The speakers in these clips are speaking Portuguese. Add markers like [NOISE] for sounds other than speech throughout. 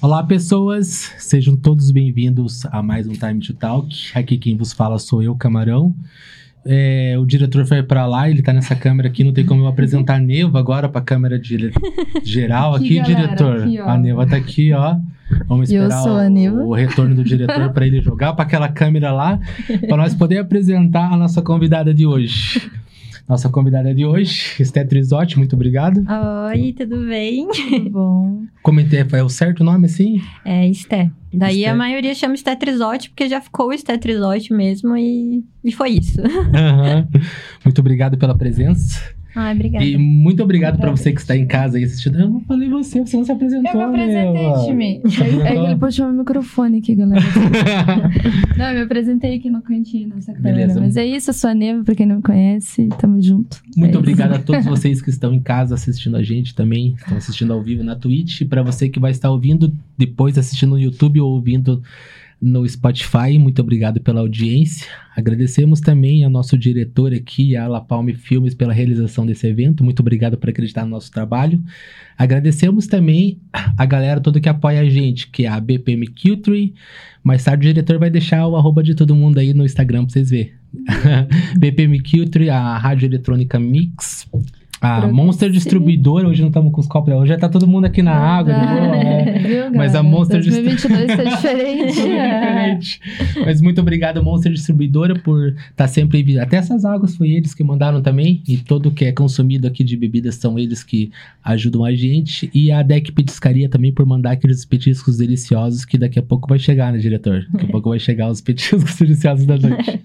Olá, pessoas! Sejam todos bem-vindos a mais um Time to Talk. Aqui quem vos fala sou eu, Camarão. É, o diretor foi para lá, ele tá nessa câmera aqui, não tem como eu apresentar a [LAUGHS] Neva agora pra câmera de, geral aqui, galera, diretor. aqui, a Neva tá aqui, ó. Vamos esperar o, o retorno do diretor para ele jogar para aquela câmera lá, para nós poder apresentar a nossa convidada de hoje. Nossa convidada de hoje, Esté Trisotti, muito obrigado. Oi, tudo bem? Tudo bom. [LAUGHS] Comentei, é o certo nome assim? É Esté. Daí Esté. a maioria chama Esté Trisote, porque já ficou Esté Trisote mesmo e, e foi isso. Aham. [LAUGHS] Muito obrigado pela presença. Ai, obrigada. E muito obrigado para você que está em casa aí assistindo. Eu não falei você, você não se apresentou. Eu me apresentei, Neva. Time. Se É que ele puxou meu microfone aqui, galera. [LAUGHS] Não, eu me apresentei aqui no cantinho, nessa câmera. Mas é isso, eu sou a Neva, pra quem não me conhece. Tamo junto. Muito É isso. obrigado a todos vocês que estão em casa assistindo a gente também, estão assistindo ao vivo na Twitch. E para você que vai estar ouvindo depois assistindo no YouTube ou ouvindo no Spotify, muito obrigado pela audiência. Agradecemos também ao nosso diretor aqui, a La Palme Filmes, pela realização desse evento. Muito obrigado por acreditar no nosso trabalho. Agradecemos também a galera toda que apoia a gente, que é a BPM Culture. Mais tarde o diretor vai deixar o arroba de todo mundo aí no Instagram pra vocês verem. [LAUGHS] BPM Culture, a Rádio Eletrônica Mix, a Progressivo. Monster Distribuidora, hoje não estamos com os copos, hoje já tá todo mundo aqui na água, é. [LAUGHS] Viu, Mas a? Monster 2022 tá [LAUGHS] diferente. Diferente. Mas muito obrigado, Monster Distribuidora, por estar sempre enviando. Até essas águas foi eles que mandaram também. E tudo que é consumido aqui de bebidas são eles que ajudam a gente. E a Deck Petiscaria também por mandar aqueles petiscos deliciosos que daqui a pouco vai chegar, né, diretor? Daqui a pouco vai chegar os petiscos [LAUGHS] deliciosos da noite.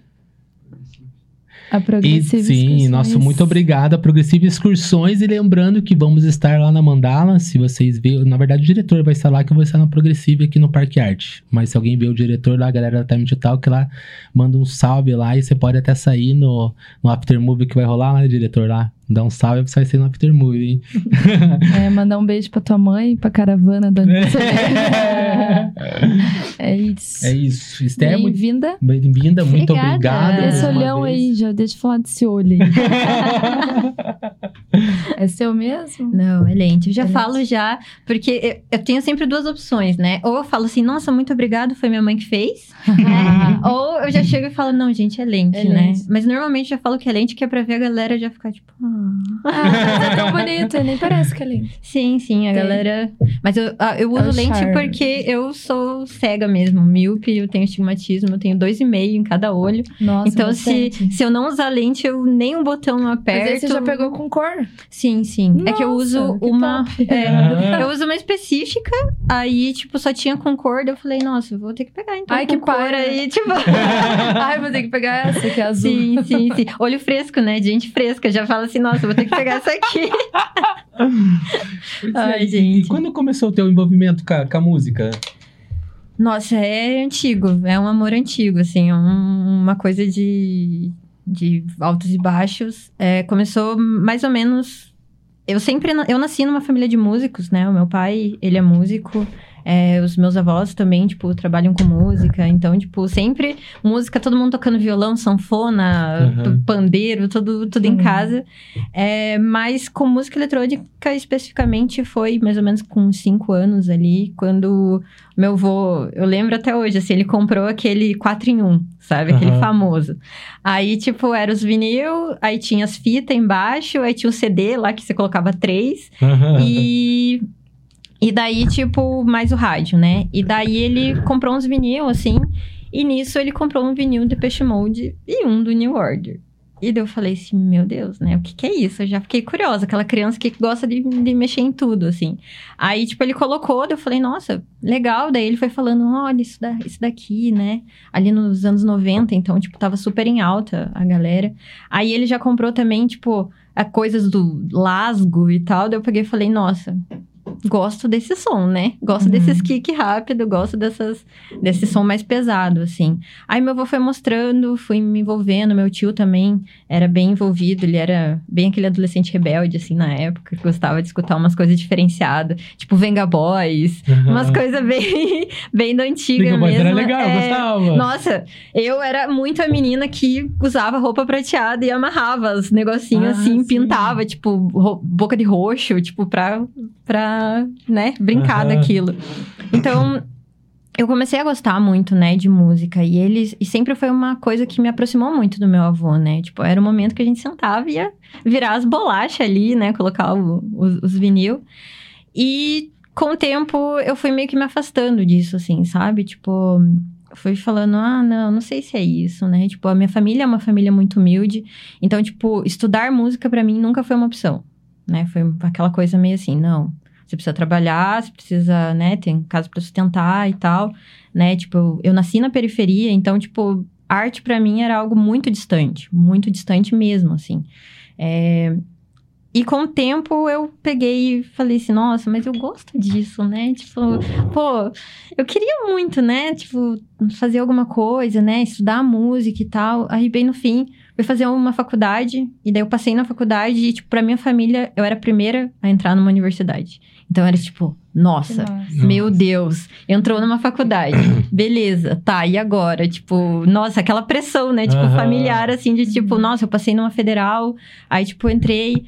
A E progressiva sim, Excursões. nosso muito obrigado a Progressiva Excursões e lembrando que vamos estar lá na Mandala, se vocês verem, na verdade o diretor vai estar lá que eu vou estar na Progressiva aqui no Parque Arte, mas se alguém vê o diretor lá, a galera da Time to Talk lá, manda um salve lá e você pode até sair no, no After Movie que vai rolar, né, diretor lá, dá um salve você vai sair no After Movie, hein? [LAUGHS] É, mandar um beijo pra tua mãe, pra caravana da [LAUGHS] [LAUGHS] É isso. É isso, Esté, muito Bem-vinda. bem-vinda, muito Obrigada. Esse uma olhão vez. aí, já deixa eu falar desse olho aí. é seu mesmo? Não, é lente. Eu já É lente. falo já, porque eu, eu tenho sempre duas opções, né? Ou eu falo assim, nossa, muito obrigado, foi minha mãe que fez. né? Ou eu já chego e falo, não, gente, é lente, É né? lente. Mas normalmente eu já falo que é lente, que é pra ver a galera já ficar tipo, ah. Ah, mas é tão [LAUGHS] bonito, nem parece que é lindo. Sim, sim, a Tem. galera. Mas eu, ah, eu É uso o lente charme. porque eu sou cega mesmo, míope, eu tenho estigmatismo, eu tenho dois e meio em cada olho. Nossa, então, se, bastante. se eu não usar lente, eu nem um botão não Mas aperto. aí você já pegou com cor? Sim, sim. é que eu Nossa, uso que uma. é, [LAUGHS] eu uso uma específica, aí, tipo, só tinha com cor, daí eu falei, nossa, vou ter que pegar então. Ai, com que cor para. aí, tipo. [LAUGHS] Ai, vou ter que pegar essa que é azul. Sim, sim, sim. Olho fresco, né? Gente fresca. Já fala assim, nossa, vou ter que pegar essa aqui. É, Ai, e- gente. E quando começou o teu envolvimento com a, com a música? Nossa, é antigo, é um amor antigo, assim, é um- uma coisa de, de altos e baixos. É, começou mais ou menos. Eu sempre. Eu nasci numa família de músicos, né? O meu pai, ele é músico. É, os meus avós também, tipo, trabalham com música. Então, tipo, sempre música, todo mundo tocando violão, sanfona, Uhum. pandeiro, tudo, tudo em Uhum. casa. É, mas com música eletrônica especificamente foi mais ou menos com cinco anos ali, quando meu avô, eu lembro até hoje, assim, ele comprou aquele 4 em 1, sabe? Aquele Aham. famoso. Aí, tipo, era os vinil, aí tinha as fitas embaixo, aí tinha o CD lá que você colocava três. E. E daí, tipo, mais o rádio, né? E daí ele comprou uns vinil, assim. E nisso ele comprou um vinil de Peixe Mode e um do New Order. E daí eu falei assim, meu Deus, né? O que que é isso? Eu já fiquei curiosa. Aquela criança que gosta de, de mexer em tudo, assim. Aí, tipo, ele colocou, daí eu falei, nossa, legal. Daí ele foi falando, olha, isso, da, isso daqui, né? Ali nos anos 90, então, tipo, tava super em alta a galera. Aí ele já comprou também, tipo, a coisas do lasgo e tal. Daí eu peguei e falei, nossa, gosto desse som, né? Gosto Uhum. desses kick rápido, gosto dessas, desse som mais pesado, assim. Aí meu avô foi mostrando, fui me envolvendo, meu tio também era bem envolvido, ele era bem aquele adolescente rebelde, assim, na época, que gostava de escutar umas coisas diferenciadas, tipo Venga Boys, umas coisas bem, [LAUGHS] bem da antiga mas mesmo. era legal, É, gostava. nossa, eu era muito a menina que usava roupa prateada e amarrava os negocinhos Ah, assim, sim. pintava, tipo, boca de roxo, tipo, pra, pra né, brincado Aham. aquilo. Então, eu comecei a gostar muito, né, de música. E eles. E sempre foi uma coisa que me aproximou muito do meu avô, né? Tipo, era o momento que a gente sentava e ia virar as bolachas ali, né? Colocar o- os, os vinil. E com o tempo eu fui meio que me afastando disso, assim, sabe? Tipo. Fui falando, ah, não, não sei se é isso, né? Tipo, a minha família é uma família muito humilde. Então, tipo, estudar música pra mim nunca foi uma opção, né? Foi aquela coisa meio assim, não. Você precisa trabalhar, você precisa, né, ter casa pra sustentar e tal, né? Tipo, eu, eu nasci na periferia, então, tipo, arte pra mim era algo muito distante, muito distante mesmo, assim. É, E com o tempo eu peguei e falei assim, nossa, mas eu gosto disso, né? Tipo, pô, eu queria muito, né? Tipo, fazer alguma coisa, né? Estudar música e tal. Aí, bem no fim, fui fazer uma faculdade. E daí eu passei na faculdade e, tipo, pra minha família, eu era a primeira a entrar numa universidade. Então era tipo, nossa, Nossa. meu Deus, entrou numa faculdade. [COUGHS] Beleza, tá, e agora? Tipo, nossa, aquela pressão, né? Tipo, Aham. familiar, assim, de tipo, Uhum. nossa, eu passei numa federal, aí, tipo, entrei.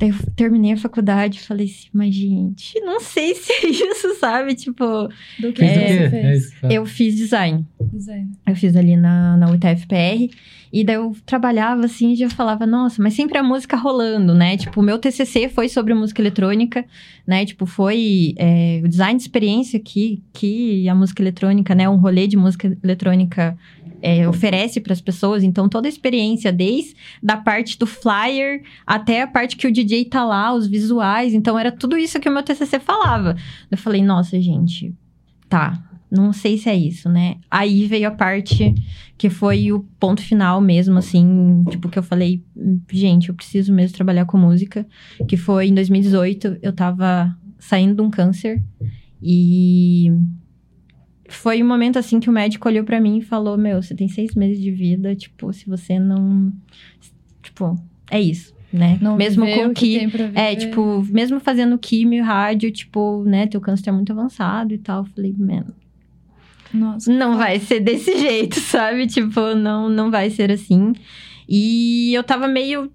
Daí eu terminei a faculdade e falei assim, mas gente, não sei se é isso, sabe? Tipo, Do que Fez o você quê? É fez? isso que fala. eu fiz design. Design. Eu fiz ali na, na UTFPR. E daí eu trabalhava assim e já falava, nossa, mas sempre a música rolando, né? Tipo, o meu TCC foi sobre música eletrônica, né? Tipo, foi é, o design de experiência que, que a música eletrônica, né? Um rolê de música eletrônica é, oferece para as pessoas. Então, toda a experiência, desde da parte do flyer até a parte que o DJ tá lá, os visuais. Então, era tudo isso que o meu TCC falava. Eu falei, nossa, gente, tá. Não sei se é isso, né? Aí veio a parte que foi o ponto final mesmo, assim, tipo, que eu falei, gente, eu preciso mesmo trabalhar com música. Que foi em 2018, eu tava saindo de um câncer e foi um momento assim que o médico olhou pra mim e falou: Meu, você tem seis meses de vida, tipo, se você não. Tipo, é isso, né? Não mesmo com o que que. tem pra É, tipo, mesmo fazendo químio e rádio, tipo, né, teu câncer é muito avançado e tal. Eu falei, mano, Nossa. não vai ser desse [LAUGHS] jeito, sabe? Tipo, não, não vai ser assim. E eu tava meio,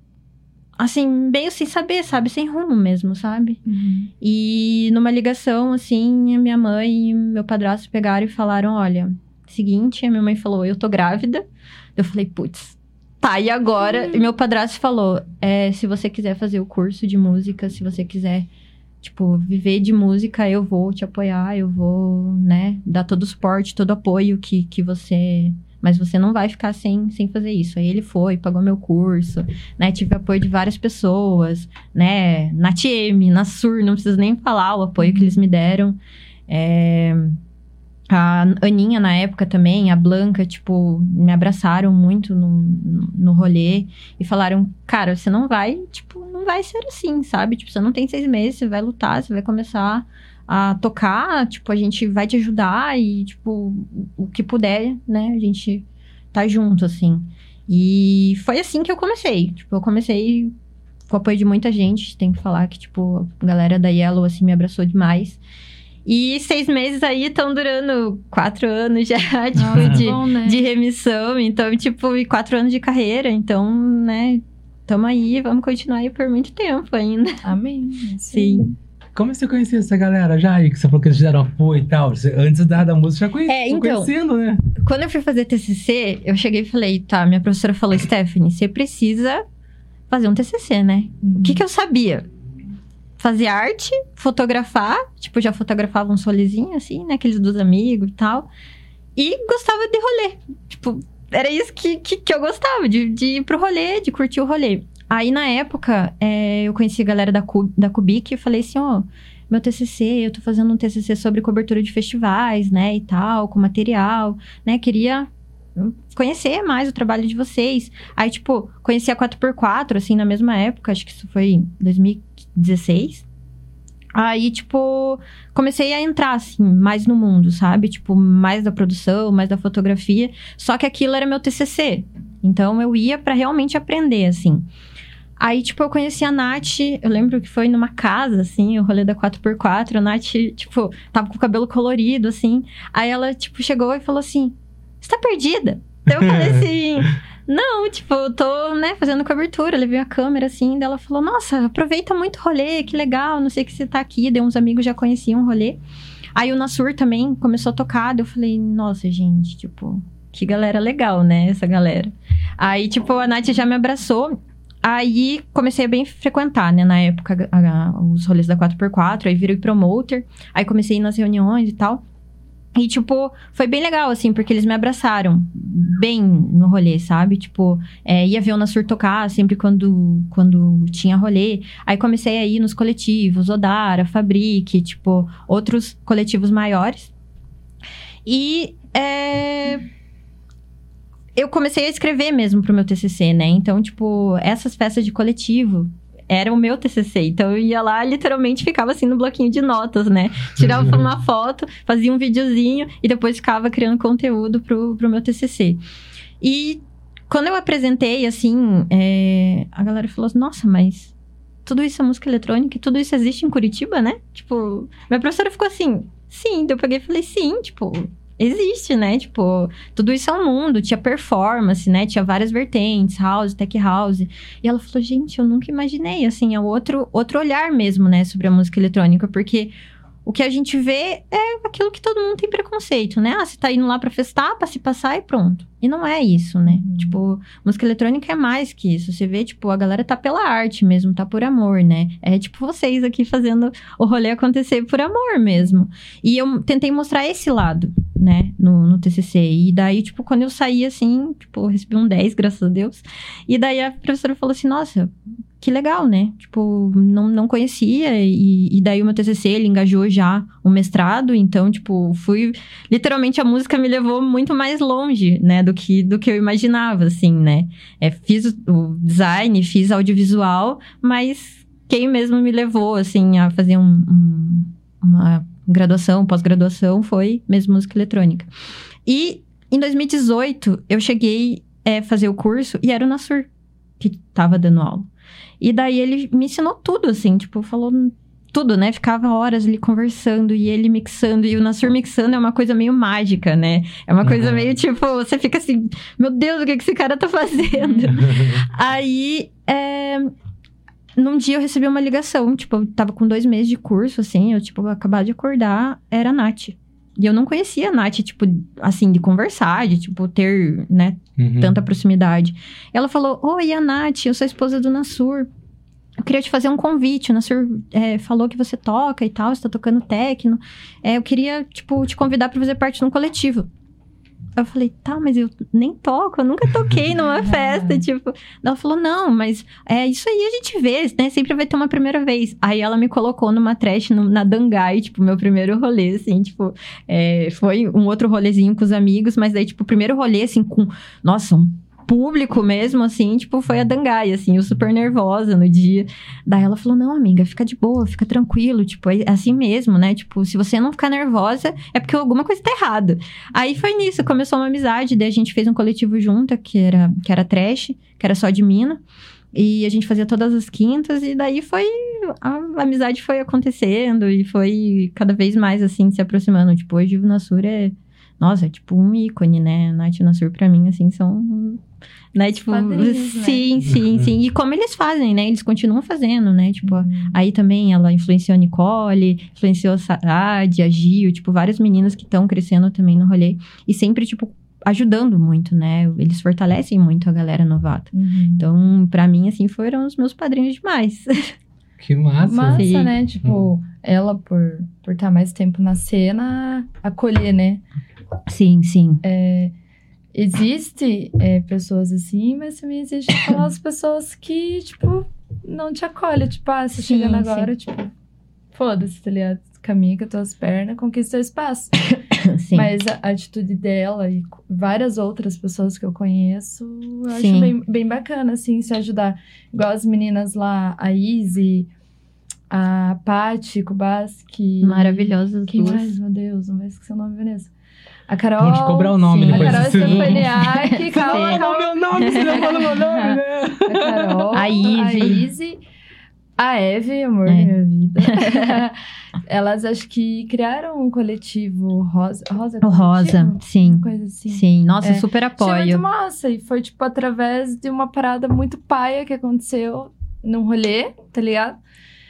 assim, meio sem saber, sabe? Sem rumo mesmo, sabe? Uhum. E numa ligação, assim, a minha mãe e meu padrasto pegaram e falaram: Olha, seguinte, a minha mãe falou: Eu tô grávida. Eu falei: Putz, tá, e agora? E meu padrasto falou: é, Se você quiser fazer o curso de música, se você quiser, tipo, viver de música, eu vou te apoiar, eu vou, né, dar todo o suporte, todo o apoio que, que você. Mas você não vai ficar sem, sem fazer isso. Aí ele foi, pagou meu curso, né? Tive apoio de várias pessoas, né? Na TM, na SUR, não preciso nem falar o apoio que eles me deram. É, A Aninha, na época também, a Blanca, tipo, me abraçaram muito no, no, no rolê e falaram: Cara, você não vai, tipo, não vai ser assim, sabe? Tipo, você não tem seis meses, você vai lutar, você vai começar a tocar, tipo, a gente vai te ajudar e, tipo, o- que puder, né? A gente tá junto, assim. E foi assim que eu comecei. Tipo, eu comecei com o apoio de muita gente. Tem que falar que, tipo, a galera da Yellow, assim, me abraçou demais. E seis meses aí estão durando quatro anos já, [LAUGHS] tipo, Nossa, de, bom, né? de remissão. Então, tipo, e quatro anos de carreira. Então, né, tamo aí, vamos continuar aí por muito tempo ainda. Amém. Sim. Como você conhecia essa galera já aí? Que você falou que eles fizeram apoio e tal. Você- antes da, da música já conhecia. É, então. conhecendo, né? Quando eu fui fazer TCC, eu cheguei e falei, tá, minha professora falou, Stephanie, você precisa fazer um TCC, né? O que que eu sabia? Fazer arte, fotografar, tipo, já fotografava um solezinho, assim, né? Aqueles dos amigos e tal. E gostava de rolê. Tipo, era isso que, que, que eu gostava, de, de ir pro rolê, de curtir o rolê. Aí, na época, é, eu conheci a galera da, Cu, da Cubic e falei assim, ó... Meu TCC, eu tô fazendo um TCC sobre cobertura de festivais, né, e tal, com material, né? Queria conhecer mais o trabalho de vocês. Aí, tipo, conheci a 4x4, assim, na mesma época, acho que isso foi em 2016. Aí, tipo, comecei a entrar, assim, mais no mundo, sabe? Tipo, mais da produção, mais da fotografia. Só que aquilo era meu TCC. Então, eu ia pra realmente aprender, assim. Aí, tipo, eu conheci a Nath, eu lembro que foi numa casa, assim, o rolê da 4x4. A Nath, tipo, tava com o cabelo colorido, assim. Aí ela, tipo, chegou e falou assim: Você tá perdida? Daí eu falei [LAUGHS] assim: Não, tipo, eu tô, né, fazendo cobertura, levei a câmera assim, daí ela falou, nossa, aproveita muito o rolê, que legal, não sei que você tá aqui, deu uns amigos já conheciam o rolê. Aí o Nassur também começou a tocar, daí eu falei, nossa, gente, tipo, que galera legal, né, essa galera. Aí, tipo, a Nath já me abraçou, Aí comecei a bem frequentar, né? Na época, a, a, os rolês da 4x4, aí virei promoter. Aí comecei nas reuniões e tal. E, tipo, foi bem legal, assim, porque eles me abraçaram bem no rolê, sabe? Tipo, é, ia ver o Nassur tocar sempre quando, quando tinha rolê. Aí comecei a ir nos coletivos, Odara, Fabrique, tipo, outros coletivos maiores. E é, eu comecei a escrever mesmo pro meu TCC, né? Então, tipo, essas festas de coletivo era o meu TCC. Então eu ia lá, literalmente ficava assim no bloquinho de notas, né? Tirava uma [LAUGHS] foto, fazia um videozinho e depois ficava criando conteúdo pro, pro meu TCC. E quando eu apresentei, assim, é, a galera falou assim: nossa, mas tudo isso é música eletrônica e tudo isso existe em Curitiba, né? Tipo, minha professora ficou assim: sim. eu peguei e falei: sim, tipo, existe, né? Tipo, tudo isso é um mundo, tinha performance, né? Tinha várias vertentes, house, tech house. E ela falou, gente, eu nunca imaginei, assim, é outro, outro olhar mesmo, né, sobre a música eletrônica, porque o que a gente vê é aquilo que todo mundo tem preconceito, né? Ah, você tá indo lá pra festar, pra se passar e pronto. E não é isso, né? Uhum. Tipo, música eletrônica é mais que isso. Você vê, tipo, a galera tá pela arte mesmo, tá por amor, né? É tipo vocês aqui fazendo o rolê acontecer por amor mesmo. E eu tentei mostrar esse lado, né, no, no TCC. E daí, tipo, quando eu saí assim, tipo, eu recebi um 10, graças a Deus. E daí a professora falou assim: nossa, que legal, né? Tipo, não, não conhecia. E, e daí o meu TCC, ele engajou já o mestrado. Então, tipo, fui... Literalmente, a música me levou muito mais longe, né? Do que, do que eu imaginava, assim, né? É, fiz o design, fiz audiovisual, mas quem mesmo me levou, assim, a fazer um, um, uma graduação, pós-graduação, foi mesmo música eletrônica. E em 2018, eu cheguei a é, fazer o curso e era o Nassur que tava dando aula. E daí ele me ensinou tudo, assim, tipo, falou tudo, né? Ficava horas ali conversando e ele mixando. E o Nassur mixando é uma coisa meio mágica, né? É uma coisa uhum. meio tipo, você fica assim, meu Deus, o que, que esse cara tá fazendo? [LAUGHS] Aí, é, num dia eu recebi uma ligação, tipo, eu tava com dois meses de curso, assim, eu, tipo, acabado de acordar, era a Nath. E eu não conhecia a Nath, tipo, assim, de conversar, de, tipo, ter, né, uhum. tanta proximidade. Ela falou: Oi, a Nath, eu sou a esposa do Nassur. Eu queria te fazer um convite. O Nassur é, falou que você toca e tal, você tá tocando techno. É, eu queria, tipo, te convidar para fazer parte de um coletivo. Eu falei, tá, mas eu nem toco, eu nunca toquei [LAUGHS] numa festa, tipo. Ela falou, não, mas é isso aí a gente vê, né? Sempre vai ter uma primeira vez. Aí ela me colocou numa trash no, na Dangai, tipo, meu primeiro rolê, assim, tipo, é, foi um outro rolezinho com os amigos, mas daí, tipo, o primeiro rolê, assim, com, nossa, um público mesmo, assim, tipo, foi a Dangai, assim, eu super nervosa no dia. Daí ela falou: não, amiga, fica de boa, fica tranquilo, tipo, é assim mesmo, né? Tipo, se você não ficar nervosa, é porque alguma coisa tá errada. Aí foi nisso, começou uma amizade, daí a gente fez um coletivo junto, que era, que era trash, que era só de mina. E a gente fazia todas as quintas, e daí foi. A amizade foi acontecendo e foi cada vez mais assim se aproximando. Tipo, hoje o Nassur é. Nossa, é tipo um ícone, né? Nath e Nassur pra mim, assim, são né? Tipo, Padrinhos, sim, né? sim, [LAUGHS] sim. E como eles fazem, né? Eles continuam fazendo, né? Tipo, uhum. aí também ela influenciou a Nicole, influenciou a Saad, a Gil, tipo, várias meninas que estão crescendo também no rolê. E sempre, tipo, ajudando muito, né? Eles fortalecem muito a galera novata. Uhum. Então, para mim, assim, foram os meus padrinhos demais. [LAUGHS] Que massa. Massa, Sim. né? Tipo, uhum. ela, por, por estar mais tempo na cena, acolher, né? Sim, sim. É, existe é, pessoas assim, mas também existe aquelas pessoas que, tipo, não te acolhem. Tipo, ah, você sim, chegando agora, sim. tipo, foda-se, tá ligado? Caminha com as tuas pernas, conquista seu espaço. [COUGHS] Sim. Mas a atitude dela e várias outras pessoas que eu conheço, eu acho bem, bem bacana, assim, se ajudar. Igual as meninas lá, a Izzy, a Paty Kubaski. Maravilhosas Quem duas. mais, meu Deus, não vai esquecer o nome, Vanessa. A Carol. Pode cobrar o nome sim. depois. A Carol Stefaniak. [LAUGHS] calma, calma. meu nome, você não [LAUGHS] falou meu nome, né? A Carol. A Izzy. A Izzy A Eve, amor É. da minha vida. [LAUGHS] Elas acho que criaram um coletivo Rosa. Rosa O Rosa, sim. Coisa assim. Sim, nossa, É. super Achei muito apoio. massa. E foi, tipo, através de uma parada muito paia que aconteceu num rolê, tá ligado?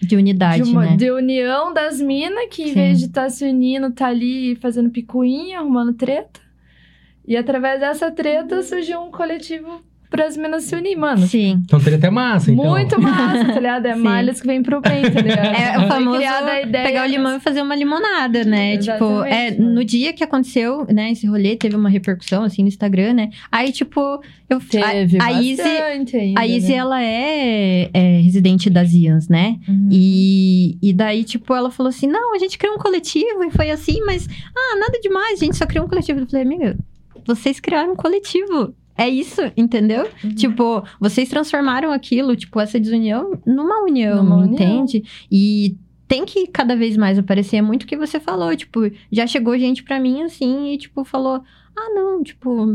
De unidade, de, uma- né? de união das minas que, em Sim. vez de estar se unindo, tá ali fazendo picuinha, arrumando treta. E através dessa treta surgiu um coletivo para as minas se unir, mano. Sim. Então teria até massa, então. Muito massa, tá ligado? É Sim. malhas que vem pro bem, tá ligado? É o Foi famoso criada a ideia pegar o limão e fazer uma limonada, né? Tipo, Exatamente, é, mano. no dia que aconteceu, né, esse rolê, teve uma repercussão, assim, no Instagram, né? Aí, tipo, eu... Teve a, a Izzy, ainda, a Izzy, né? ela é, é residente das Ians, né? Uhum. E, e daí, tipo, ela falou assim: não, a gente criou um coletivo e foi assim, mas ah, nada demais, a gente só criou um coletivo. Eu falei, amiga, vocês criaram um coletivo. É isso, entendeu? Uhum. Tipo, vocês transformaram aquilo, tipo, essa desunião numa união, Numa união. entende? E tem que cada vez mais aparecer. É muito o que você falou, tipo, já chegou gente pra mim assim e, tipo, falou: ah, não, tipo,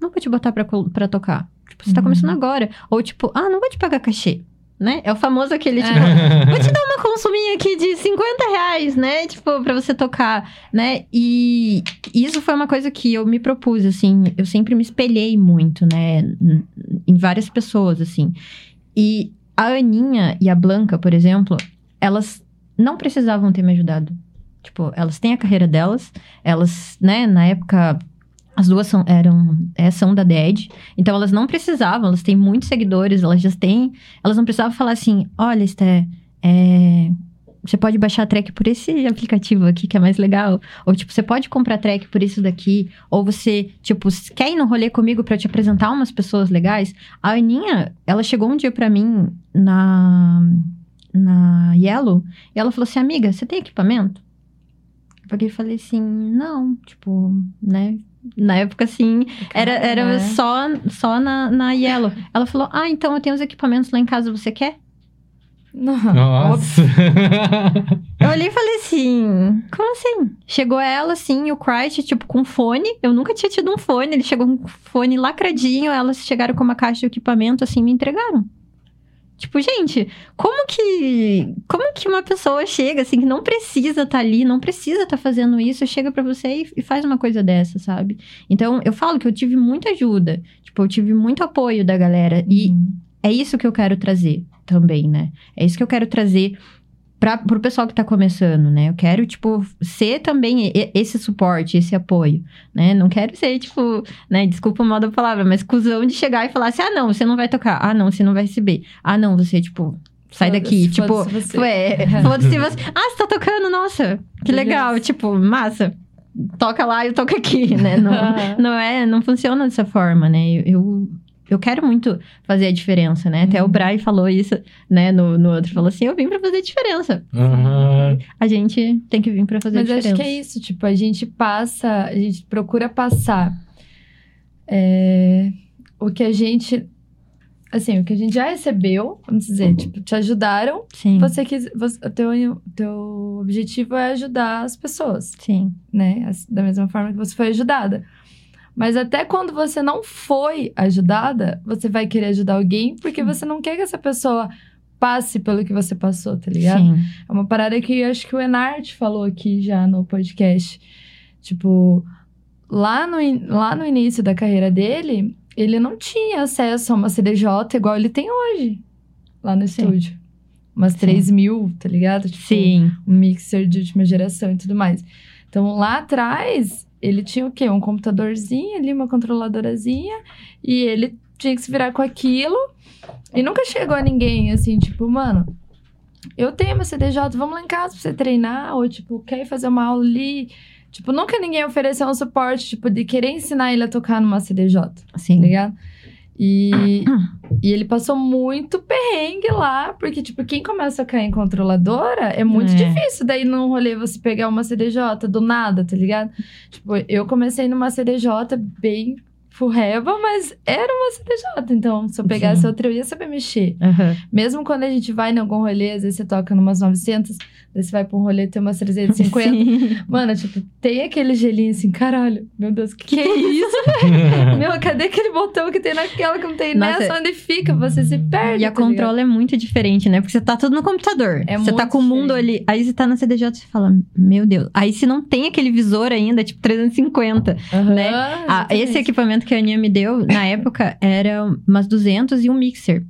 não vou te botar pra, pra tocar. Tipo, você tá Uhum. começando agora. Ou, tipo, ah, não vou te pagar cachê. Né? É o famoso aquele, tipo, É. [LAUGHS] vou te dar uma consuminha aqui de 50 reais, né? Tipo, pra você tocar, né? E isso foi uma coisa que eu me propus, assim. Eu sempre me espelhei muito, né? Em várias pessoas, assim. E a Aninha e a Blanca, por exemplo, elas não precisavam ter me ajudado. Tipo, elas têm a carreira delas. Elas, né, na época... As duas são, eram, é, são da DED, então elas não precisavam, elas têm muitos seguidores, elas já têm elas não precisavam falar assim: olha, Esté, é, você pode baixar track por esse aplicativo aqui que é mais legal. Ou, tipo, você pode comprar track por isso daqui. Ou você, tipo, quer ir no rolê comigo eu te apresentar umas pessoas legais? A Aninha, ela chegou um dia pra mim na, na Yellow e ela falou assim: amiga, você tem equipamento? Eu falei assim: não, tipo, né? Na época, assim, era, era Né? só, só na, na Yellow. Ela falou: Ah, então eu tenho os equipamentos lá em casa, você quer? Não. Nossa. Eu olhei e falei assim: Como assim? Chegou ela, assim, o Christ, tipo, com fone. Eu nunca tinha tido um fone. Ele chegou com um fone lacradinho. Elas chegaram com uma caixa de equipamento, assim, me entregaram. Tipo, gente, como que. Como que uma pessoa chega, assim, que não precisa estar ali, não precisa estar fazendo isso, chega pra você e, e faz uma coisa dessa, sabe? Então, eu falo que eu tive muita ajuda. Tipo, eu tive muito apoio da galera. E Uhum. é isso que eu quero trazer também, né? É isso que eu quero trazer para pro pessoal que tá começando, né? Eu quero, tipo, ser também esse suporte, esse apoio, né? Não quero ser, tipo, né? Desculpa o mal da palavra, mas cuzão de chegar e falar assim: ah, não, você não vai tocar. Ah, não, você não vai receber. Ah, não, você, tipo, sai daqui. Tipo, foda-se você. Ué, [LAUGHS] foda-se você. Ah, você tá tocando, nossa, que Beleza. legal. Tipo, massa. Toca lá e eu toco aqui, né? Não, [LAUGHS] Aham. não é, não funciona dessa forma, né? Eu, eu, eu quero muito fazer a diferença, né? Até o Uhum. Bray falou isso, né? No, no outro, falou assim: eu vim pra fazer a diferença. Aham. A gente tem que vir pra fazer Mas a acho diferença. que é isso, tipo, a gente passa, a gente procura passar é, o que a gente. Assim, o que a gente já recebeu, vamos dizer, tipo, te ajudaram. Sim, Você quis. Você, o teu, teu objetivo é ajudar as pessoas, sim, né? Da mesma forma que você foi ajudada. Mas até quando você não foi ajudada, você vai querer ajudar alguém porque Sim. você não quer que essa pessoa passe pelo que você passou, tá ligado? sim. É uma parada que eu acho que o Enart falou aqui já no podcast. Tipo, lá no, in- lá no início da carreira dele, ele não tinha acesso a uma CDJ igual ele tem hoje, lá no Sim. estúdio. Umas Sim. 3 mil, tá ligado? Tipo, Sim, um mixer de última geração e tudo mais. Então, lá atrás, ele tinha o quê? Um computadorzinho ali, uma controladorazinha, e ele tinha que se virar com aquilo. E nunca chegou a ninguém assim, tipo, mano, eu tenho uma CDJ, vamos lá em casa pra você treinar, ou tipo, quer fazer uma aula ali. Tipo, nunca ninguém ofereceu um suporte, tipo, de querer ensinar ele a tocar numa CDJ, tá sim. ligado? E, e ele passou muito perrengue lá, porque, tipo, quem começa a cair em controladora é muito É. difícil daí num rolê você pegar uma CDJ do nada, tá ligado? Tipo, eu comecei numa CDJ bem furreva, mas era uma CDJ. Então, se eu pegasse Sim. outra, eu ia saber mexer. Uhum. Mesmo quando a gente vai em algum rolê, às vezes você toca numas 900, daí você vai pra um rolê tem umas 350. [LAUGHS] Sim. Mano, tipo, tem aquele gelinho assim, caralho, meu Deus, que, que é isso? [LAUGHS] meu, cadê aquele botão que tem naquela que não tem Nossa, nessa? Onde fica? Você se perde. E a tá controle é muito diferente, né? Porque você tá tudo no computador. É você tá com o mundo ali. Aí você tá na CDJ e você fala, meu Deus. Aí se não tem aquele visor ainda, tipo 350, uhum, né? Ah, esse equipamento que a Aninha me deu, na época, era umas 200 e um mixer.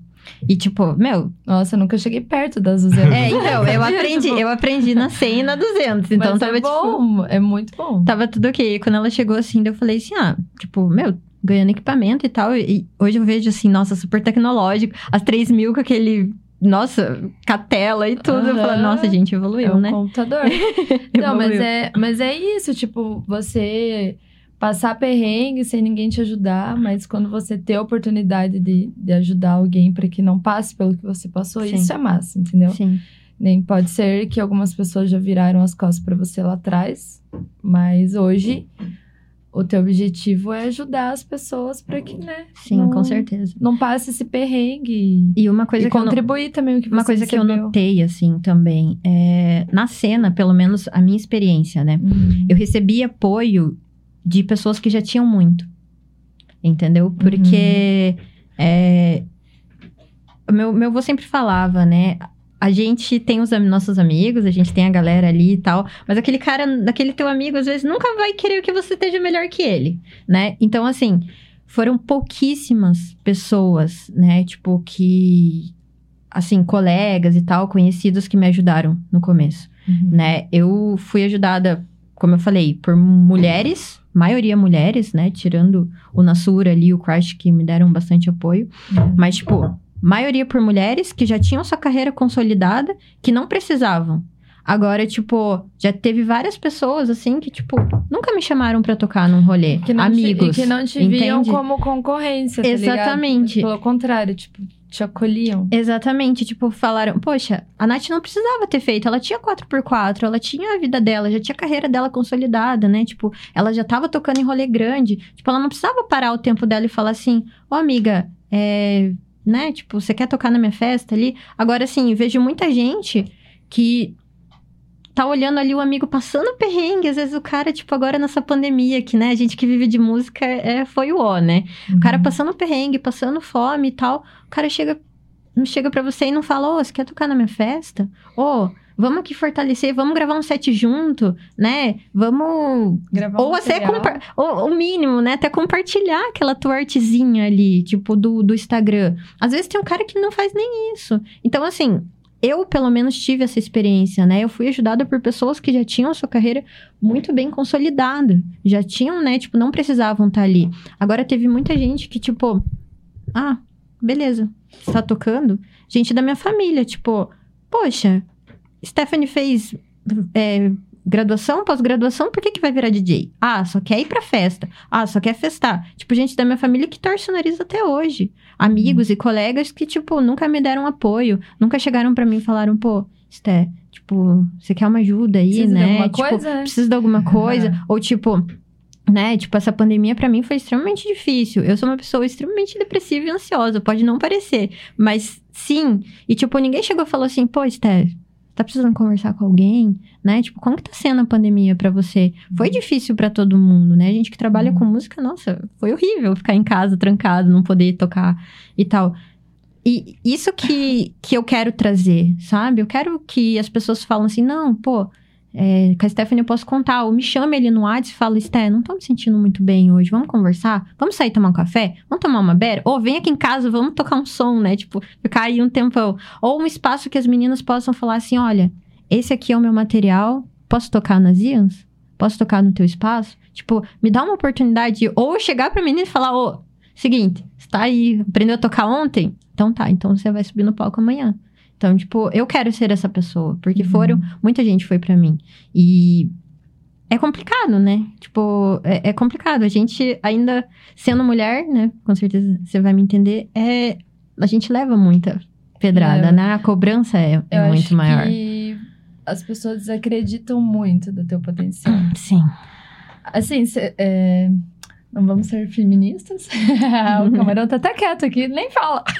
E tipo, meu. Nossa, eu nunca cheguei perto das 200. É, então, eu [LAUGHS] aprendi, eu aprendi na 100 e na 200. Então Mas tava é bom, tipo, é muito bom. Tava tudo ok. E quando ela chegou assim, eu falei assim: ah, tipo, meu, ganhando equipamento e tal. E hoje eu vejo assim, nossa, super tecnológico. As 3 mil com aquele nossa, catela e tudo. Uhum. Eu falo, nossa, gente, evoluiu, é um né? computador. [LAUGHS] Não, mas é, mas é isso, tipo, você passar perrengue sem ninguém te ajudar, mas quando você ter a oportunidade de, de ajudar alguém para que não passe pelo que você passou, Sim. isso é massa, entendeu? Sim. Nem pode ser que algumas pessoas já viraram as costas para você lá atrás, mas hoje o teu objetivo é ajudar as pessoas para que, né? Sim, não, com certeza. Não passe esse perrengue. E uma coisa e que contribuir eu também o que Uma coisa recebeu. que eu notei, assim, também, é, na cena, pelo menos a minha experiência, né? Uhum. Eu recebi apoio de pessoas que já tinham muito. Entendeu? Porque. Uhum. É, meu, meu avô sempre falava, né? a gente tem os nossos amigos, a gente tem a galera ali e tal, mas aquele cara, aquele teu amigo, às vezes nunca vai querer que você esteja melhor que ele, né? Então, assim, foram pouquíssimas pessoas, né? Tipo, que. Assim, colegas e tal, conhecidos que me ajudaram no começo, uhum. né? Eu fui ajudada, como eu falei, por mulheres, maioria mulheres, né? Tirando o Nasura ali, o Crash, que me deram bastante apoio. Uhum. Mas, tipo, maioria por mulheres que já tinham sua carreira consolidada, que não precisavam. Agora, tipo, já teve várias pessoas, assim, que, tipo, nunca me chamaram para tocar num rolê. Que amigos. Te, que não te entende? viam como concorrência, tá Exatamente. Ligado? Pelo contrário, tipo, te acolhiam. Exatamente. Tipo, falaram, poxa, a Nath não precisava ter feito. Ela tinha 4x4, ela tinha a vida dela, já tinha a carreira dela consolidada, né? Tipo, ela já tava tocando em rolê grande. Tipo, ela não precisava parar o tempo dela e falar assim, ô oh, amiga, é né? Tipo, você quer tocar na minha festa ali? Agora, assim, vejo muita gente que tá olhando ali o amigo passando perrengue. Às vezes o cara, tipo, agora nessa pandemia que, né? A gente que vive de música é, foi o ó, né? Uhum. O cara uhum. passando perrengue, passando fome e tal. O cara chega, não chega para você e não fala, ô, oh, você quer tocar na minha festa? Ô, oh, vamos aqui fortalecer, vamos gravar um set junto, né? Vamos. Gravar ou até compa... ou, o mínimo, né? Até compartilhar aquela tua artezinha ali, tipo, do, do Instagram. Às vezes tem um cara que não faz nem isso. Então, assim, eu, pelo menos, tive essa experiência, né? Eu fui ajudada por pessoas que já tinham a sua carreira muito bem consolidada. Já tinham, né? Tipo, não precisavam estar ali. Agora, teve muita gente que, tipo, ah, beleza, está tocando. Gente da minha família, tipo, poxa, Stephanie fez é, graduação, pós-graduação, por que, que vai virar DJ? Ah, só quer ir pra festa. Ah, só quer festar. Tipo, gente da minha família que torce o nariz até hoje. Amigos e colegas que, tipo, nunca me deram apoio. Nunca chegaram para mim e falaram, pô, Sté, tipo, você quer uma ajuda aí, precisa né? De alguma tipo, coisa? Precisa de alguma coisa. Uhum. Ou, tipo, né? Tipo, essa pandemia para mim foi extremamente difícil. Eu sou uma pessoa extremamente depressiva e ansiosa, pode não parecer, mas sim. E tipo, ninguém chegou e falou assim: "Pô, Steph, tá precisando conversar com alguém, né? Tipo, como que tá sendo a pandemia para você? Foi uhum. difícil para todo mundo, né? A gente que trabalha uhum. com música, nossa, foi horrível ficar em casa trancado, não poder tocar e tal. E isso que, que eu quero trazer, sabe? Eu quero que as pessoas falem assim, não, pô, é, com a Stephanie eu posso contar, ou me chame ali no WhatsApp e fala, Sté, não tô me sentindo muito bem hoje, vamos conversar? Vamos sair tomar um café? Vamos tomar uma beira? Ou vem aqui em casa, vamos tocar um som, né? Tipo, ficar aí um tempão. Ou um espaço que as meninas possam falar assim, olha, esse aqui é o meu material, posso tocar nas Ians? Posso tocar no teu espaço? Tipo, me dá uma oportunidade, ou chegar pra menina e falar, ô, seguinte, você tá aí, aprendeu a tocar ontem? Então tá, então você vai subir no palco amanhã. Então, tipo, eu quero ser essa pessoa, porque uhum. foram, muita gente foi para mim. E é complicado, né? Tipo, é, é, complicado. A gente ainda sendo mulher, né? Com certeza você vai me entender, é a gente leva muita pedrada, é, né? A cobrança é, é muito maior. Que as pessoas desacreditam muito do teu potencial. Sim. Assim, cê, é, Não vamos ser feministas. [LAUGHS] o camarão tá até quieto aqui, nem fala. [LAUGHS]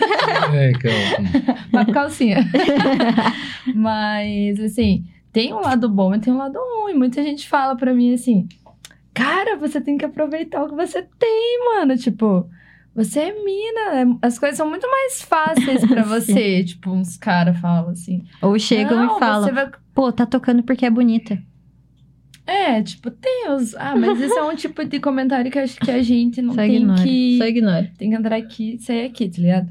É, calma. Vai por calcinha. [LAUGHS] Mas, assim, tem um lado bom e tem um lado ruim. Muita gente fala pra mim assim: Cara, você tem que aproveitar o que você tem, mano. Tipo, você é mina, é, as coisas são muito mais fáceis para você. tipo, uns caras falam assim. Ou chegam e falam: vai... Pô, tá tocando porque é bonita. É, tipo, tem os. Ah, mas isso é um tipo de comentário que acho que a gente não Só tem ignora. que. Só ignora. Tem que entrar aqui sair aqui, tá ligado?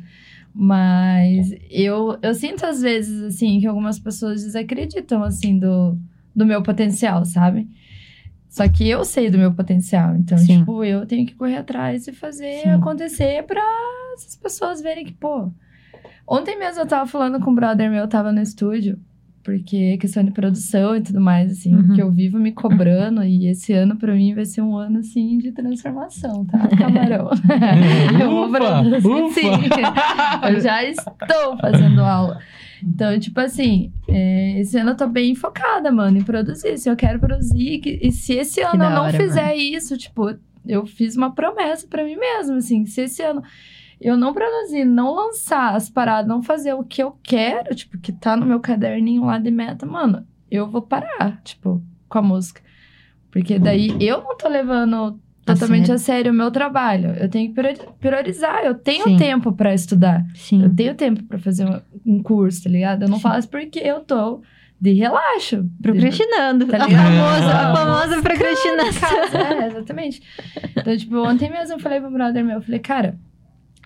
Mas eu, eu sinto às vezes, assim, que algumas pessoas desacreditam, assim, do, do meu potencial, sabe? Só que eu sei do meu potencial. Então, Sim. tipo, eu tenho que correr atrás e fazer Sim. acontecer pra essas pessoas verem que, pô. Ontem mesmo eu tava falando com um brother meu, tava no estúdio porque questão de produção e tudo mais, assim, uhum. que eu vivo me cobrando e esse ano para mim vai ser um ano, assim, de transformação, tá, [LAUGHS] camarão? eu vou produzir, [LAUGHS] sim, eu já estou fazendo aula. Então, tipo assim, é, esse ano eu tô bem focada, mano, em produzir. Se eu quero produzir, que, e se esse ano eu não hora, fizer mano. isso, tipo, eu fiz uma promessa para mim mesma, assim, se esse ano eu não produzir, não lançar as paradas, não fazer o que eu quero, tipo, que tá no meu caderninho lá de meta, mano, eu vou parar, tipo, com a música. Porque daí eu não tô levando totalmente a sério o meu trabalho. Eu tenho que priorizar. Eu tenho Sim. tempo para estudar. Sim. Eu tenho tempo para fazer um curso, tá ligado? Eu não Sim. faço porque eu tô de relaxo. Procrastinando. Tá a famosa, a famosa procrastinação. É, exatamente. Então, tipo, ontem mesmo eu falei pro brother meu, eu falei, cara,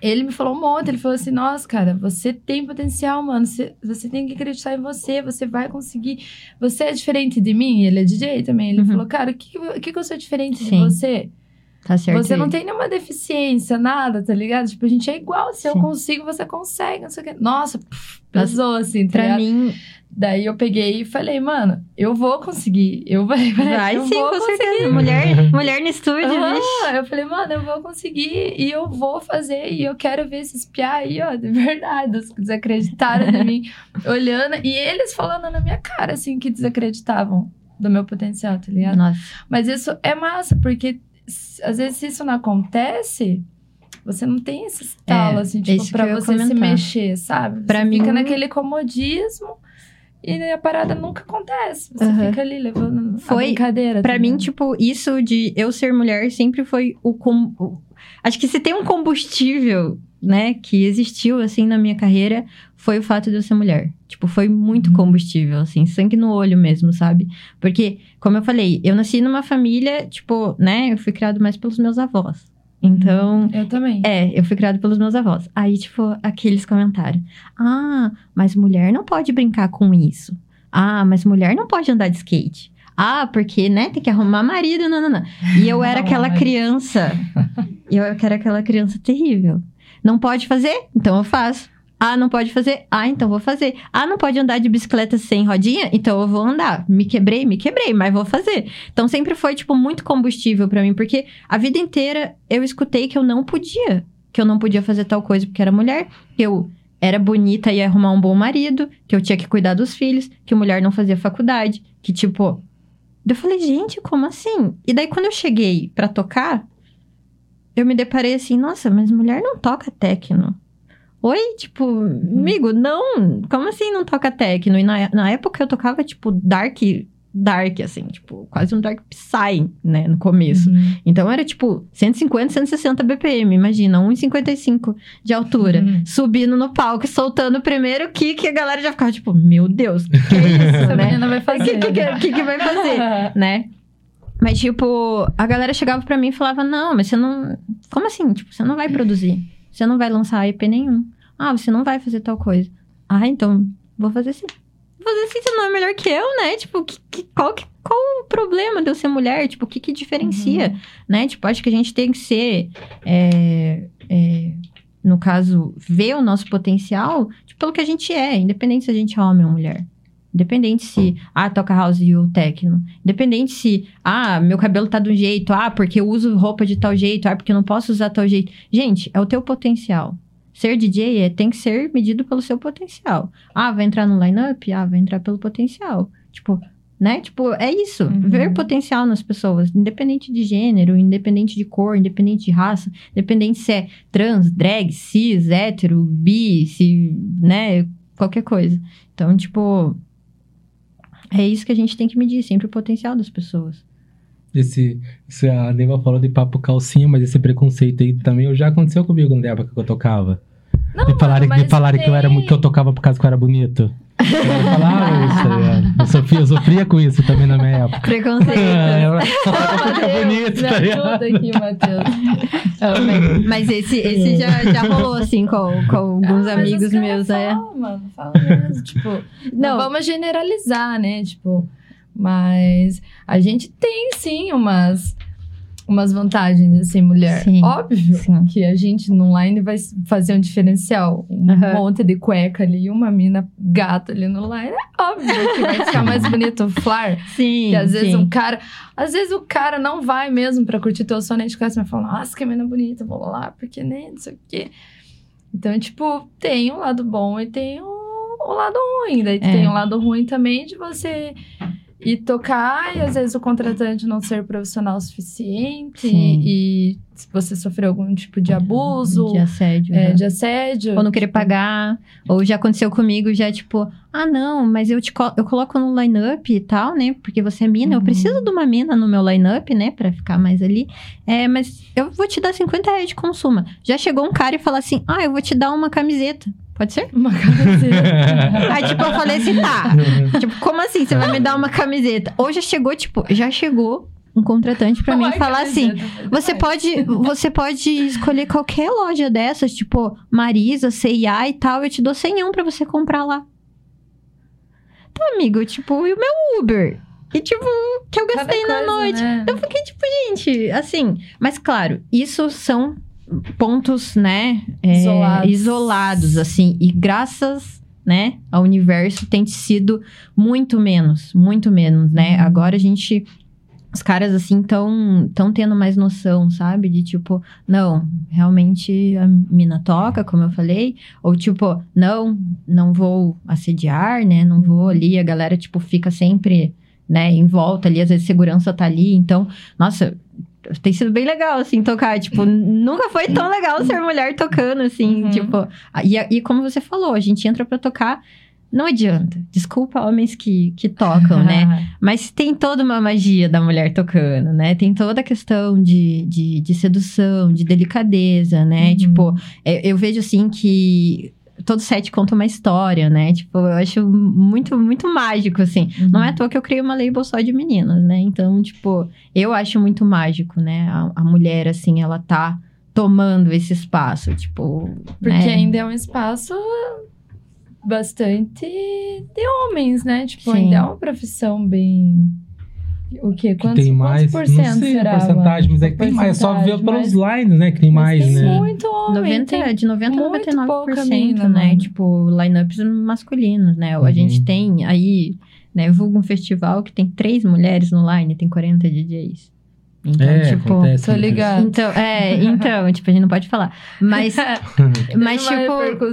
ele me falou um monte, ele falou assim, nossa, cara, você tem potencial, mano, você, você tem que acreditar em você, você vai conseguir, você é diferente de mim, ele é DJ também, ele uhum. falou, cara, o que, que, que eu sou diferente Sim. de você? Tá certo. Você não tem nenhuma deficiência, nada, tá ligado? Tipo, a gente é igual, se Sim. eu consigo, você consegue, não sei o que. Nossa, pff, pesou assim, tá Pra ligado? mim, Daí eu peguei e falei, mano, eu vou conseguir. Eu vai, [LAUGHS] vai eu sim, vou com conseguir. certeza. Mulher, [LAUGHS] mulher no estúdio, uhum. Eu falei, mano, eu vou conseguir e eu vou fazer. E eu quero ver esses piá aí, ó, de [LAUGHS] verdade. Os que desacreditaram de mim, olhando. E eles falando na minha cara, assim, que desacreditavam do meu potencial, tá ligado? Nossa. Mas isso é massa, porque às vezes se isso não acontece, você não tem esse estalo, é, assim, tipo, pra você se mexer, sabe? Você pra fica mim... naquele comodismo e a parada nunca acontece. Você uhum. fica ali levando foi, a brincadeira. Pra mim, tipo, isso de eu ser mulher sempre foi o, com... Acho que se tem um combustível, né, que existiu, assim, na minha carreira, foi o fato de eu ser mulher. Tipo, foi muito uhum. combustível, assim, sangue no olho mesmo, sabe? Porque, como eu falei, eu nasci numa família, tipo, né, eu fui criado mais pelos meus avós. Então. Eu também. É, eu fui criada pelos meus avós. Aí, tipo, aqueles comentários. Ah, mas mulher não pode brincar com isso. Ah, mas mulher não pode andar de skate. Ah, porque, né, tem que arrumar marido, não, não, não. E eu era aquela criança. eu era aquela criança terrível. Não pode fazer? Então eu faço. Ah, não pode fazer? Ah, então vou fazer. Ah, não pode andar de bicicleta sem rodinha? Então eu vou andar. Me quebrei, me quebrei, mas vou fazer. Então sempre foi, tipo, muito combustível para mim, porque a vida inteira eu escutei que eu não podia. Que eu não podia fazer tal coisa porque era mulher, que eu era bonita e ia arrumar um bom marido, que eu tinha que cuidar dos filhos, que mulher não fazia faculdade, que tipo. Eu falei, gente, como assim? E daí quando eu cheguei para tocar, eu me deparei assim, nossa, mas mulher não toca techno. Oi, tipo, amigo, não, como assim não toca techno? E na, na época eu tocava, tipo, dark, dark, assim, tipo, quase um dark psy, né, no começo. Uhum. Então era, tipo, 150, 160 BPM, imagina, 1,55 de altura, uhum. subindo no palco, soltando o primeiro kick, a galera já ficava, tipo, meu Deus, que, que é isso, [LAUGHS] né? vai fazer. O que, que, que, que, vai fazer, [LAUGHS] né? Mas, tipo, a galera chegava pra mim e falava, não, mas você não... Como assim? Tipo, você não vai produzir. Você não vai lançar EP nenhum. Ah, você não vai fazer tal coisa. Ah, então, vou fazer sim. Vou fazer sim, você não é melhor que eu, né? Tipo, que, que, qual, que, qual o problema de eu ser mulher? Tipo, o que que diferencia, uhum. né? Tipo, acho que a gente tem que ser... É, é, no caso, ver o nosso potencial tipo, pelo que a gente é, independente se a gente é homem ou mulher. Independente se, ah, toca house e o techno. Independente se, ah, meu cabelo tá de um jeito, ah, porque eu uso roupa de tal jeito, ah, porque eu não posso usar tal jeito. Gente, é o teu potencial. Ser DJ é, tem que ser medido pelo seu potencial. Ah, vai entrar no line-up? Ah, vai entrar pelo potencial. Tipo, né? Tipo, é isso. Uhum. Ver potencial nas pessoas, independente de gênero, independente de cor, independente de raça, independente se é trans, drag, cis, hétero, bi, se, né? Qualquer coisa. Então, tipo, é isso que a gente tem que medir, sempre o potencial das pessoas. Esse, esse, a Neiva falou de papo calcinha, mas esse preconceito aí também já aconteceu comigo na época que eu tocava. Não, de falarem, mano, de falarem que, eu era, que eu tocava por causa que eu era bonito. Eu falava isso, tá ligado? eu, sofria, eu sofria com isso também na minha época. Preconceito. Eu só toca porque é bonito, me tá ligado? ajuda aqui, Matheus. Mas- esse, esse já, já rolou, assim, com, com alguns Ah, amigos meus, é. falam, mano, fala mesmo, tipo, [LAUGHS] não Não. vamos generalizar, né? Tipo, mas a gente tem sim umas umas vantagens assim, mulher. Sim, Óbvio sim. que a gente no online vai fazer um diferencial, um Aham. monte de cueca ali e uma mina gata ali no online, é óbvio que vai ficar mais bonito o flar. Sim, Que às vezes sim. um cara. Às vezes o cara não vai mesmo pra curtir teu som, nem de casa, mas fala, nossa, que menina bonita, vou lá, porque nem não sei o quê. Então, tipo, tem um lado bom e tem o, o lado ruim. Daí É. tem um lado ruim também de você ir tocar e às vezes o contratante não ser profissional o suficiente Sim. e, se você sofreu algum tipo de abuso, De assédio. é, né? de assédio. Ou não querer tipo, pagar. Ou já aconteceu comigo, já tipo, ah, não, mas eu te eu coloco no line-up e tal, né? Porque você é mina, eu Uhum. preciso de uma mina no meu line-up, né? Pra ficar mais ali. É, mas eu vou te dar 50 reais de consumo. Já chegou um cara e falou assim: ah, eu vou te dar uma camiseta. Pode ser? Uma camiseta. [LAUGHS] Aí, tipo, eu falei assim, tá. tipo, como assim? Você vai me dar uma camiseta? Ou já chegou, tipo, já chegou um contratante pra [LAUGHS] mim falar assim: você pode, você pode escolher qualquer loja dessas, tipo Marisa, C&A e tal, eu te dou senhão pra você comprar lá. Tá, amigo, tipo, e o meu Uber? E tipo, que eu Cada gastei na coisa, noite. né? Eu fiquei tipo, gente, assim, mas claro, isso são pontos, né, é, Isolados. isolados, assim, e graças, né, ao universo tem sido muito menos, muito menos, né? Uhum. Agora a gente os caras assim tão tão tendo mais noção, sabe? De tipo, não, realmente a mina toca, como eu falei, ou tipo, não, não vou assediar, né? Não vou ali, a galera tipo fica sempre, né, em volta ali, às vezes segurança tá ali, então, nossa, tem sido bem legal, assim, tocar. Tipo, nunca foi tão legal ser mulher tocando, assim, Uhum. tipo. E, e como você falou, a gente entra pra tocar, não adianta. Desculpa homens que, que tocam, né? [LAUGHS] Mas tem toda uma magia da mulher tocando, né? Tem toda a questão de, de, de sedução, de delicadeza, né? Uhum. Tipo, é, eu vejo assim que todo set conta uma história, né? Tipo, eu acho muito, muito mágico, assim. Não é à toa que eu criei uma label só de meninas, né? Então, tipo, eu acho muito mágico, né? A, a mulher, assim, ela tá tomando esse espaço, tipo. Porque né? ainda é um espaço bastante de homens, né? Tipo, Sim. ainda é uma profissão bem. O quê? Que Quantos, tem mais. quantos por não cento sei será? a porcentagem, mas é que tem mais. É só ver pelos mas- lines, né? Que tem mas mais, tem né? muito homem. 90, tem- de 90 a muito 99%, pouca mina, né? mano. Tipo, lineups masculinos, né? Uhum. A gente tem aí, né? Vulgo um festival que tem três mulheres no line, tem 40 DJs. Então, É, tipo. acontece. Tô ligado. Então, é, então, [LAUGHS] tipo, a gente não pode falar. Mas, Teve [LAUGHS] mas uma tipo.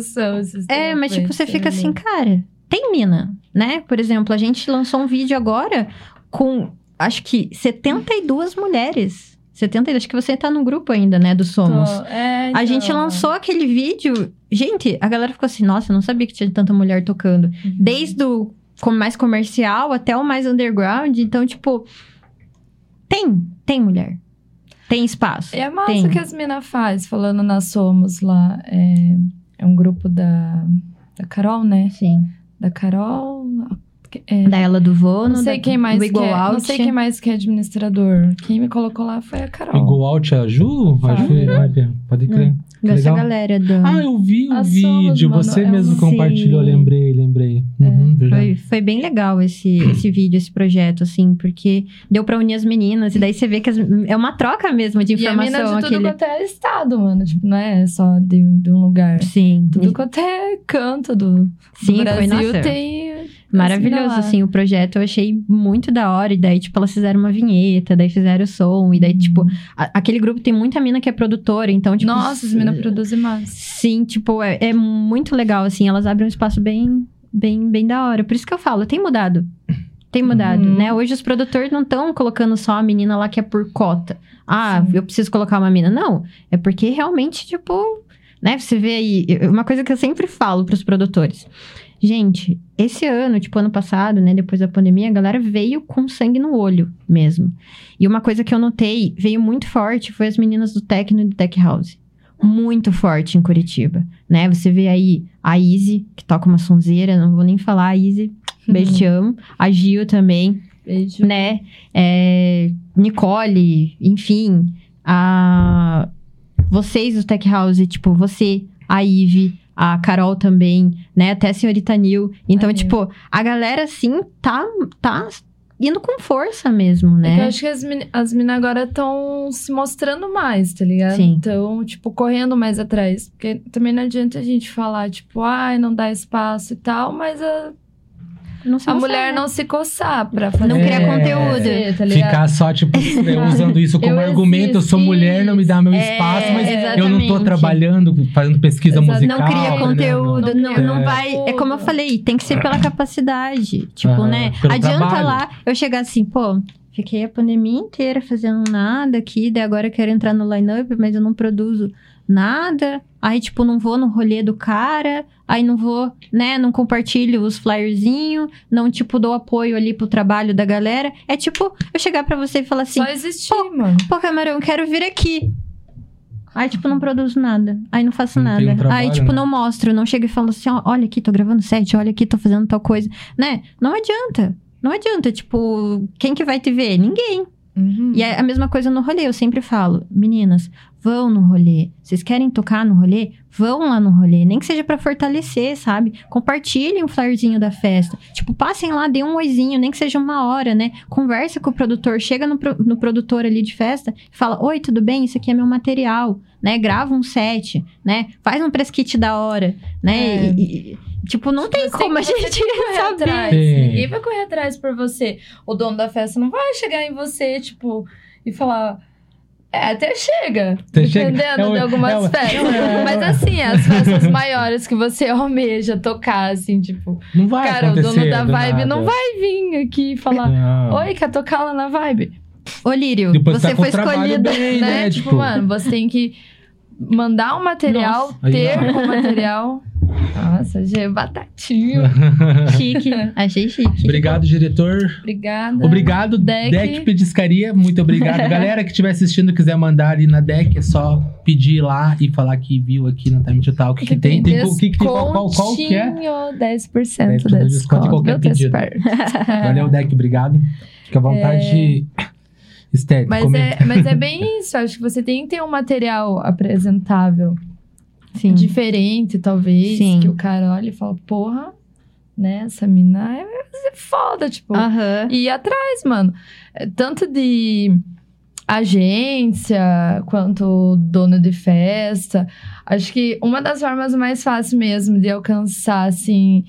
É, mas tipo, você fica assim, cara, tem mina, né? Por exemplo, a gente lançou um vídeo agora com, acho que 72 mulheres. 70, acho que você tá no grupo ainda, né, do Somos. Tô- é, A então. gente lançou aquele vídeo. Gente, a galera ficou assim, nossa, eu não sabia que tinha tanta mulher tocando. Uhum. Desde o com- mais comercial até o mais underground. Então, tipo, tem, tem mulher. Tem espaço. É massa tem. que as minas faz, falando na Somos lá. É, é um grupo da, da Carol, né? Sim. Da Carol. É, Da ela do Vono. não sei da- quem mais do que é, Out. Não sei quem mais que é administrador. Quem me colocou lá foi a Carol. Igual Out a Ju? Vai ver, vai ver. Pode crer. Dessa Legal. galera do. Ah, eu vi o vídeo. mano, Você é mesmo um- compartilhou, Sim. lembrei, lembrei. Uhum, verdade. Foi, foi bem legal esse, esse vídeo, esse projeto, assim, porque deu pra unir as meninas, e daí você vê que as- é uma troca mesmo de E a mina informação. de tudo aquele... quanto é estado, mano. Tipo, não é só de, de um lugar. Sim, Tudo quanto é canto do, do sim, foi, Brasil nossa, tem. Maravilhoso, assim, o projeto eu achei muito da hora, e daí, tipo, elas fizeram uma vinheta, daí fizeram o som, e daí, tipo, a- aquele grupo tem muita mina que é produtora, então, tipo... Nossa, as minas produzem mais. Sim, tipo, é, é muito legal, assim, elas abrem um espaço bem, bem, bem da hora. Por isso que eu falo, tem mudado. Tem mudado, Uhum. né? Hoje os produtores não estão colocando só a menina lá que é por cota. Ah, Sim. eu preciso colocar uma mina. Não, é porque realmente, tipo, né? Você vê aí, uma coisa que eu sempre falo pros produtores. Gente, esse ano, tipo, ano passado, né, depois da pandemia, a galera veio com sangue no olho mesmo. E uma coisa que eu notei, veio muito forte, foi as meninas do Tecno e do Tech House. Muito forte em Curitiba, né? Você vê aí a Izzy, que toca uma sonzeira, não vou nem falar, a Izzy, [LAUGHS] beijo, te amo. A Gil também, Beijo. né? É, Nicole, enfim. A... Vocês do Tech House, tipo, você, a Ive, a Carol também, né? Até a senhorita Nil. Então, tipo, a galera, assim, tá, tá indo com força mesmo, É que eu né? acho que as, meni- as minas agora estão se mostrando mais, tá ligado? Sim. Então, tipo, correndo mais atrás. Porque também não adianta a gente falar, tipo, ai, não dá espaço e tal, mas a, Não se a mostrar, mulher né? não se coçar pra fazer. Não criar É. conteúdo. Tá ligado? Ficar só, tipo, [LAUGHS] usando isso como Eu argumento. Eu sou mulher, não me dá meu É, espaço, mas eu não tô exatamente. trabalhando, fazendo pesquisa Exato. musical. Não cria né? conteúdo, Não não, não É. vai. É como eu falei, tem que ser pela capacidade. Tipo, Aham, né? Adianta trabalho. lá eu chegar assim, pô, fiquei a pandemia inteira fazendo nada aqui, daí agora eu quero entrar no line-up, mas eu não produzo nada. Aí, tipo, não vou no rolê do cara, aí não vou, né? Não compartilho os flyerzinhos, não, tipo, dou apoio ali pro trabalho da galera. É tipo, eu chegar pra você e falar assim: Só existir, mano. Pô, Camarão, quero vir aqui. Aí, tipo, não produzo nada. Aí não faço Não nada. um trabalho, Aí, tipo, né? não mostro. Não chego e falo assim, ó, olha aqui, tô gravando set, olha aqui, tô fazendo tal coisa. Né? Não adianta. Não adianta, tipo, quem que vai te ver? Ninguém. Uhum. E é a mesma coisa no rolê, eu sempre falo, meninas, vão no rolê. Vocês querem tocar no rolê? Vão lá no rolê, nem que seja pra fortalecer, sabe? Compartilhem um flyerzinho da festa. Tipo, passem lá, dê um oizinho, nem que seja uma hora, né? Conversa com o produtor, chega no, pro- no produtor ali de festa e fala: Oi, tudo bem? Isso aqui é meu material, né? Grava um set, né? Faz um press kit da hora, né? É. E- e- tipo, não tem Você como a gente correr saber. atrás. Sim. Ninguém vai correr atrás por você. O dono da festa não vai chegar em você, tipo, e falar. É, até chega. Até chega. dependendo É o- de algumas é o- festas. é o- Mas assim, as festas maiores que você almeja tocar, assim, tipo, Não vai cara, o dono da do vibe nada. não vai vir aqui e falar. Não. Oi, quer tocar lá na vibe? Ô, Lírio, Depois você tá foi o escolhida. bem, né? né? Tipo, mano, você tem que mandar um material, Nossa. Ter o material. Nossa, Gê, batatinho. [LAUGHS] Chique. Achei chique. Obrigado, diretor. Obrigada. Obrigado, Deck. Deck. Pediscaria. Muito obrigado. Galera que estiver assistindo quiser mandar ali na Deck, é só pedir lá e falar que viu aqui no Time Talk. O que, que tem? tem o que, que, qual, qual, qual que é? descontinho, 10% 10% de de desconto em desconto. qualquer pedido. Valeu, Deck. Obrigado. Fica à vontade. Estético. Mas é, mas é bem isso. Acho que você tem que ter um material apresentável. Sim. Diferente, talvez. Sim. Que o cara olha e fala, porra, né? Essa mina é, foda, tipo. Aham. E ir atrás, mano. É, Tanto de agência quanto dono de festa. Acho que uma das formas mais fáceis mesmo de alcançar, assim,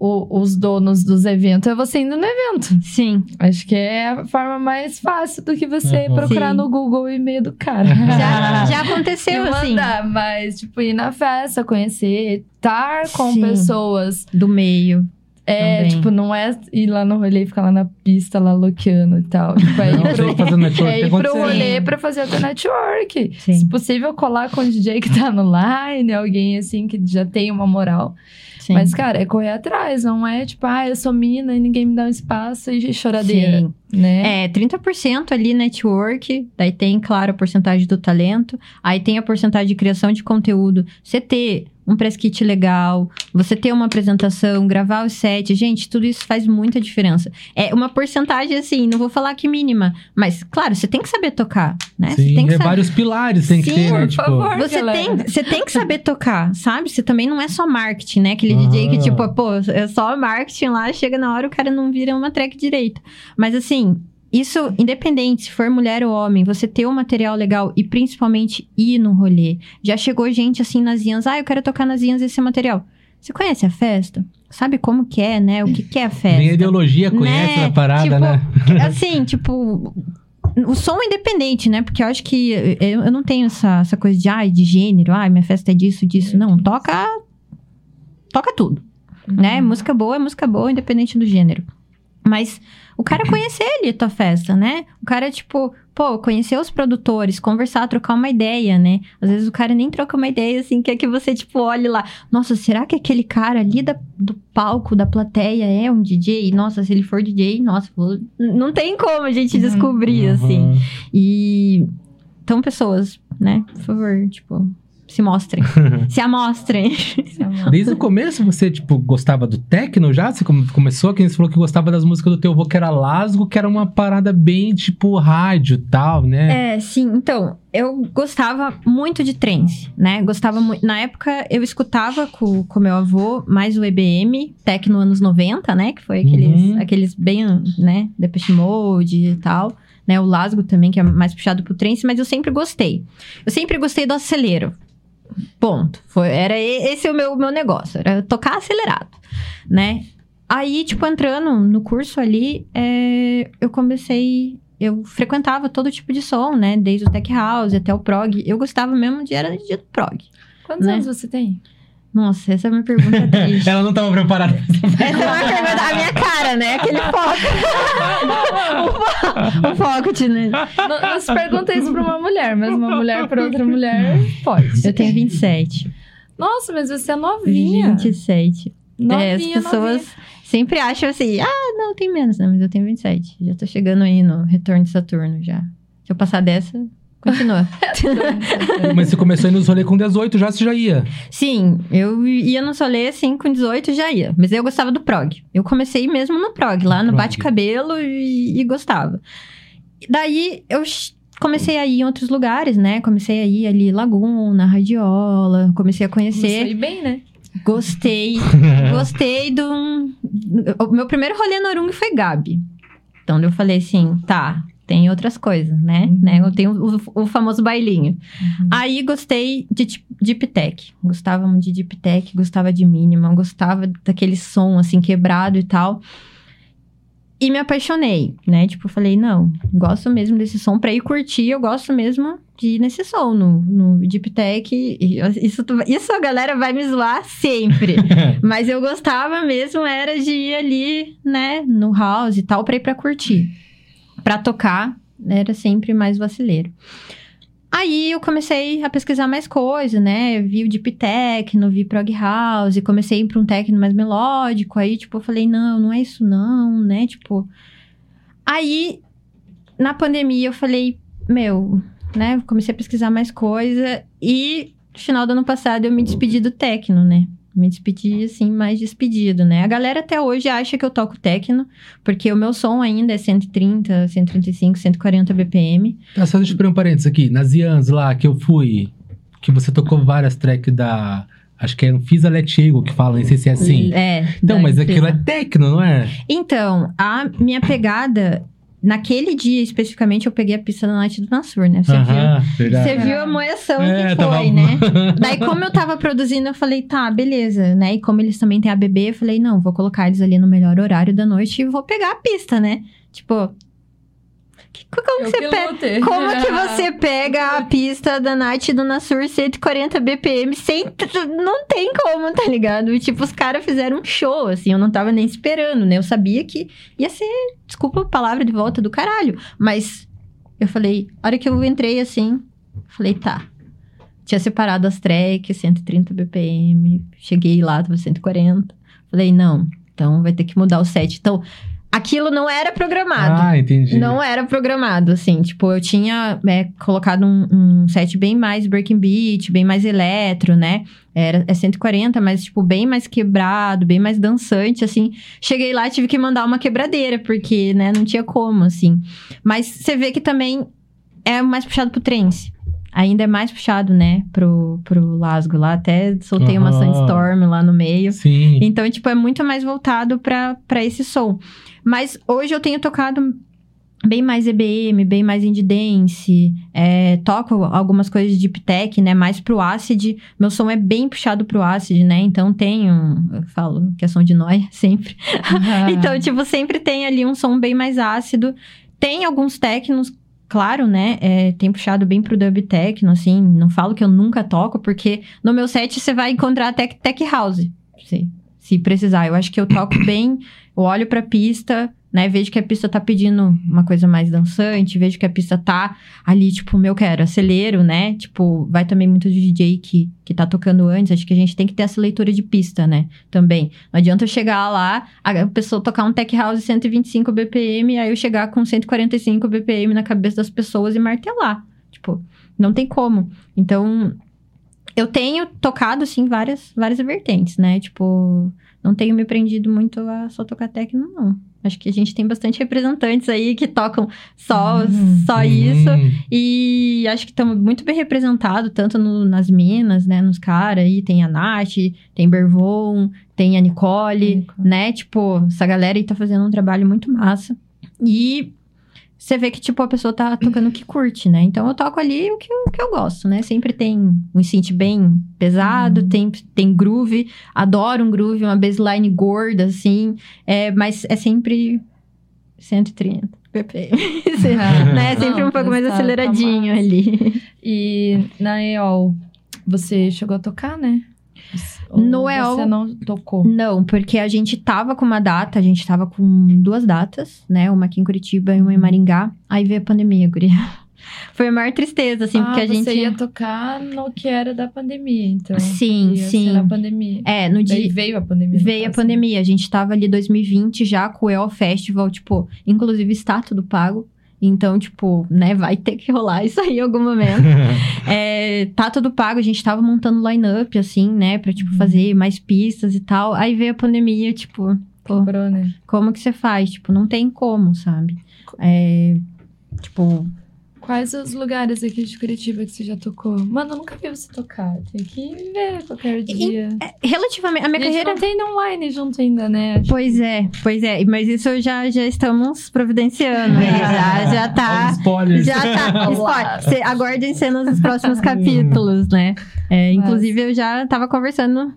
o- os donos dos eventos é você indo no evento. Sim. Acho que é a forma mais fácil do que você Uhum. procurar Sim. no Google o e-mail do cara. Já, [LAUGHS] já aconteceu, assim, mandar, mas, tipo, ir na festa, conhecer, estar com Sim. pessoas. do meio. É, Também. tipo, não é ir lá no rolê e ficar lá na pista, lá loqueando e tal. Tipo, é ir Não, pro, fazer [LAUGHS] network. é ir pro rolê pra fazer o teu network. Sim. Se possível, colar com o [LAUGHS] DJ que tá no line, alguém assim que já tem uma moral. Sim. Mas, cara, é correr atrás, não é tipo, ah, eu sou mina e ninguém me dá um espaço e choradeira, Sim. né? É, 30% ali network, daí tem, claro, a porcentagem do talento, aí tem a porcentagem de criação de conteúdo. Você ter um press kit legal, você ter uma apresentação, gravar o set, gente, tudo isso faz muita diferença. É uma porcentagem, assim, não vou falar que mínima, mas, claro, você tem que saber tocar, né? você Sim, tem que é saber. vários pilares tem que Sim, ter, né? por Tipo, favor. Você galera. tem, você tem que saber tocar, sabe? Você também não é só marketing, né? Aquele Ah. DJ que, tipo, pô, é só marketing lá, chega na hora o cara não vira uma track direita. Mas assim, isso, independente se for mulher ou homem, você ter um material legal e principalmente ir no rolê. Já chegou gente assim nas Ians, ah, eu quero tocar nas Ians esse material. Você conhece a festa? Sabe como que é, né? O que, que é a festa? nem a ideologia conhece Né? a parada, Tipo, né? [LAUGHS] assim, tipo. O som é independente, né? Porque eu acho que eu, eu não tenho essa, essa coisa de, ai, de gênero, ai, minha festa é disso, disso. Não, toca. Toca tudo. Uhum. Né? Música boa é música boa, independente do gênero. Mas o cara conhecer ali a tua festa, né? O cara, tipo, pô, conhecer os produtores, conversar, trocar uma ideia, né? Às vezes o cara nem troca uma ideia, assim, quer que você, tipo, olhe lá. Nossa, será que aquele cara ali da, do palco, da plateia, é um DJ? Nossa, se ele for DJ, nossa, não tem como a gente uhum. descobrir, uhum. assim. E. Então, pessoas, né? Por favor, tipo, se mostrem. [LAUGHS] se amostrem. Desde o começo você, tipo, gostava do techno já? Você começou, quem você falou que gostava das músicas do teu avô, que era Lasgo, que era uma parada bem, tipo, rádio e tal, né? É, sim. Então, eu gostava muito de trance, né? Gostava muito. Na época, eu escutava com, com meu avô mais o EBM, techno anos 90, né? Que foi aqueles, uhum. aqueles bem, né? Depeche Mode e tal. Né, o Lasgo também, que é mais puxado pro trance, mas eu sempre gostei. Eu sempre gostei do acelero. Ponto. Foi, era esse o meu, meu negócio, era tocar acelerado, né? Aí, tipo, entrando no curso ali, é, eu comecei. Eu frequentava todo tipo de som, né? Desde o tech house até o prog. Eu gostava mesmo de era de prog. Quantos né? anos você tem? Nossa, essa é uma pergunta [LAUGHS] triste. Ela não estava preparada. Essa é uma pergunta. A minha cara, né? Aquele foco. [LAUGHS] o, foco, né? Não, não se pergunta isso pra uma mulher, mas uma mulher pra outra mulher pode. Eu tenho 27. Nossa, mas você é novinha. 27. Novinha, é, as pessoas novinha. sempre acham assim, ah, não, tem menos. Não, mas eu tenho 27. Já tô chegando aí no retorno de Saturno já. Se eu passar dessa, Continua. [LAUGHS] Mas você começou a ir nos rolês com 18, já você já ia? Sim, eu ia nos rolês assim com 18 já ia. Mas eu gostava do prog. Eu comecei mesmo no prog, lá no bate-cabelo e, e, gostava. Daí eu comecei a ir em outros lugares, né? Comecei a ir ali Laguna, Radiola, comecei a conhecer. Começou bem, né? Gostei. [LAUGHS] gostei do. O meu primeiro rolê no Orung foi Gabi. Então eu falei assim, tá, tem outras coisas, né? Uhum. né? Eu tenho o, o famoso bailinho. Uhum. Aí gostei de Deep Tech. Gostava muito de Deep Tech, gostava de Minimal, gostava daquele som assim quebrado e tal. E me apaixonei, né? Tipo, falei, não, gosto mesmo desse som. Pra ir curtir, eu gosto mesmo de ir nesse som, no, no Deep Tech. Isso, isso a galera vai me zoar sempre. [LAUGHS] Mas eu gostava mesmo, era de ir ali, né, no house e tal, pra ir pra curtir para tocar, era sempre mais vacileiro. Aí eu comecei a pesquisar mais coisas, né? Vi o Deep Techno, vi Prog House, comecei a ir pra um techno mais melódico. Aí, tipo, eu falei, não, não é isso não, né? Tipo... Aí, na pandemia, eu falei, meu, né? Comecei a pesquisar mais coisa. E, no final do ano passado, eu me despedi do techno, né? Me despedi, assim, mais despedido, né? A galera até hoje acha que eu toco techno, porque o meu som ainda é 130, 135, 140 BPM. Tá, só deixa eu abrir um parênteses aqui. Nas Ians lá que eu fui, que você tocou várias tracks da... Acho que é um Fisa Let Eagle que fala, não sei se é assim. É. Então, mas aquilo é techno, não é? Então, a minha pegada Naquele dia, especificamente, eu peguei a pista da Night do Nassur, né? Você, viu, você viu a moeção é, que foi, tava... né? [LAUGHS] Daí, como eu tava produzindo, eu falei, tá, beleza, né? E como eles também têm a bebê, eu falei, não, vou colocar eles ali no melhor horário da noite e vou pegar a pista, né? Tipo, como, que você pega, como que você pega a pista da Night do Nassur 140 BPM sem. Não tem como, tá ligado? Tipo, os caras fizeram um show, assim, eu não tava nem esperando, né? Eu sabia que ia ser, desculpa a palavra de volta do caralho. Mas eu falei, a hora que eu entrei assim, falei, tá. Tinha separado as tracks, 130 BPM. Cheguei lá, tava 140. Falei, não, então vai ter que mudar o set. Então, Aquilo não era programado. Ah, entendi. Não era programado, assim. Tipo, eu tinha é, colocado um, um, set bem mais breaking beat, bem mais eletro, né? Era, é 140, mas, tipo, bem mais quebrado, bem mais dançante, assim. Cheguei lá tive que mandar uma quebradeira, porque, né, não tinha como, assim. Mas você vê que também é mais puxado pro trance. Ainda é mais puxado, né, pro, pro Lasgo lá. Até soltei uhum. uma Sandstorm lá no meio. Sim. Então, tipo, é muito mais voltado para esse som. Mas hoje eu tenho tocado bem mais EBM, bem mais indie dance, é, toco algumas coisas de deep tech, né, mais pro acid. Meu som é bem puxado pro acid, né? Então tenho, eu falo que é som de nóia [LAUGHS] sempre. Uhum. então, tipo, sempre tem ali um som bem mais ácido. Tem alguns técnicos claro, né, é, tem puxado bem pro dub techno, assim, não falo que eu nunca toco, porque no meu set você vai encontrar tech, tech house, se, se precisar. Eu acho que eu toco bem, eu olho pra pista, né? Vejo que a pista tá pedindo uma coisa mais dançante, vejo que a pista tá ali, tipo, meu quero, acelero, né? Tipo, vai também muito de DJ que, que tá tocando antes. Acho que a gente tem que ter essa leitura de pista, né? Também. Não adianta eu chegar lá, a pessoa tocar um tech house 125 BPM, aí eu chegar com 145 BPM na cabeça das pessoas e martelar. Tipo, não tem como. Então, eu tenho tocado, sim, várias, várias vertentes, né? Tipo, não tenho me prendido muito a só tocar techno, não. Acho que a gente tem bastante representantes aí que tocam só, uhum. só isso. E acho que estamos muito bem representados, tanto no, nas minas, né? Nos caras aí. Tem a Nath, tem Bervon, tem a Nicole, Nicole, né? Tipo, essa galera aí tá fazendo um trabalho muito massa. E você vê que, tipo, a pessoa tá tocando o que curte, né? Então eu toco ali o que, o que eu gosto, né? Sempre tem um synth bem pesado, uhum. tem, tem groove, adoro um groove, uma baseline gorda, assim, é, mas é sempre 130 ppm, [LAUGHS] né? É sempre Não, um pouco mais tá, aceleradinho tá ali. E na EOL, você chegou a tocar, né? No EOL. Você não tocou? Não, porque a gente tava com uma data, a gente tava com duas datas, né? Uma aqui em Curitiba e uma em uhum. Maringá. Aí veio a pandemia, guria. [LAUGHS] Foi a maior tristeza, assim, ah, porque a gente. Você ia tocar no que era da pandemia, então. Sim, ia sim. na pandemia. É, no Daí dia. veio a pandemia. Veio a pandemia. A gente tava ali 2020 já com o EO Festival, tipo, inclusive está tudo pago. Então, tipo, né, vai ter que rolar isso aí em algum momento. [LAUGHS] é, tá tudo pago, a gente tava montando line-up, assim, né, pra, tipo, uhum. fazer mais pistas e tal. Aí veio a pandemia, tipo, pô, Quebrou, né? como que você faz? Tipo, não tem como, sabe? É, tipo, Quais os lugares aqui de Curitiba que você já tocou? Mano, eu nunca vi você tocar. Tem que ver qualquer dia. E, relativamente, a minha a carreira. não tem online junto ainda, né? Acho pois que... é, pois é. Mas isso já, já estamos providenciando. Né? já, já tá. Spoilers. Já tá. [LAUGHS] Spoiler. Aguardem cenas nos próximos [LAUGHS] capítulos, né? É, inclusive, eu já tava conversando.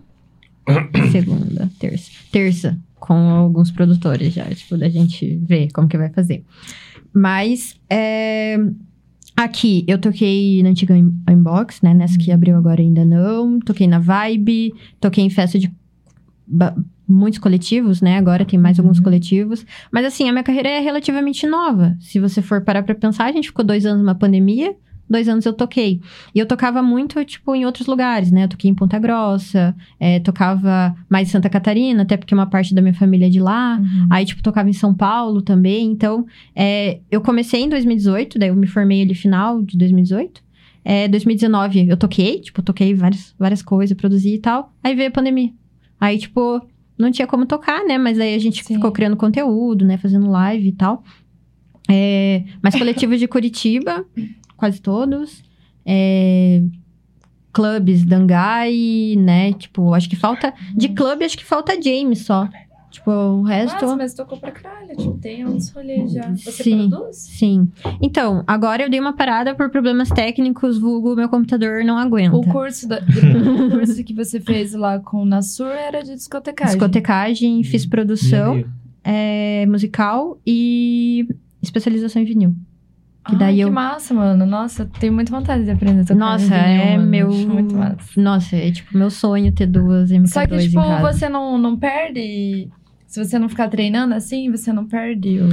[COUGHS] segunda, terça. Terça, com alguns produtores já, tipo, da gente ver como que vai fazer. Mas. É Aqui, eu toquei na antiga Inbox, né? Nessa que abriu agora ainda não. Toquei na Vibe, toquei em festa de muitos coletivos, né? Agora tem mais uhum. alguns coletivos. Mas assim, a minha carreira é relativamente nova. Se você for parar pra pensar, a gente ficou dois anos numa pandemia dois anos eu toquei. E eu tocava muito, tipo, em outros lugares, né? Eu toquei em Ponta Grossa, é, tocava mais em Santa Catarina, até porque uma parte da minha família é de lá. Uhum. Aí, tipo, tocava em São Paulo também. Então, é, eu comecei em 2018, daí eu me formei ali final de 2018. É, 2019 eu toquei, tipo, toquei várias, várias coisas, produzi e tal. Aí veio a pandemia. Aí, tipo, não tinha como tocar, né? Mas aí a gente Sim. ficou criando conteúdo, né? Fazendo live e tal. É, mas coletivo de Curitiba, quase todos. É, clubes, Dangai, né? Tipo, acho que falta. De clube, acho que falta James só. Tipo, o resto. Nossa, mas tocou pra caralho. Tipo, tem uns rolês já. Você sim, produz? Sim. Então, agora eu dei uma parada por problemas técnicos, vulgo, meu computador não aguenta. O curso, da, o curso que você fez lá com o Nassur era de discotecagem. Discotecagem, fiz produção é, musical e especialização em vinil. Que daí Ai, eu... que massa, mano. Nossa, tenho muita vontade de aprender a Nossa, é mano. meu... Muito massa. Nossa, é tipo meu sonho ter duas MK2 Só que, tipo, você não, não perde... Se você não ficar treinando assim, você não perde o...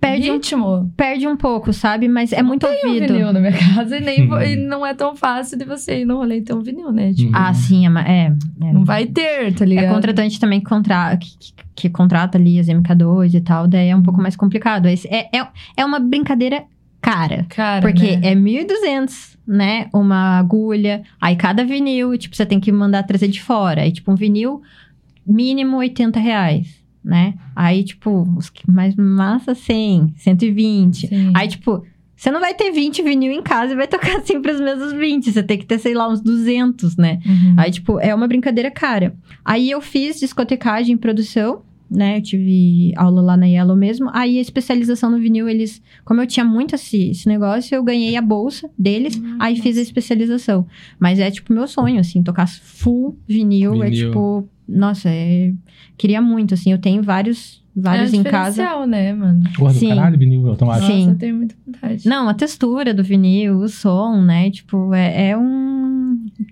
Perde ritmo. Um, perde um pouco, sabe? Mas é muito tem ouvido. Um vinil na minha casa e, nem e não é tão fácil de você ir no rolê e ter um vinil, né? Tipo, ah, sim, é, é, é, Não vai ter, tá ligado? É contratante também que, contra, que, que, que contrata ali as MK2 e tal, daí é um pouco mais complicado. É, é, é uma brincadeira cara. Cara, Porque né? é 1.200, né? Uma agulha. Aí cada vinil, tipo, você tem que mandar trazer de fora. Aí, tipo, um vinil, mínimo 80 reais, né? Aí, tipo, os que mais massa, 100, 120. Sim. Aí, tipo... Você não vai ter 20 vinil em casa e vai tocar [LAUGHS] sempre os mesmos 20. Você tem que ter, sei lá, uns 200, né? Uhum. Aí, tipo, é uma brincadeira cara. Aí eu fiz discotecagem em produção né? Eu tive aula lá na Yellow mesmo. Aí a especialização no vinil, eles. Como eu tinha muito esse, esse negócio, eu ganhei a bolsa deles, hum, aí nossa. fiz a especialização. Mas é tipo meu sonho, assim, tocar full vinil, é, vinil. é tipo. Nossa, é, queria muito, assim. Eu tenho vários vários é em casa. né, mano? Porra, Sim. do caralho, vinil automático. Sim. Nossa, eu tenho muita vontade. Não, a textura do vinil, o som, né? Tipo, é, é um...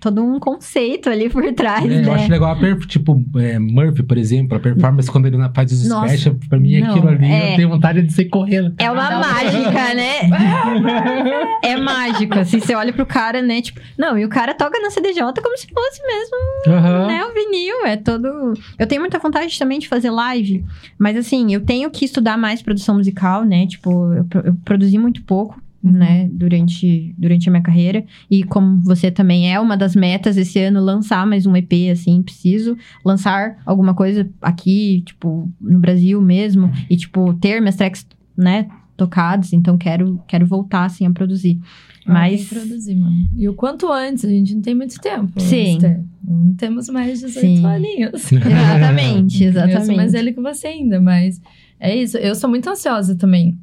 todo um conceito ali por trás, É, né? Eu acho legal a perf... tipo, é, Murphy, por exemplo, a performance quando ele na- faz os Nossa, special, pra mim não, aquilo ali, é. eu tenho vontade de sair correndo. É uma Não. mágica, né? [LAUGHS] é mágico, assim, você olha pro cara, né? Tipo, não, e o cara toca na CDJ como se fosse mesmo Aham. né, o vinil, é todo. Eu tenho muita vontade também de fazer live, mas assim, eu tenho que estudar mais produção musical, né? Tipo, eu, eu produzi muito pouco. Né, durante, durante a minha carreira. E como você também é uma das metas esse ano, lançar mais um EP, assim, preciso lançar alguma coisa aqui, tipo, no Brasil mesmo. E, tipo, ter minhas tracks, né, tocadas. Então, quero, quero voltar, assim, a produzir. Ah, Mas- produzir, mano. E o quanto antes, a gente não tem muito tempo. Sim. Esther. Não temos mais de 18 Sim. aninhos. [LAUGHS] [LAUGHS] Exatamente, Eu sou mais exatamente. velha que você ainda, mas é isso. Eu sou muito ansiosa também.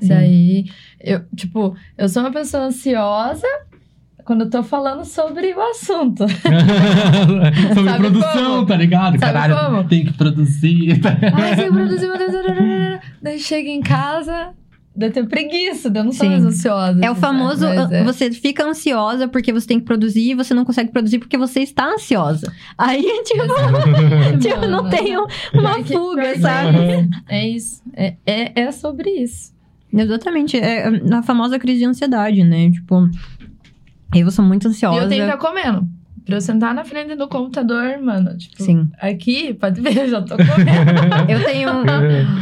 Sim. Daí, eu, tipo, eu sou uma pessoa ansiosa quando eu tô falando sobre o assunto. [LAUGHS] Sobre Sabe produção, como? tá ligado? Sabe Caralho, como? tem que produzir. Ai, produziu, meu Deus, dadadadada. [LAUGHS] Daí chega em casa, eu tenho preguiça, daí eu não sou Sim. mais ansiosa. É o assim, famoso, é. você fica ansiosa porque você tem que produzir e você não consegue produzir porque você está ansiosa. Aí, [LAUGHS] tipo, tipo não tem um- uma que- fuga, que sabe? É isso. É, é, é sobre isso. Exatamente. É a famosa crise de ansiedade, né? Tipo, eu sou muito E ansiosa. eu tenho que estar comendo. Pra eu sentar na frente do computador, mano. Tipo, Sim. aqui, pode ver, [LAUGHS] eu já tô comendo. [LAUGHS] Eu tenho.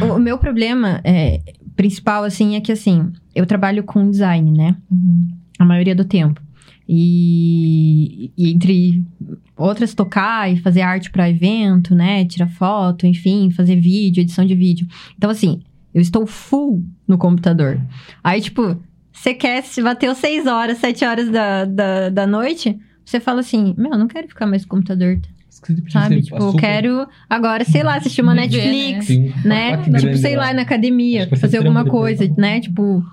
o, o meu problema é, principal, assim, é que, assim, eu trabalho com design, né? a maioria do tempo. E, e entre outras tocar e fazer arte para evento, né, tirar foto, enfim, fazer vídeo, edição de vídeo. Então assim, eu estou full no computador. Aí tipo, você quer se bateu 6 horas, 7 horas da, da, da noite, você fala assim: "Meu, eu não quero ficar mais no computador", sabe? Tipo, eu quero agora, sei lá, assistir uma Viver, Netflix, né? pacote Tipo, grande sei lá, na academia, fazer alguma coisa, tá né? Tipo.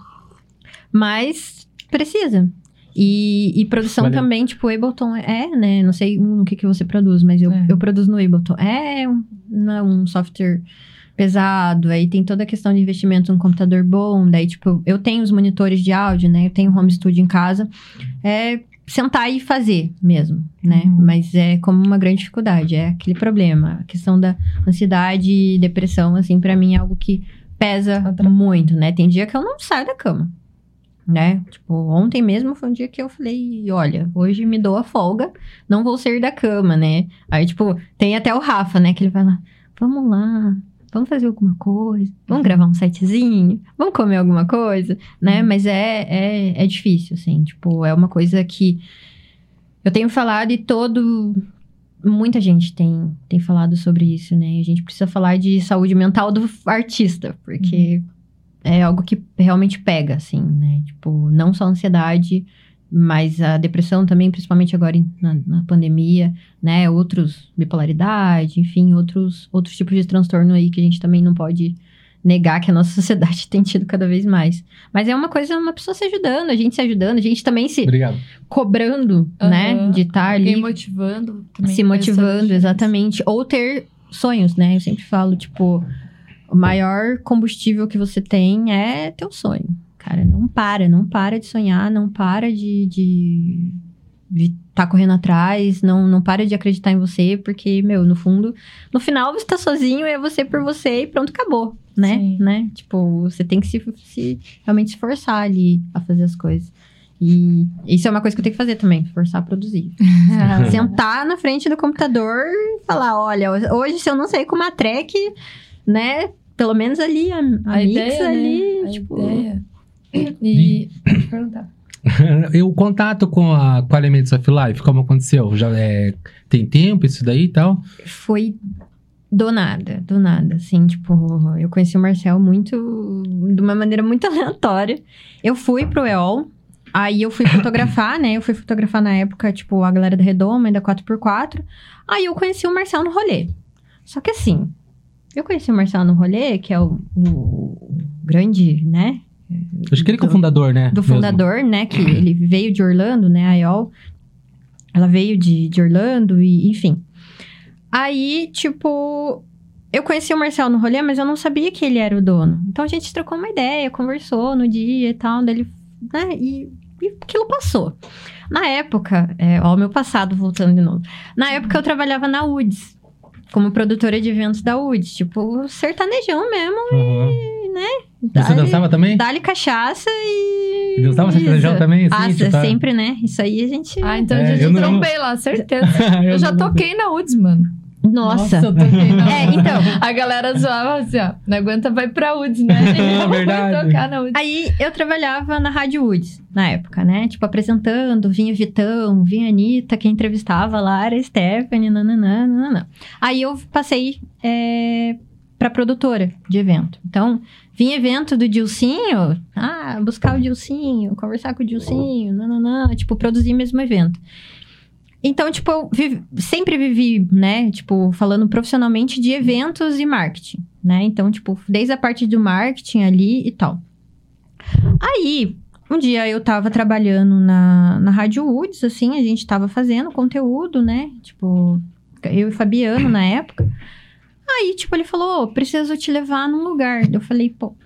Mas precisa. E, e produção Valeu. também, tipo, o Ableton é, né? Não sei no que, que você produz, mas eu, É. eu produzo no Ableton. É um, não é um software pesado, aí tem toda a questão de investimento num computador bom, daí, tipo, eu tenho os monitores de áudio, né? Eu tenho home studio em casa. É sentar e fazer mesmo, né? Uhum. Mas é como uma grande dificuldade, é aquele problema. A questão da ansiedade e depressão, assim, pra mim é algo que pesa Atrapalha. muito, né? Tem dia que eu não saio da cama, né? Tipo, ontem mesmo foi um dia que eu falei, olha, hoje me dou a folga, não vou sair da cama, né? Aí, tipo, tem até o Rafa, né? Que ele vai lá, vamos lá, vamos fazer alguma coisa, vamos gravar um sitezinho, vamos comer alguma coisa, né? Mas é, é, é difícil, assim, tipo, é uma coisa que eu tenho falado e todo. Muita gente tem, tem falado sobre isso, né? A gente precisa falar de saúde mental do artista, porque é algo que realmente pega, assim, né? Tipo, não só ansiedade, mas a depressão também, principalmente agora em- na, na pandemia, né? Outros, bipolaridade, enfim, outros, outros tipos de transtorno aí que a gente também não pode negar que a nossa [LAUGHS] sociedade tem tido cada vez mais. Mas é uma coisa, uma pessoa se ajudando, a gente se ajudando, a gente também se Obrigado. cobrando, né? Aham. De estar Alguém ali motivando. também se motivando, exatamente. Ou ter sonhos, né? Eu sempre falo, tipo, o maior combustível que você tem é teu sonho. Cara, não para, não para de sonhar, não para de. de de tá correndo atrás, não, não para de acreditar em você, porque, meu, no fundo, no final você tá sozinho, é você por você e pronto, acabou, né? Sim. né? Tipo, você tem que se, se realmente se forçar ali a fazer as coisas. E isso é uma coisa que eu tenho que fazer também, forçar a produzir. [LAUGHS] Sentar na frente do computador e falar: olha, hoje se eu não sair com uma track, né? Pelo menos ali, a, a, A mix ideia, ali, né? A tipo. ideia. E. Perguntar. [LAUGHS] E o contato com a, com a Elements of Life, como aconteceu? Já é, tem tempo isso daí e tal? Foi do nada, do nada, assim, tipo, eu conheci o Marcel muito, de uma maneira muito [LAUGHS] aleatória. Eu fui pro EOL, aí eu fui fotografar, né, eu fui fotografar na época, tipo, a galera da Redoma e da 4x4, aí eu conheci o Marcel no rolê. Só que assim, eu conheci o Marcel no rolê, que é o, o grande, né, Acho que ele que é o fundador, né? do mesmo. fundador, né? Que ele veio de Orlando, né? A IOL. Ela veio de, de Orlando e, enfim. Aí, tipo, eu conheci o Marcel no rolê, mas eu não sabia que ele era o dono. Então a gente trocou uma ideia, conversou no dia e tal. Daí ele, né? E, e aquilo passou. Na época, é, ó, o meu passado voltando de novo. Na época eu trabalhava na UDS, como produtora de eventos da UDS, tipo, sertanejão mesmo, Uhum. e, né? Você dançava também? Dá-lhe cachaça e. E dançava sertanejão também, assim? Ah, tipo, tá? sempre, né? Isso aí a gente. Ah, então É, eu já eu não- trombei lá, certeza. [LAUGHS] Eu já não- toquei na UDS, mano. Nossa. eu toquei na É, então. A galera zoava assim, ó. Não aguenta, vai pra UDS, né? [LAUGHS] É verdade. Vai tocar na UDS. Aí eu trabalhava na Rádio Woods, na época, né? Tipo, apresentando, vinha Vitão, vinha Anitta, quem entrevistava lá era a Stephanie, nananã, nananã. Aí eu passei é, pra produtora de evento. Então, vinha evento do Dilcinho, ah, buscar o Dilcinho, conversar com o Dilcinho, nananã, tipo, produzir mesmo evento. Então, tipo, eu sempre vivi, né, tipo, falando profissionalmente de eventos e marketing, né? Então, tipo, desde a parte do marketing ali e tal. Aí, um dia eu tava trabalhando na, na Rádio Woods, assim, a gente tava fazendo conteúdo, né? Tipo, eu e Fabiano na época. Aí, tipo, ele falou, ô, preciso te levar num lugar. Eu falei, pô,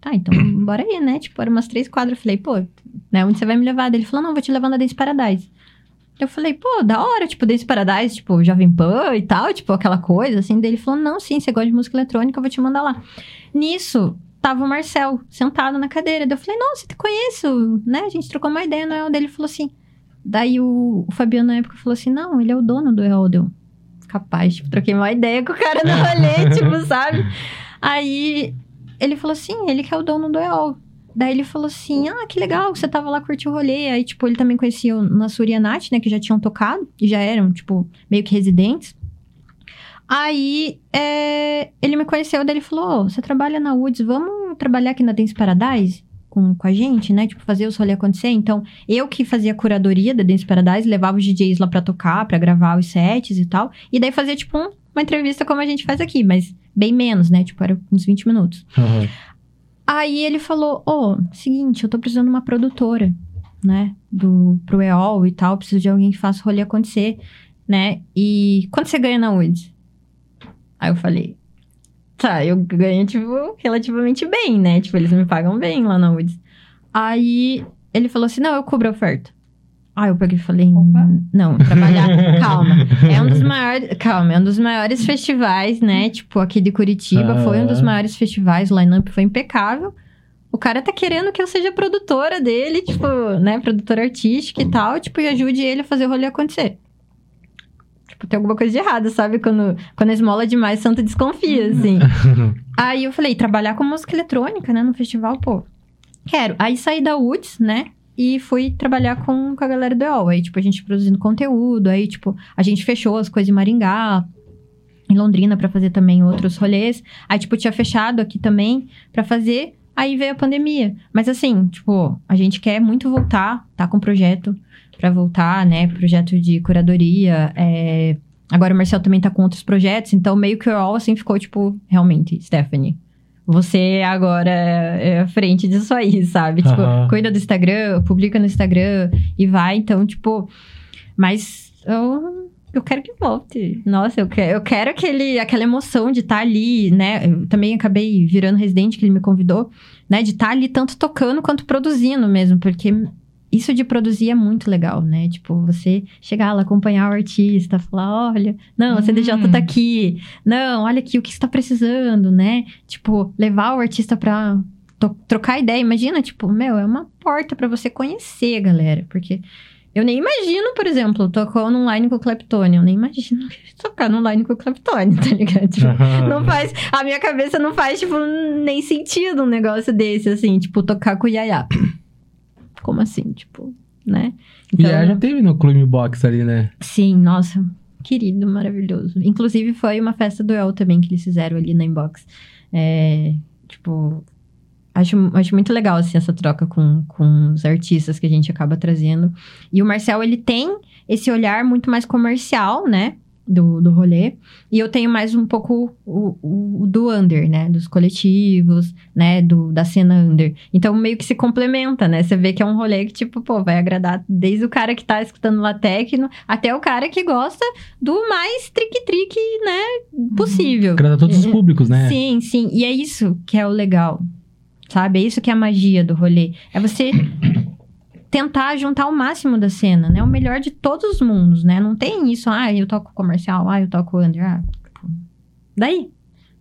tá, então [CLEARS THROAT] bora aí, né? Tipo, eram umas três quadras. Eu falei, pô, né, onde você vai me levar? Ele falou, não, vou te levar na Dance Paradise. Eu falei, pô, da hora, tipo, Dance Paradise, tipo, Jovem Pan e tal, tipo, aquela coisa, assim. Daí ele falou, não, sim, você gosta de música eletrônica, eu vou te mandar lá. Nisso, tava o Marcel sentado na cadeira. Daí eu falei, nossa, te conheço, né? A gente trocou uma ideia no EOL dele. Ele falou assim. Daí o, o Fabiano na época falou assim: não, ele é o dono do EOL. Capaz, tipo, troquei uma ideia com o cara no [LAUGHS] rolê, tipo, sabe? Aí ele falou assim: ele que é o dono do EOL. Daí ele falou assim: Ah, que legal, você tava lá curtindo o rolê. Aí, tipo, ele também conhecia o Nassur e a Nath, né? Que já tinham tocado, e já eram, tipo, meio que residentes. Aí é, ele me conheceu, daí ele falou: "Ô, Você trabalha na Woods, vamos trabalhar aqui na Dance Paradise com, com a gente, né? Tipo, fazer os rolês acontecer. Então, eu que fazia a curadoria da Dance Paradise, levava os DJs lá pra tocar, pra gravar os sets e tal. E daí fazia, tipo, um- uma entrevista como a gente faz aqui, mas bem menos, né? Tipo, era uns 20 minutos. Uhum. Aí ele falou: Ô, seguinte, eu tô precisando de uma produtora, né? Do, pro EOL e tal. Preciso de alguém que faça o rolê acontecer, né? E quanto você ganha na Woods? Aí eu falei: Tá, eu ganho, tipo, relativamente bem, né? Tipo, eles me pagam bem lá na Woods. Aí ele falou assim: Não, eu cubro a oferta. Aí eu peguei e falei: Opa. Não, trabalhar. [LAUGHS] calma. É um dos maiores. Calma, é um dos maiores festivais, né? Tipo, aqui de Curitiba. Foi um dos Ah. maiores festivais. O line-up foi impecável. O cara tá querendo que eu seja produtora dele, tipo, né? Produtora artística e tal. Tipo, e ajude ele a fazer o rolê acontecer. Tipo, tem alguma coisa de errado, sabe? Quando, quando esmola demais, santo desconfia, assim. [LAUGHS] Aí eu falei, trabalhar com música eletrônica, né? No festival, pô. Quero. Aí saí da UTS, né? E fui trabalhar com, com a galera do EOL. Aí, tipo, a gente produzindo conteúdo. Aí, tipo, a gente fechou as coisas em Maringá, em Londrina, pra fazer também outros rolês. Aí, tipo, tinha fechado aqui também pra fazer. Aí veio a pandemia. Mas assim, tipo, a gente quer muito voltar, tá com projeto pra voltar, né? Projeto de curadoria. é, Agora o Marcel também tá com outros projetos. Então, meio que o EOL, assim, ficou, tipo, realmente, Stephanie. Você agora é a frente disso aí, sabe? Tipo, Aham. cuida do Instagram, publica no Instagram e vai. Então, tipo. Mas eu, eu quero que volte. Nossa, eu quero, eu quero aquele, aquela emoção de estar ali, né? Eu também acabei virando residente, que ele me convidou, né? De estar ali tanto tocando quanto produzindo mesmo, porque isso de produzir é muito legal, né? Tipo, você chegar lá, acompanhar o artista, falar, olha, não, a CDJ Hum. tá aqui. Não, olha aqui o que você tá precisando, né? Tipo, levar o artista pra trocar ideia. Imagina, tipo, meu, é uma porta pra você conhecer galera. Porque eu nem imagino, por exemplo, tocou no line com o Claptone. Eu nem imagino [LAUGHS] tocar no line com o Claptone, tá ligado? Tipo, não faz. A minha cabeça não faz, tipo, nem sentido um negócio desse, assim, tipo, tocar com o Yaya. Como assim? Tipo, né? E aí já teve no Clube Box ali, né? Sim, nossa, querido, maravilhoso. Inclusive, foi uma festa do El também que eles fizeram ali na inbox. É, tipo, acho, acho muito legal, assim, essa troca com, com os artistas que a gente acaba trazendo. E o Marcel, ele tem esse olhar muito mais comercial, né? Do, do rolê. E eu tenho mais um pouco o, o, o do under, né? Dos coletivos, né? Do, da cena under. Então, meio que se complementa, né? Você vê que é um rolê que, tipo, pô, vai agradar desde o cara que tá escutando lá techno até o cara que gosta do mais trick-trick, né? Possível. Agrada todos os É, públicos, né? Sim, sim. E é isso que é o legal. Sabe? É isso que é a magia do rolê. É você tentar juntar o máximo da cena, né? O melhor de todos os mundos, né? Não tem isso, ah, eu toco comercial, ah, eu toco under, ah, tipo, daí,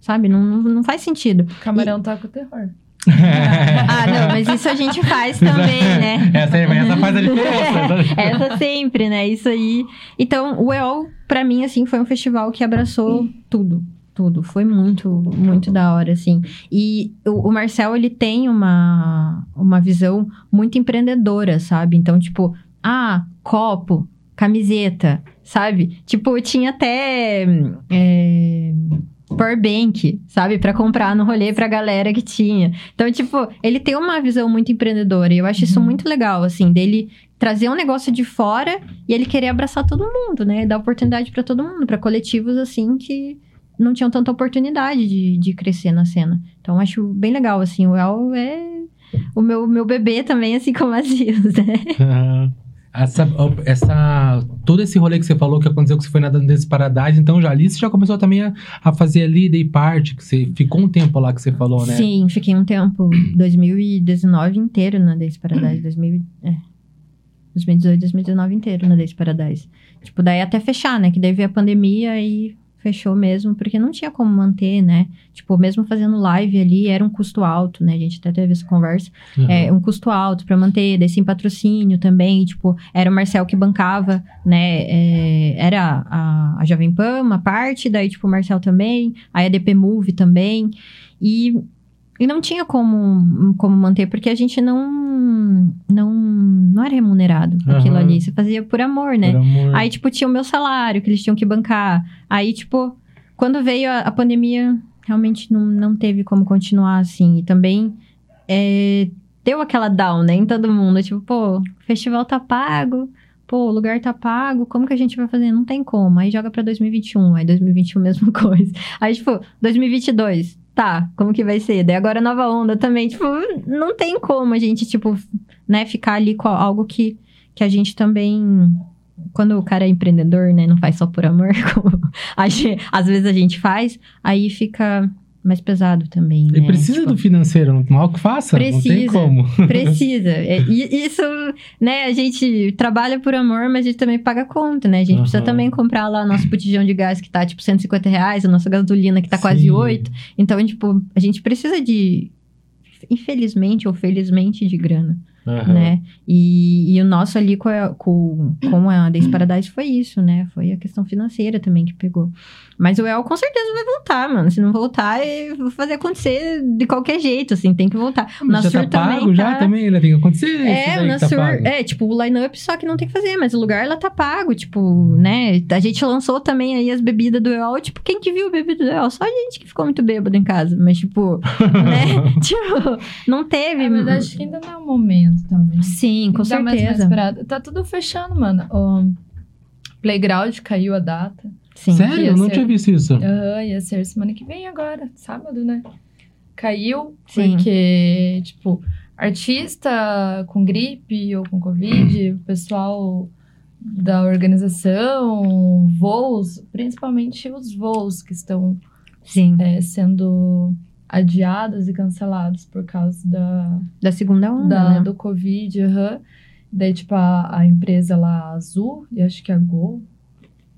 sabe? Não, não, faz sentido. Camarão e... toca o terror. [LAUGHS] ah, não, mas isso a gente faz também, né? Essa, essa faz a diferença. [LAUGHS] essa sempre, né? Isso aí. Então, o EOL, pra mim, assim, foi um festival que abraçou tudo. Tudo. Foi muito, muito da hora, assim. E o, o Marcel, ele tem uma, uma visão muito empreendedora, sabe? Então, tipo, ah, copo, camiseta, sabe? Tipo, tinha até. É powerbank, sabe? para comprar no rolê pra galera que tinha. Então, tipo, ele tem uma visão muito empreendedora. E eu acho uhum. isso muito legal, assim, dele trazer um negócio de fora e ele querer abraçar todo mundo, né? Dar oportunidade para todo mundo, para coletivos, assim, que não tinham tanta oportunidade de, de crescer na cena. Então, acho bem legal, assim. O El é o meu, meu bebê também, assim como as Zios, né? [LAUGHS] Essa, essa, todo esse rolê que você falou que aconteceu que você foi na Dance Paradise, então já ali você já começou também a, a fazer ali day parte, que você ficou um tempo lá que você falou, né? Sim, fiquei um tempo, [CLEARS THROAT] 2019 inteiro na Dance Paradise, [CLEARS THROAT] 2000, é, 2018, 2019 inteiro na Dance Paradise. Tipo, daí até fechar, né? Que daí veio a pandemia e fechou mesmo, porque não tinha como manter, né? Tipo, mesmo fazendo live ali, era um custo alto, né? A gente até teve essa conversa. Uhum. É um custo alto para manter, daí sim patrocínio também, tipo, era o Marcel que bancava, né? É, era a, a Jovem Pan, uma parte, daí, tipo, o Marcel também, a EDP Move também. E e não tinha como, como manter, porque a gente não, não, não era remunerado uhum. aquilo ali. Você fazia por amor, né? Por amor. Aí, tipo, tinha o meu salário que eles tinham que bancar. Aí, tipo, quando veio a, a pandemia, realmente não, não teve como continuar assim. E também é, deu aquela down, né, em todo mundo. Tipo, pô, o festival tá pago, pô, o lugar tá pago, como que a gente vai fazer? Não tem como. Aí joga pra 2021, aí 2021 [LAUGHS] mesma coisa. Aí, tipo, 2022, tá, como que vai ser? Daí agora nova onda também, tipo, não tem como a gente, tipo, né, ficar ali com algo que, que a gente também. Quando o cara é empreendedor, né, não faz só por amor, [LAUGHS] como a gente, às vezes a gente faz, aí fica mais pesado também. Ele né? precisa tipo, do financeiro, mal que faça, precisa, não tem como. [LAUGHS] Precisa. É, e isso, né, a gente trabalha por amor, mas a gente também paga conta, né? A gente uhum. precisa também comprar lá nosso botijão de gás que tá, tipo, 150 reais, a nossa gasolina que tá Sim. quase 8. Então, tipo, a gente precisa de, infelizmente ou felizmente, de grana. Uhum. Né? E, e, o nosso ali com a, com, com a Days Paradise foi isso, né? Foi a questão financeira também que pegou. Mas o El com certeza vai voltar, mano. Se não voltar, eu vou fazer acontecer de qualquer jeito, assim, tem que voltar. O Nasur já tá também. já tá... também, ele tem que acontecer. É, o Nasur. Tá é, tipo, o line-up só que não tem que fazer, mas o lugar ela tá pago, tipo, né? A gente lançou também aí as bebidas do El. Tipo, quem que viu a bebida do El? Só a gente que ficou muito bêbado em casa. Mas, tipo, [LAUGHS] né? [LAUGHS] tipo, não teve. É, mas acho que ainda não é o momento também. Sim, com certeza. tá tudo fechando, mano. O Playground caiu a data. Sim. Sério? Eu não ser... tinha visto isso. Uh, ia ser semana que vem agora, sábado, né? Caiu Sim. porque, tipo, artista com gripe ou com Covid, o pessoal da organização, voos, principalmente os voos que estão é, sendo adiados e cancelados por causa da... Da segunda onda, da, né? Do Covid, aham. Uhum. Daí, tipo, a, a empresa lá, Azul, e acho que a Gol,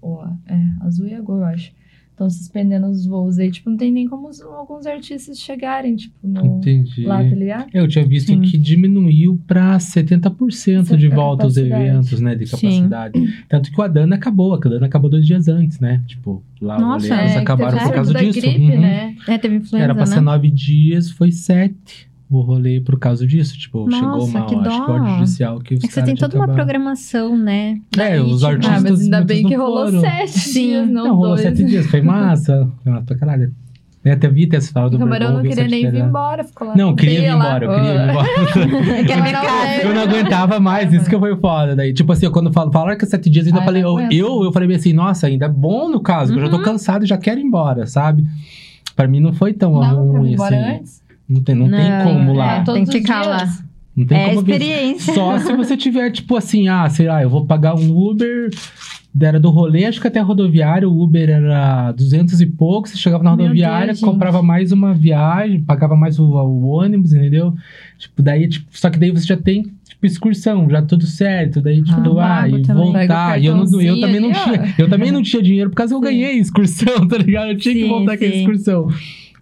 ou é, azul e a Gol, eu acho. Estão suspendendo os voos aí, tipo, não tem nem como os, alguns artistas chegarem, tipo, no, Entendi. lá, tá ligado? Eu tinha visto Sim. que diminuiu para 70% de volta os eventos, né, de capacidade. Sim. Tanto que o Adana acabou, a Adana acabou dois dias antes, né? Tipo, lá Nossa, é, acabaram por causa disso. Gripe, uhum. né? É, teve influenza, Era pra né? ser nove dias, foi sete o rolê por causa disso. Tipo, Nossa, chegou mal, que acho que o judicial que os É que você tem toda uma programação, né? É, os artistas. Ah, mas ainda bem que rolou foram. sete Sim. dias, não, não rolou dois. sete dias, foi massa. [LAUGHS] Nossa, pra caralho. Eu até vi ter essa fala do O Camarão não queria nem vir embora, ficou lá. Não, queria vir embora, eu queria vir embora. [LAUGHS] eu não aguentava mais, isso que foi foda. Daí, tipo assim, quando falo, falaram que sete dias, ainda Ai, falei, não eu, eu, eu falei bem assim, nossa, ainda é bom no caso, que eu já tô Uhum. cansado e já quero ir embora, sabe? Pra mim não foi tão vir ruim embora assim. antes? Não tem, não tem Não, como lá. É, Tem que ficar dias. lá. Não tem É como experiência. Só se você tiver, tipo assim, ah, sei lá, eu vou pagar um Uber era do rolê, acho que até a rodoviária, o Uber era 200 e pouco, você chegava na rodoviária, Deus, comprava gente. mais uma viagem, pagava mais o, o ônibus, entendeu? Tipo, daí, tipo, só que daí você já tem, tipo, excursão, já tudo certo, daí, tipo, Ah, do, ah, pago e também. voltar, e eu, não, eu também não tinha, eu também não tinha dinheiro, por causa que eu ganhei excursão, [LAUGHS] tá ligado? Eu tinha que Sim, voltar com a excursão.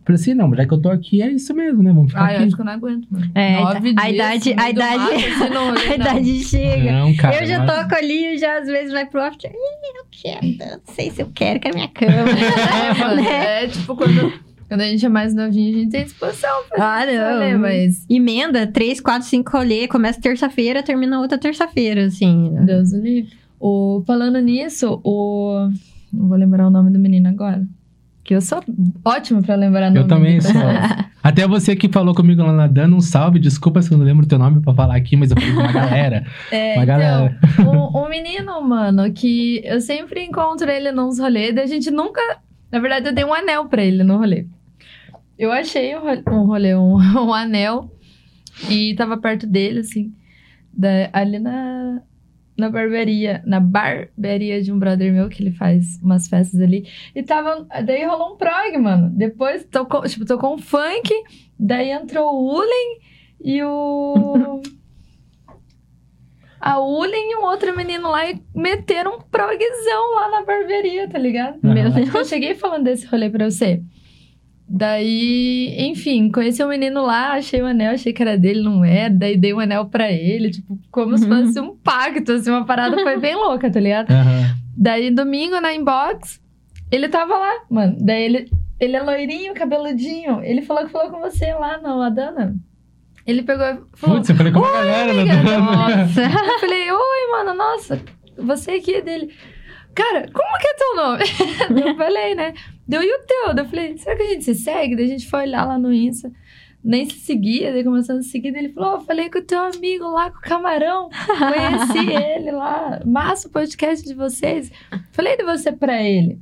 Falei assim, não, já que eu tô aqui, é isso mesmo, né? Vamos ficar Ah, eu aqui. acho que eu não aguento, mano. É, Nove a dias idade- a do idade- mato, assim, rolê, [LAUGHS] A não. idade chega. Não, cara. eu já mas- toco ali, já às vezes vai pro after. Ih, eu quero, não sei se eu quero, quero minha [LAUGHS] cama. É, mano, [LAUGHS] Né? é tipo quando, quando a gente é mais novinho, a gente tem disposição pra Ah, não. rolê, mas Emenda, três, quatro, cinco rolê, começa terça-feira, termina outra terça-feira, assim. Deus o livre. O, falando nisso, o. Não vou lembrar o nome do menino agora. Que eu sou ótima pra lembrar nome. Eu também de sou. [LAUGHS] Até você que falou comigo lá nadando, um salve. Desculpa se eu não lembro o teu nome pra falar aqui, mas eu falei com uma [LAUGHS] galera. É, Uma galera. então, um, um menino, mano, que eu sempre encontro ele nos rolês, e a gente nunca. Na verdade, eu dei um anel pra ele no rolê. Eu achei um rolê, um, rolê, um, [LAUGHS] um anel, e tava perto dele, assim, da- ali na, na barbearia, na barbearia de um brother meu, que ele faz umas festas ali. E tava. Daí rolou um prog, mano. Depois tocou, tipo, tocou um funk, daí entrou o Ulen e o. [LAUGHS] A Ulen e um outro menino lá e meteram um progzão lá na barbearia, tá ligado? Aham. Meu Deus. Eu cheguei falando desse rolê pra você. Daí, enfim, conheci um menino lá, achei o anel, achei que era dele, não era. Daí dei um anel pra ele, tipo, como se Uhum. fosse um pacto, assim, uma parada foi bem louca, tá ligado? Aham. Daí, domingo, na inbox, ele tava lá, mano. Daí ele, ele é loirinho, cabeludinho. Ele falou que falou com você lá no Adana. Ele pegou e falou. Putz, eu falei com uma galera, amiga, né? Nossa. [LAUGHS] Eu falei, oi, mano, nossa, você aqui é dele. Cara, como que é teu nome? [LAUGHS] Eu falei, né? Deu e o teu? Daí eu falei, será que a gente se segue? Daí a gente foi olhar lá no Insta. Nem se seguia, daí começando a seguir. Daí ele falou: oh, falei com o teu amigo lá, com o camarão. Conheci [LAUGHS] ele lá. Massa o podcast de vocês. Falei de você pra ele.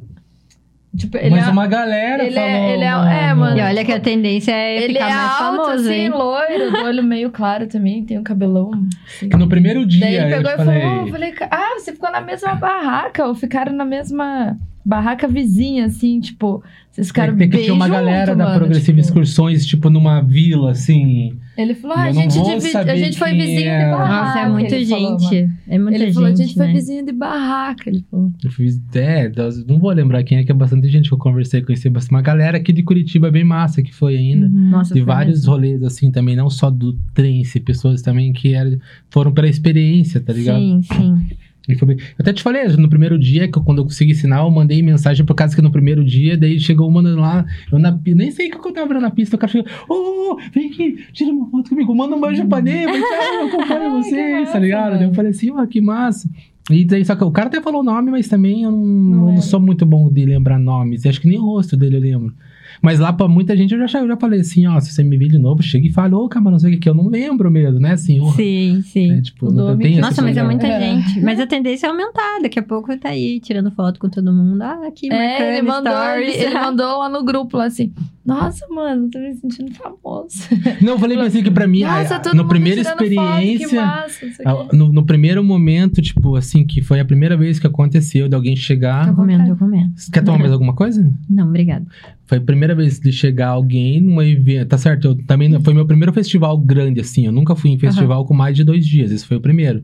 Tipo, ele Mas é, uma galera ele é- falou. ele é- é, mano. E olha que a tendência é ele ficar é mais alto, famoso, assim, hein? loiro, [LAUGHS] do olho meio claro também, tem um cabelão. assim. No primeiro dia Daí ele pegou e falei. falou: eu falei, ah, você ficou na mesma barraca, ou ficaram na mesma barraca vizinha, assim, tipo, vocês ficaram Tem que bem tinha uma junto, galera da mano, Progressiva tipo. Excursões, tipo, numa vila, assim. Ele falou, ah, a gente, dividi- a gente foi vizinho é. de barraca. Nossa, é muita ele falou, gente. é muita ele gente, falou, a gente foi né? vizinho de barraca, ele falou. Eu fiz. É, não vou lembrar quem é, que é bastante gente que eu conversei, conheci bastante. Uma galera aqui de Curitiba bem massa que foi ainda. Uhum. Nossa, De foi vários mesmo. rolês, assim, também, não só do trance, pessoas também que eram, foram pela experiência, tá ligado? Sim, sim. E foi bem- Eu até te falei, no primeiro dia, que eu- quando eu consegui sinal, eu mandei mensagem por causa que no primeiro dia, daí chegou uma lá, eu na, nem sei o que eu tava na pista, o cara chegou, ô, vem aqui, tira uma foto comigo, manda um beijo pra Neba, eu acompanho vocês, tá ligado? mano. Daí eu falei assim, ó, que massa. E daí, só que o cara até falou o nome, mas também eu não, não, lembro. sou muito bom de lembrar nomes, acho que nem o rosto dele eu lembro. Mas lá pra muita gente eu já, eu já falei assim, ó, se você me vir de novo, chega e fala, ô, cara, não sei o que, que eu não lembro mesmo, né, assim, Sim, sim. né, tipo, não tem que- Nossa, mas é muita É. gente. [LAUGHS] Mas a tendência é aumentar. Daqui a pouco tá aí tirando foto com todo mundo. Ah, aqui, marcando É, ele mandou, ele, stories. ele mandou lá no grupo, lá assim, nossa, mano, tô me sentindo famoso. [LAUGHS] Não, eu falei pra você que pra mim, Nossa, a, todo no primeira tirando foto, que experiência, massa, no, no primeiro momento, tipo, assim, que foi a primeira vez que aconteceu de alguém chegar. Tô comendo, tô comendo. Quer tomar mais alguma coisa? Não, obrigada. Foi a primeira vez de chegar alguém num evento. Tá certo, eu também foi meu primeiro festival grande, assim. Eu nunca fui em festival com mais de dois dias. Esse foi o primeiro.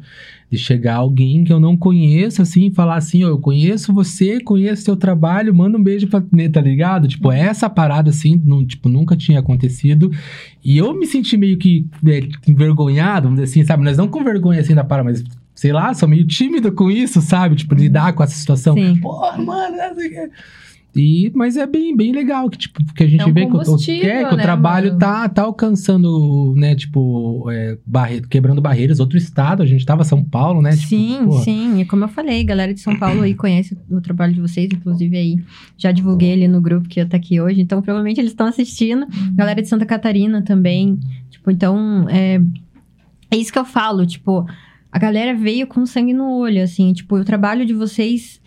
De chegar alguém que eu não conheço, assim, e falar assim: ó, eu conheço você, conheço seu trabalho, manda um beijo pra né, tá ligado? Tipo, essa parada, assim, não, tipo, nunca tinha acontecido. E eu me senti meio que é, envergonhado, vamos dizer assim, sabe? Mas não com vergonha assim da parada, mas. Sei lá, sou meio tímido com isso, sabe? Tipo, lidar com essa situação. Sim. Porra, mano, não sei o quê. E, mas é bem, bem legal que, tipo, que a gente É um vê que, o- combustível, é, que o né, trabalho mano? tá, tá alcançando, né, tipo, é, barre- quebrando barreiras. Outro estado, a gente tava São Paulo, né? tipo, sim, porra. sim. E como eu falei, galera de São Paulo aí [CLEARS THROAT] conhece o trabalho de vocês, inclusive aí. Já divulguei ele no grupo que tá aqui hoje, então provavelmente eles estão assistindo. Galera de Santa Catarina também. Tipo, então, é, é isso que eu falo, tipo, a galera veio com sangue no olho, assim, tipo, o trabalho de vocês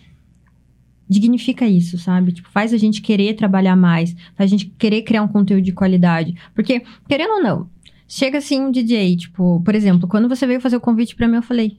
dignifica isso, sabe? Tipo, faz a gente querer trabalhar mais, faz a gente querer criar um conteúdo de qualidade. Porque, querendo ou não, chega assim um DJ, tipo, por exemplo, quando você veio fazer o convite pra mim, eu falei,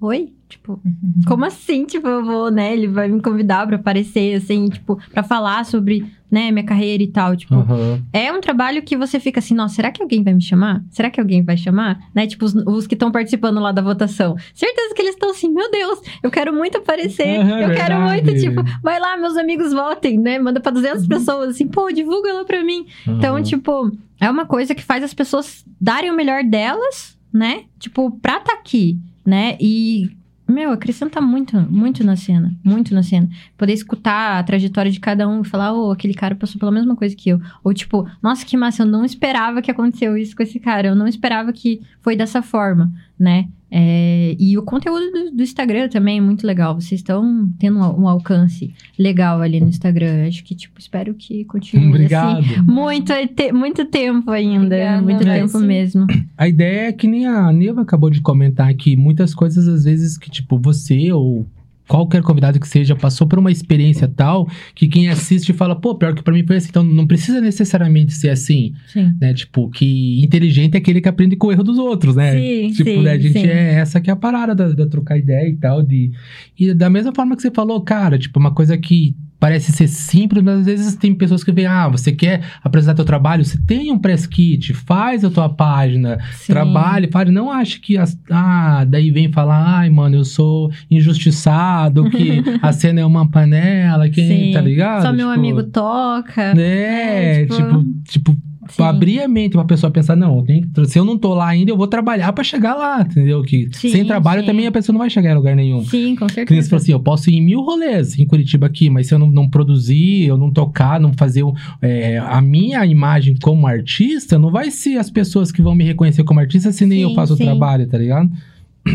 oi? Tipo, uhum. como assim? Tipo, eu vou, né? Ele vai me convidar para aparecer, assim, tipo, para falar sobre, né, minha carreira e tal. Tipo, uhum. é um trabalho que você fica assim, nossa, será que alguém vai me chamar? Será que alguém vai chamar? Né? Tipo, os, os que estão participando lá da votação. Certeza que eles estão assim, meu Deus, eu quero muito aparecer. Uhum, [LAUGHS] eu verdade. quero muito, tipo, vai lá, meus amigos votem, né? Manda pra 200 uhum. pessoas, assim, pô, divulga lá pra mim. Então, tipo, é uma coisa que faz as pessoas darem o melhor delas, né? Tipo, pra tá aqui, né? E meu, acrescenta muito, muito na cena. Muito na cena. Poder escutar a trajetória de cada um e falar, ô, oh, aquele cara passou pela mesma coisa que eu. Ou tipo, nossa, que massa, eu não esperava que aconteceu isso com esse cara. Eu não esperava que foi dessa forma, né? É, e o conteúdo do, do, Instagram também é muito legal. Vocês estão tendo um, um, alcance legal ali no Instagram. Acho que, tipo, espero que continue assim. Obrigado. assim. Muito, te, muito tempo ainda. Obrigada, muito tempo mesmo. A ideia é que nem a Neva acabou de comentar aqui. Muitas coisas, às vezes, que, tipo, você ou qualquer convidado que seja passou por uma experiência tal que quem assiste fala, pô, pior que para mim foi assim. Então não precisa necessariamente ser assim, sim. né? Tipo, que inteligente é aquele que aprende com o erro dos outros, né? Sim, tipo, sim, né? a gente sim. é essa que é a parada da, da trocar ideia e tal de e da mesma forma que você falou, cara, tipo, uma coisa que parece ser simples, mas às vezes tem pessoas que veem, ah, você quer apresentar teu trabalho, você tem um press kit, faz a tua página, Sim. trabalhe, fale, não ache que, as, ah, daí vem falar, ai, mano, eu sou injustiçado, que [LAUGHS] a cena é uma panela, que, Sim. tá ligado? Só tipo, meu amigo toca. É, é tipo, tipo, tipo Sim. abrir a mente pra pessoa pensar, não, eu se eu não tô lá ainda, eu vou trabalhar para chegar lá, entendeu? Que sim, sem trabalho sim. também a pessoa não vai chegar em lugar nenhum. Sim, com certeza. você falou assim, eu posso ir em mil rolês em Curitiba aqui, mas se eu não, não produzir, eu não tocar, não fazer é, a minha imagem como artista, não vai ser as pessoas que vão me reconhecer como artista se nem sim, eu faço o trabalho, tá ligado?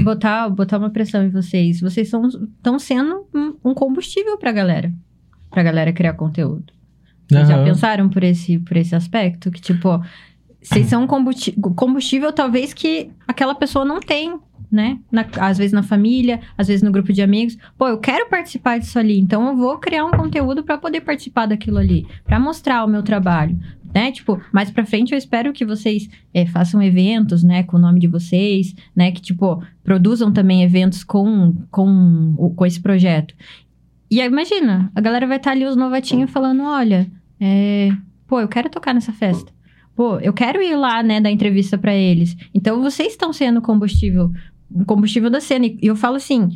Botar, botar uma pressão em vocês. Vocês estão sendo um, um combustível pra galera. Pra galera criar conteúdo. Vocês uhum. já pensaram por esse, por esse aspecto? Que, tipo, vocês são combustível, combustível talvez que aquela pessoa não tem, né? Na, às vezes na família, às vezes no grupo de amigos. Pô, eu quero participar disso ali, então eu vou criar um conteúdo para poder participar daquilo ali, para mostrar o meu trabalho, né? Tipo, mais para frente eu espero que vocês é, façam eventos, né, com o nome de vocês, né? Que tipo produzam também eventos com com com esse projeto. E aí, imagina, a galera vai estar tá ali, os novatinhos, falando: olha, é, pô, eu quero tocar nessa festa. Pô, eu quero ir lá, né, dar entrevista para eles. Então, vocês estão sendo combustível, combustível da cena. E eu falo assim: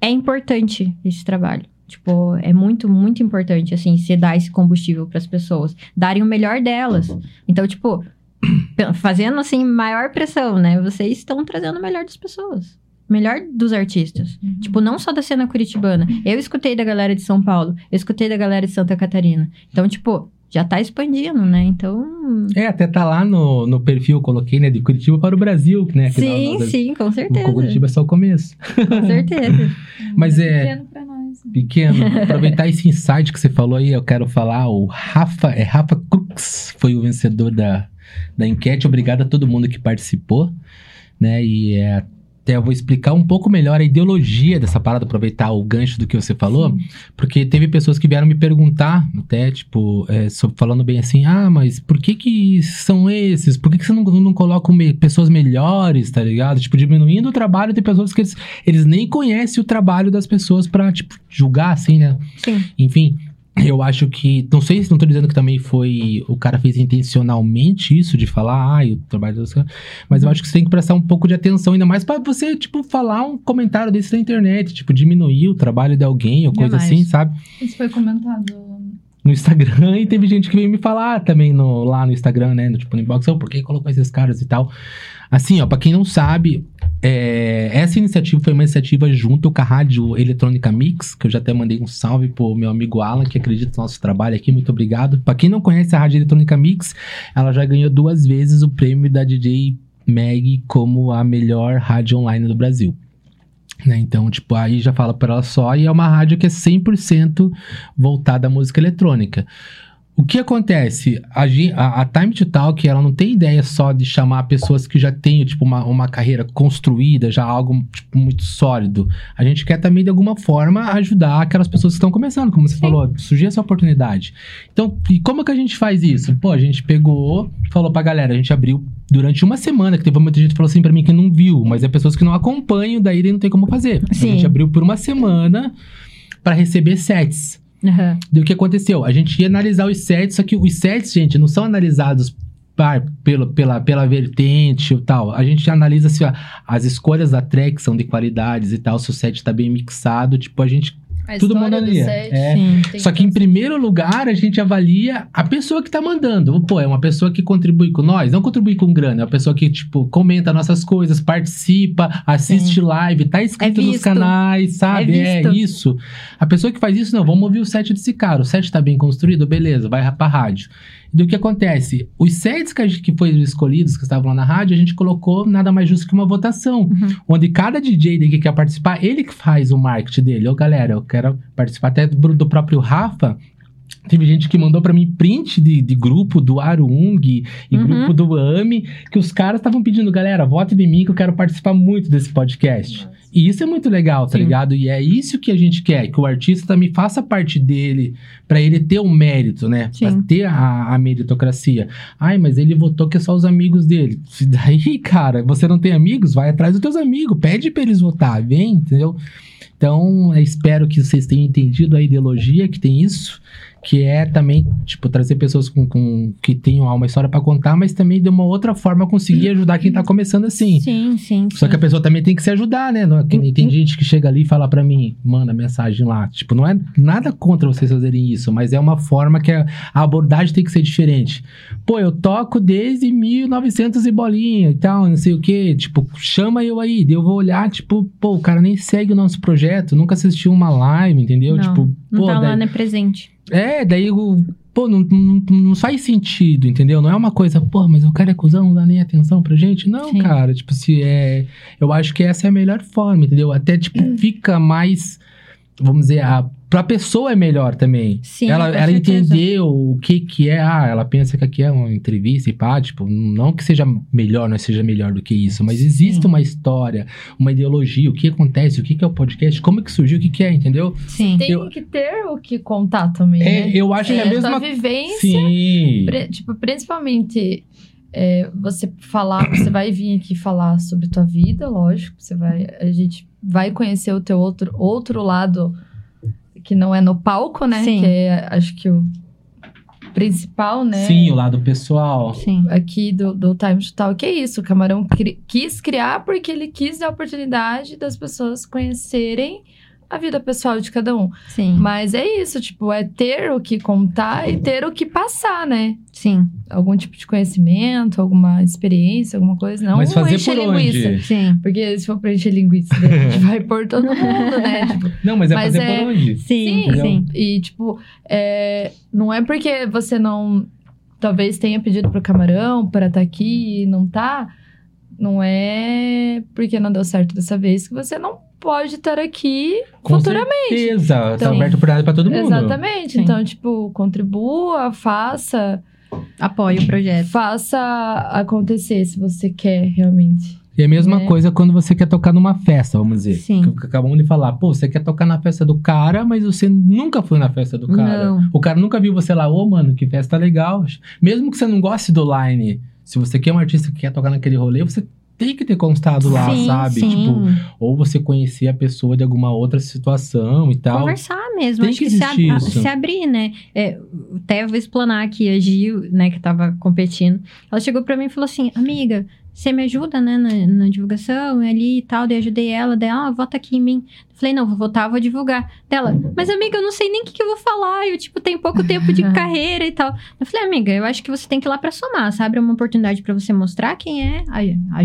é importante esse trabalho. Tipo, é muito, muito importante, assim, você dar esse combustível para as pessoas, darem o melhor delas. Então, tipo, [CLEARS THROAT] fazendo, assim, maior pressão, né? Vocês estão trazendo o melhor das pessoas melhor dos artistas. Uhum. Tipo, não só da cena curitibana. Eu escutei da galera de São Paulo, eu escutei da galera de Santa Catarina. Então, tipo, já tá expandindo, né? Então. É, até tá lá no, no perfil, eu coloquei, né? De Curitiba para o Brasil, né? Sim, sim, com certeza. Curitiba é só o começo. Com certeza. [LAUGHS] Mas é. Pequeno pra nós. Pequeno. Aproveitar esse insight que você falou aí, eu quero falar. O Rafa, é Rafa Crux, foi o vencedor da, da enquete. Obrigado a todo mundo que participou, né? E é eu vou explicar um pouco melhor a ideologia dessa parada, aproveitar o gancho do que você falou, Sim. porque teve pessoas que vieram me perguntar, até, tipo, é, falando bem assim, ah, mas por que que são esses? Por que que você não, não coloca me pessoas melhores, tá ligado? Tipo, diminuindo o trabalho de pessoas que eles, eles nem conhecem o trabalho das pessoas pra, tipo, julgar, assim, né? Sim. Enfim, eu acho que. Não sei se não tô dizendo que também foi. O cara fez intencionalmente isso de falar, ah, o trabalho dos Mas eu acho que você tem que prestar um pouco de atenção, ainda mais para você, tipo, falar um comentário desse na internet, tipo, diminuir o trabalho de alguém ou coisa assim, sabe? Isso foi comentado no Instagram e teve gente que veio me falar também no, lá no Instagram, né? No, tipo, no inbox, oh, por que colocou esses caras e tal. Assim, ó, pra quem não sabe, é, essa iniciativa foi uma iniciativa junto com a Rádio Eletrônica Mix, que eu já até mandei um salve pro meu amigo Alan, que acredita no nosso trabalho aqui, muito obrigado. Pra quem não conhece a Rádio Eletrônica Mix, ela já ganhou duas vezes o prêmio da DJ Mag como a melhor rádio online do Brasil. Né? Então, tipo, aí já fala para ela só, e é uma rádio que é 100% voltada à música eletrônica. O que acontece? A, a, a, Time to Talk, ela não tem ideia só de chamar pessoas que já têm, tipo, uma, uma carreira construída, já algo, tipo, muito sólido. A gente quer também, de alguma forma, ajudar aquelas pessoas que estão começando, como você Sim. falou, surgir essa oportunidade. Então, e como que a gente faz isso? Pô, a gente pegou, falou pra galera, a gente abriu durante uma semana, que teve muita gente que falou assim pra mim que não viu, mas é pessoas que não acompanham, daí não tem como fazer. Sim. A gente abriu por uma semana para receber sets. Uhum. Do que aconteceu? A gente ia analisar os sets, só que os sets, gente, não são analisados pela, pela, pela vertente e tal. A gente analisa se assim, as escolhas da track são de qualidades e tal, se o set está bem mixado. Tipo, a gente a Todo mundo avalia. É. Só que, em primeiro lugar, a gente avalia a pessoa que tá mandando. Pô, é uma pessoa que contribui com nós, não contribui com grana, é uma pessoa que, tipo, comenta nossas coisas, participa, assiste Sim. live, tá inscrito é nos canais, sabe? É, é, isso. A pessoa que faz isso, não, vamos ouvir o set desse cara. O set tá bem construído, beleza, vai pra rádio do que acontece? Os sets que, gente, que foram escolhidos, que estavam lá na rádio, a gente colocou nada mais justo que uma votação. Uhum. Onde cada DJ que quer participar, ele que faz o marketing dele. Ô, galera, eu quero participar até do, do próprio Rafa. Teve gente que mandou para mim print de, de grupo do Arung e uhum. grupo do AMI, que os caras estavam pedindo, galera, vote em mim que eu quero participar muito desse podcast. Nossa. E isso é muito legal, tá Sim. ligado? E é isso que a gente quer, que o artista também faça parte dele, para ele ter o um mérito, né? Sim. Pra ter a, a, meritocracia. Ai, mas ele votou que é só os amigos dele. Daí, [LAUGHS] cara, você não tem amigos? Vai atrás dos teus amigos, pede pra eles votar, vem, entendeu? Então, espero que vocês tenham entendido a ideologia que tem isso que é também, tipo, trazer pessoas com, com que tenham uma história para contar, mas também de uma outra forma conseguir ajudar quem tá começando assim. Sim, sim. Só sim. que a pessoa também tem que se ajudar, né? Não, que, tem gente que chega ali e fala para mim, manda mensagem lá. Tipo, não é nada contra vocês fazerem isso, mas é uma forma que a, a abordagem tem que ser diferente. Pô, eu toco desde 1900 e bolinha e tal, não sei o que. Tipo, chama eu aí. eu vou olhar, tipo, pô, o cara nem segue o nosso projeto, nunca assistiu uma live, entendeu? Não, tipo, não pô, tá daí... lá, né, presente. É, daí o. Pô, não, não, não, faz sentido, entendeu? Não é uma coisa, pô, mas o cara é cuzão, não dá nem atenção pra gente. Não, Sim. cara, tipo, se é. Eu acho que essa é a melhor forma, entendeu? Até, tipo, fica mais. Vamos dizer, a pra pessoa é melhor também. Sim, ela, ela entendeu o que que é, ah, ela pensa que aqui é uma entrevista e pá, tipo, não que seja melhor, não seja melhor do que isso, mas existe Sim. uma história, uma ideologia, o que acontece, o que que é o podcast, como é que surgiu, o que que é, entendeu? Sim. Tem eu, que ter o que contar também, é, né? Eu acho Sim, que é a mesma... vivência, Sim. tipo, principalmente... É, você falar, você vai vir aqui falar sobre tua vida, lógico, você vai, a gente vai conhecer o teu outro, outro lado que não é no palco, né? Sim. Que é, acho que o principal, né? Sim, o lado pessoal. Sim. Aqui do, do Time to Talk, que é isso. O Camarão cri, quis criar porque ele quis dar a oportunidade das pessoas conhecerem a vida pessoal de cada um. Sim. Mas é isso, tipo, é ter o que contar e ter o que passar, né? Sim. Algum tipo de conhecimento, alguma experiência, alguma coisa. Não Mas fazer encher por linguiça. Onde? Sim. Porque se for pra encher linguiça, a gente [LAUGHS] vai por todo mundo, né? [LAUGHS] Tipo, não, mas é mas fazer é... por onde? Sim, sim. sim. E, tipo, é... não é porque você não... Talvez tenha pedido pro camarão para estar tá aqui e não tá... Não é porque não deu certo dessa vez que você não pode estar aqui Com futuramente. Certeza, tá então, tá aberto para todo mundo. Exatamente. Sim. Então, tipo, contribua, faça. Apoie o projeto. Faça acontecer se você quer realmente. E a mesma é. coisa quando você quer tocar numa festa, vamos dizer. Sim. Que acabamos de falar, pô, você quer tocar na festa do cara, mas você nunca foi na festa do cara. Não. O cara nunca viu você lá, ô, oh, mano, que festa legal. Mesmo que você não goste do line, se você quer um artista que quer tocar naquele rolê, você tem que ter constado lá, sim, sabe? Sim. Tipo, ou você conhecer a pessoa de alguma outra situação e tal. Conversar mesmo, tem acho que, que se, ab se, abrir, né? É, até vou explanar aqui a Gil, né, que tava competindo. Ela chegou para mim e falou assim: Amiga, você me ajuda, né, na, na, divulgação ali e tal. Daí ajudei ela, daí, ah, vota aqui em mim. Falei, não, vou votar, vou divulgar. Dela, mas amiga, eu não sei nem o que, que eu vou falar. Eu, tipo, tenho pouco tempo de [LAUGHS] carreira e tal. Eu falei, amiga, eu acho que você tem que ir lá pra somar, sabe? É uma oportunidade para você mostrar quem é a, a,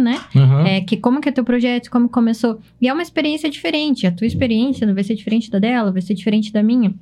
né? Uhum. É, que como que é teu projeto, como começou. E é uma experiência diferente. A tua experiência não vai ser diferente da dela, vai ser diferente da minha.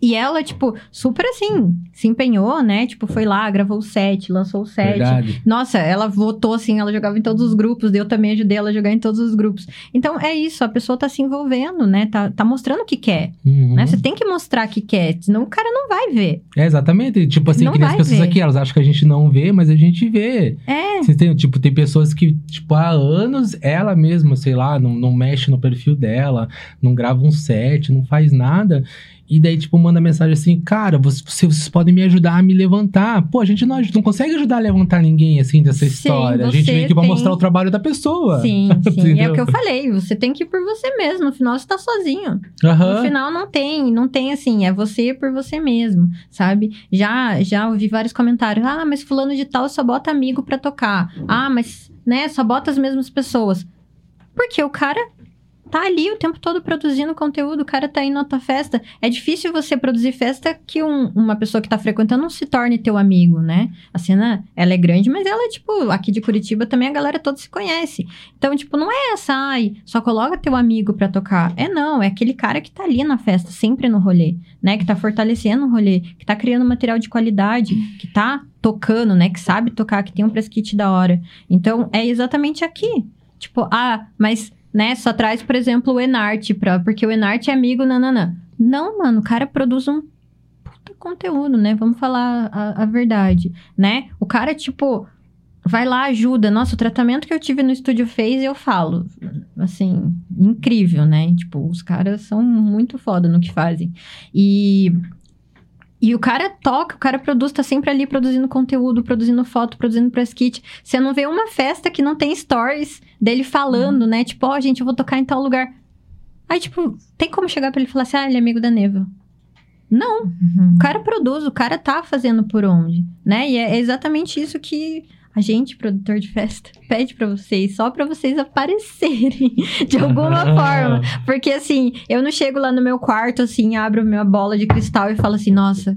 E ela, tipo, super assim, se empenhou, né? Tipo, foi lá, gravou o set, lançou o set. Verdade. Nossa, ela votou assim, ela jogava em todos os grupos, eu também ajudei ela a jogar em todos os grupos. Então é isso, a pessoa tá se envolvendo, né? Tá, tá mostrando o que quer. Uhum. Né? Você tem que mostrar que quer, senão o cara não vai ver. É, exatamente. Tipo assim, Não que nem as pessoas ver. aqui, elas acham que a gente não vê, mas a gente vê. É, Vocês têm, tipo, tem pessoas que, tipo, há anos, ela mesma, sei lá, não, não mexe no perfil dela, não grava um set, não faz nada. E daí, tipo, manda mensagem assim, cara, vocês, vocês podem me ajudar a me levantar. Pô, a gente não, não consegue ajudar a levantar ninguém, assim, dessa Sim, história. A gente vem aqui pra tem- mostrar o trabalho da pessoa. sim, [LAUGHS] sim. é o que eu falei, você tem que ir por você mesmo. No final, você tá sozinho. Aham. No final não tem, não tem assim, é você por você mesmo, sabe? Já já ouvi vários comentários. Ah, mas fulano de tal só bota amigo pra tocar. Ah, mas né, só bota as mesmas pessoas. Porque o cara tá ali o tempo todo produzindo conteúdo, o cara tá indo na tua festa. É difícil você produzir festa que um- uma pessoa que tá frequentando não se torne teu amigo, né? A cena, ela é grande, mas ela, tipo, aqui de Curitiba também a galera toda se conhece. Então, tipo, não é essa, ai, só coloca teu amigo pra tocar. É não, é aquele cara que tá ali na festa, sempre no rolê, né? Que tá fortalecendo o rolê, que tá criando material de qualidade, que tá tocando, né? Que sabe tocar, que tem um press kit da hora. Então, é exatamente aqui. Tipo, ah, mas, né, só traz, por exemplo, o Enart, pra, porque o Enart é amigo, nananã. Não, mano, o cara produz um puta conteúdo, né? Vamos falar a, a verdade, né? O cara, tipo, vai lá, ajuda. Nossa, o tratamento que eu tive no estúdio fez, eu falo. Assim, incrível, né? Tipo, os caras são muito foda no que fazem. E. E o cara toca, o cara produz, tá sempre ali produzindo conteúdo, produzindo foto, produzindo press kit. Você não vê uma festa que não tem stories dele falando, né? Tipo, ó, gente, eu vou tocar em tal lugar. Aí, tipo, tem como chegar pra ele e falar assim, ah, ele é amigo da Neva. Não, Uhum. o cara produz, o cara tá fazendo por onde, né? E é exatamente isso que a gente, produtor de festa, [LAUGHS] pede pra vocês, só pra vocês aparecerem [LAUGHS] de alguma [LAUGHS] forma. Porque assim, eu não chego lá no meu quarto, assim, abro minha bola de cristal e falo assim, nossa,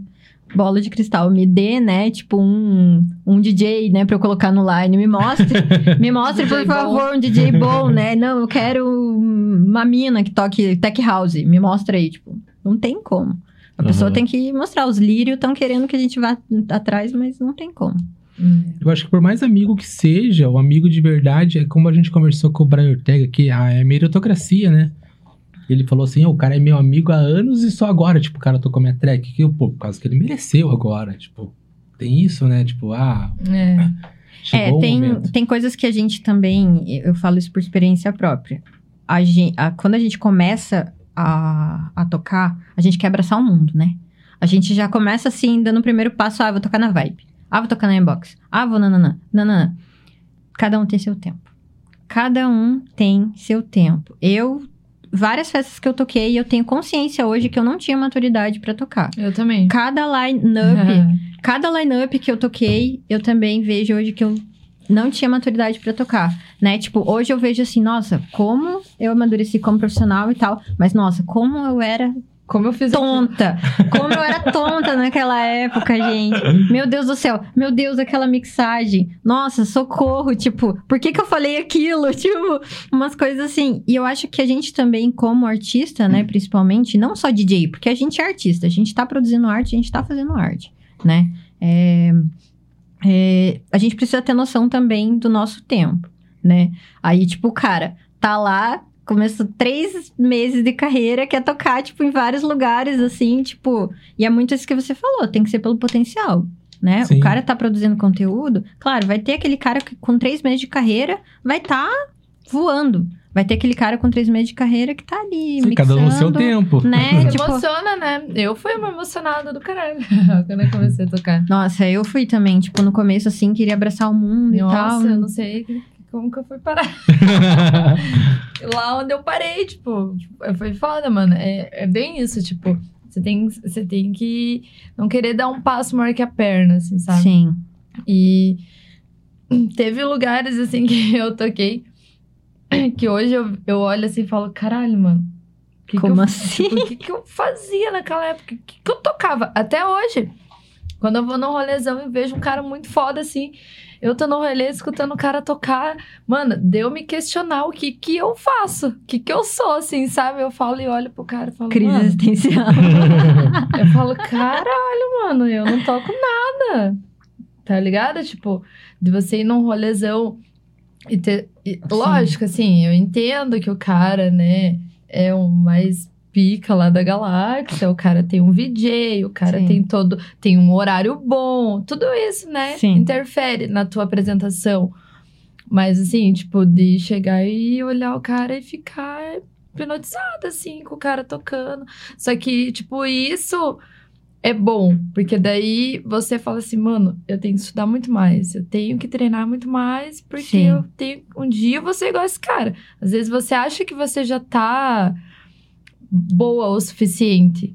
bola de cristal, me dê, né? Tipo, um, um DJ, né, pra eu colocar no line. Me mostre, me [LAUGHS] mostre, por DJ bom. favor, um DJ bom, né? Não, eu quero uma mina que toque tech house. Me mostra aí, tipo, não tem como. A pessoa Uhum. tem que mostrar. Os lírios estão querendo que a gente vá atrás, mas não tem como. Eu acho que por mais amigo que seja, o amigo de verdade, é como a gente conversou com o Brian Ortega, que a é meritocracia, né? Ele falou assim, "Ô, o cara é meu amigo há anos e só agora, tipo, o cara tocou minha track. Que, pô, por causa que ele mereceu agora, tipo... Tem isso, né? Tipo, ah, É. [LAUGHS] chegou é, tem, momento. tem coisas que a gente também, eu falo isso por experiência própria. A gen- a- quando a gente começa a, a tocar, a gente quer abraçar o mundo, né? A gente já começa assim, dando o primeiro passo, ah, vou tocar na vibe. Ah, vou tocar na inbox. Ah, vou nananã. Nananã. Cada um tem seu tempo. Cada um tem seu tempo. Eu, várias festas que eu toquei, eu tenho consciência hoje que eu não tinha maturidade pra tocar. Eu também. Cada line-up [LAUGHS] cada line-up que eu toquei, eu também vejo hoje que eu não tinha maturidade pra tocar, né? Tipo, hoje eu vejo assim, nossa, como eu amadureci como profissional e tal, mas nossa, como eu era Como eu fiz tonta. [LAUGHS] Como eu era tonta naquela época, gente. Meu Deus do céu. Meu Deus, aquela mixagem. Nossa, socorro. Tipo, por que que eu falei aquilo? [LAUGHS] Tipo, umas coisas assim. E eu acho que a gente também, como artista, né, principalmente, não só DJ, porque a gente é artista. A gente tá produzindo arte, a gente tá fazendo arte, né? É, é, a gente precisa ter noção também do nosso tempo, né? Aí, tipo, o cara tá lá, começou três meses de carreira, quer tocar, tipo, em vários lugares, assim, tipo... E é muito isso que você falou, tem que ser pelo potencial, né? Sim. O cara tá produzindo conteúdo, claro, vai ter aquele cara que com três meses de carreira vai tá voando. Vai ter aquele cara com três meses de carreira que tá ali, Sim, cada um no seu mixando, tempo. Né? [LAUGHS] Tipo, emociona, né? Eu fui uma emocionada do caralho [LAUGHS] quando eu comecei a tocar. Nossa, eu fui também, tipo, no começo, assim, queria abraçar o mundo e tal. Nossa, eu não sei como que eu fui parar. [LAUGHS] Lá onde eu parei, tipo, foi foda, mano. É, é bem isso, tipo, você tem, você tem que não querer dar um passo maior que a perna, assim, sabe? Sim. E teve lugares, assim, [LAUGHS] que eu toquei que hoje eu, eu olho assim e falo, caralho, mano. que que Como eu- assim? tipo, o que, que eu fazia naquela época? O que, que eu tocava? Até hoje. Quando eu vou num rolezão e vejo um cara muito foda assim, eu tô no rolê escutando o cara tocar, mano, deu me questionar o que que eu faço, o que que eu sou, assim, sabe? Eu falo e olho pro cara e falo, Crise existencial. [LAUGHS] eu falo, caralho, mano, eu não toco nada. Tá ligado? Tipo, de você ir num rolezão e ter. e- lógico, assim, eu entendo que o cara, né, é o mais pica lá da galáxia, o cara tem um VJ, o cara Sim. tem todo. tem um horário bom, tudo isso, né? Sim. Interfere na tua apresentação. Mas assim, tipo, de chegar e olhar o cara e ficar hipnotizada, assim, com o cara tocando. Só que, tipo, isso é bom, porque daí você fala assim, mano, eu tenho que estudar muito mais, eu tenho que treinar muito mais, porque Sim. eu tenho. Um dia ser igual esse cara. Às vezes você acha que você já tá boa o suficiente.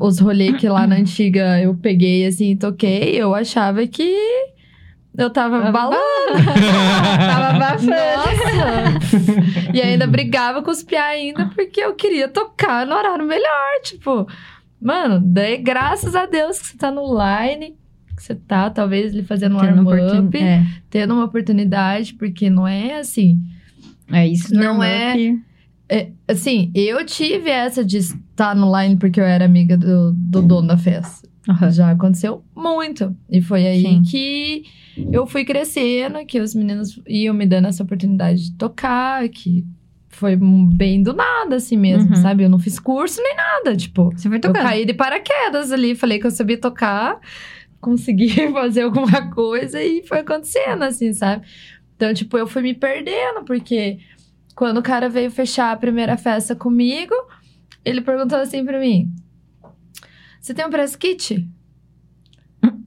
Os rolês que lá na antiga eu peguei assim e toquei, eu achava que eu tava Tava balando. [LAUGHS] Tava abafando. Nossa! e ainda brigava com os piá ainda porque eu queria tocar no horário melhor. Tipo, mano, daí graças a Deus que você tá no line, que você tá talvez ali fazendo um Tendo oportun- É, tendo uma oportunidade, porque não é assim. é isso. Não é- É, assim, eu tive essa de estar no line porque eu era amiga do, do dono da festa. Aham. Já aconteceu muito. E foi aí Sim. que eu fui crescendo, que os meninos iam me dando essa oportunidade de tocar, que foi bem do nada, assim mesmo, Uhum. sabe? Eu não fiz curso nem nada, tipo. Você foi Eu tocando. caí de paraquedas ali, falei que eu sabia tocar, [LAUGHS] consegui [LAUGHS] fazer alguma coisa e foi acontecendo, assim, sabe? Então, tipo, eu fui me perdendo, porque quando o cara veio fechar a primeira festa comigo, ele perguntou assim pra mim: Você tem um press kit?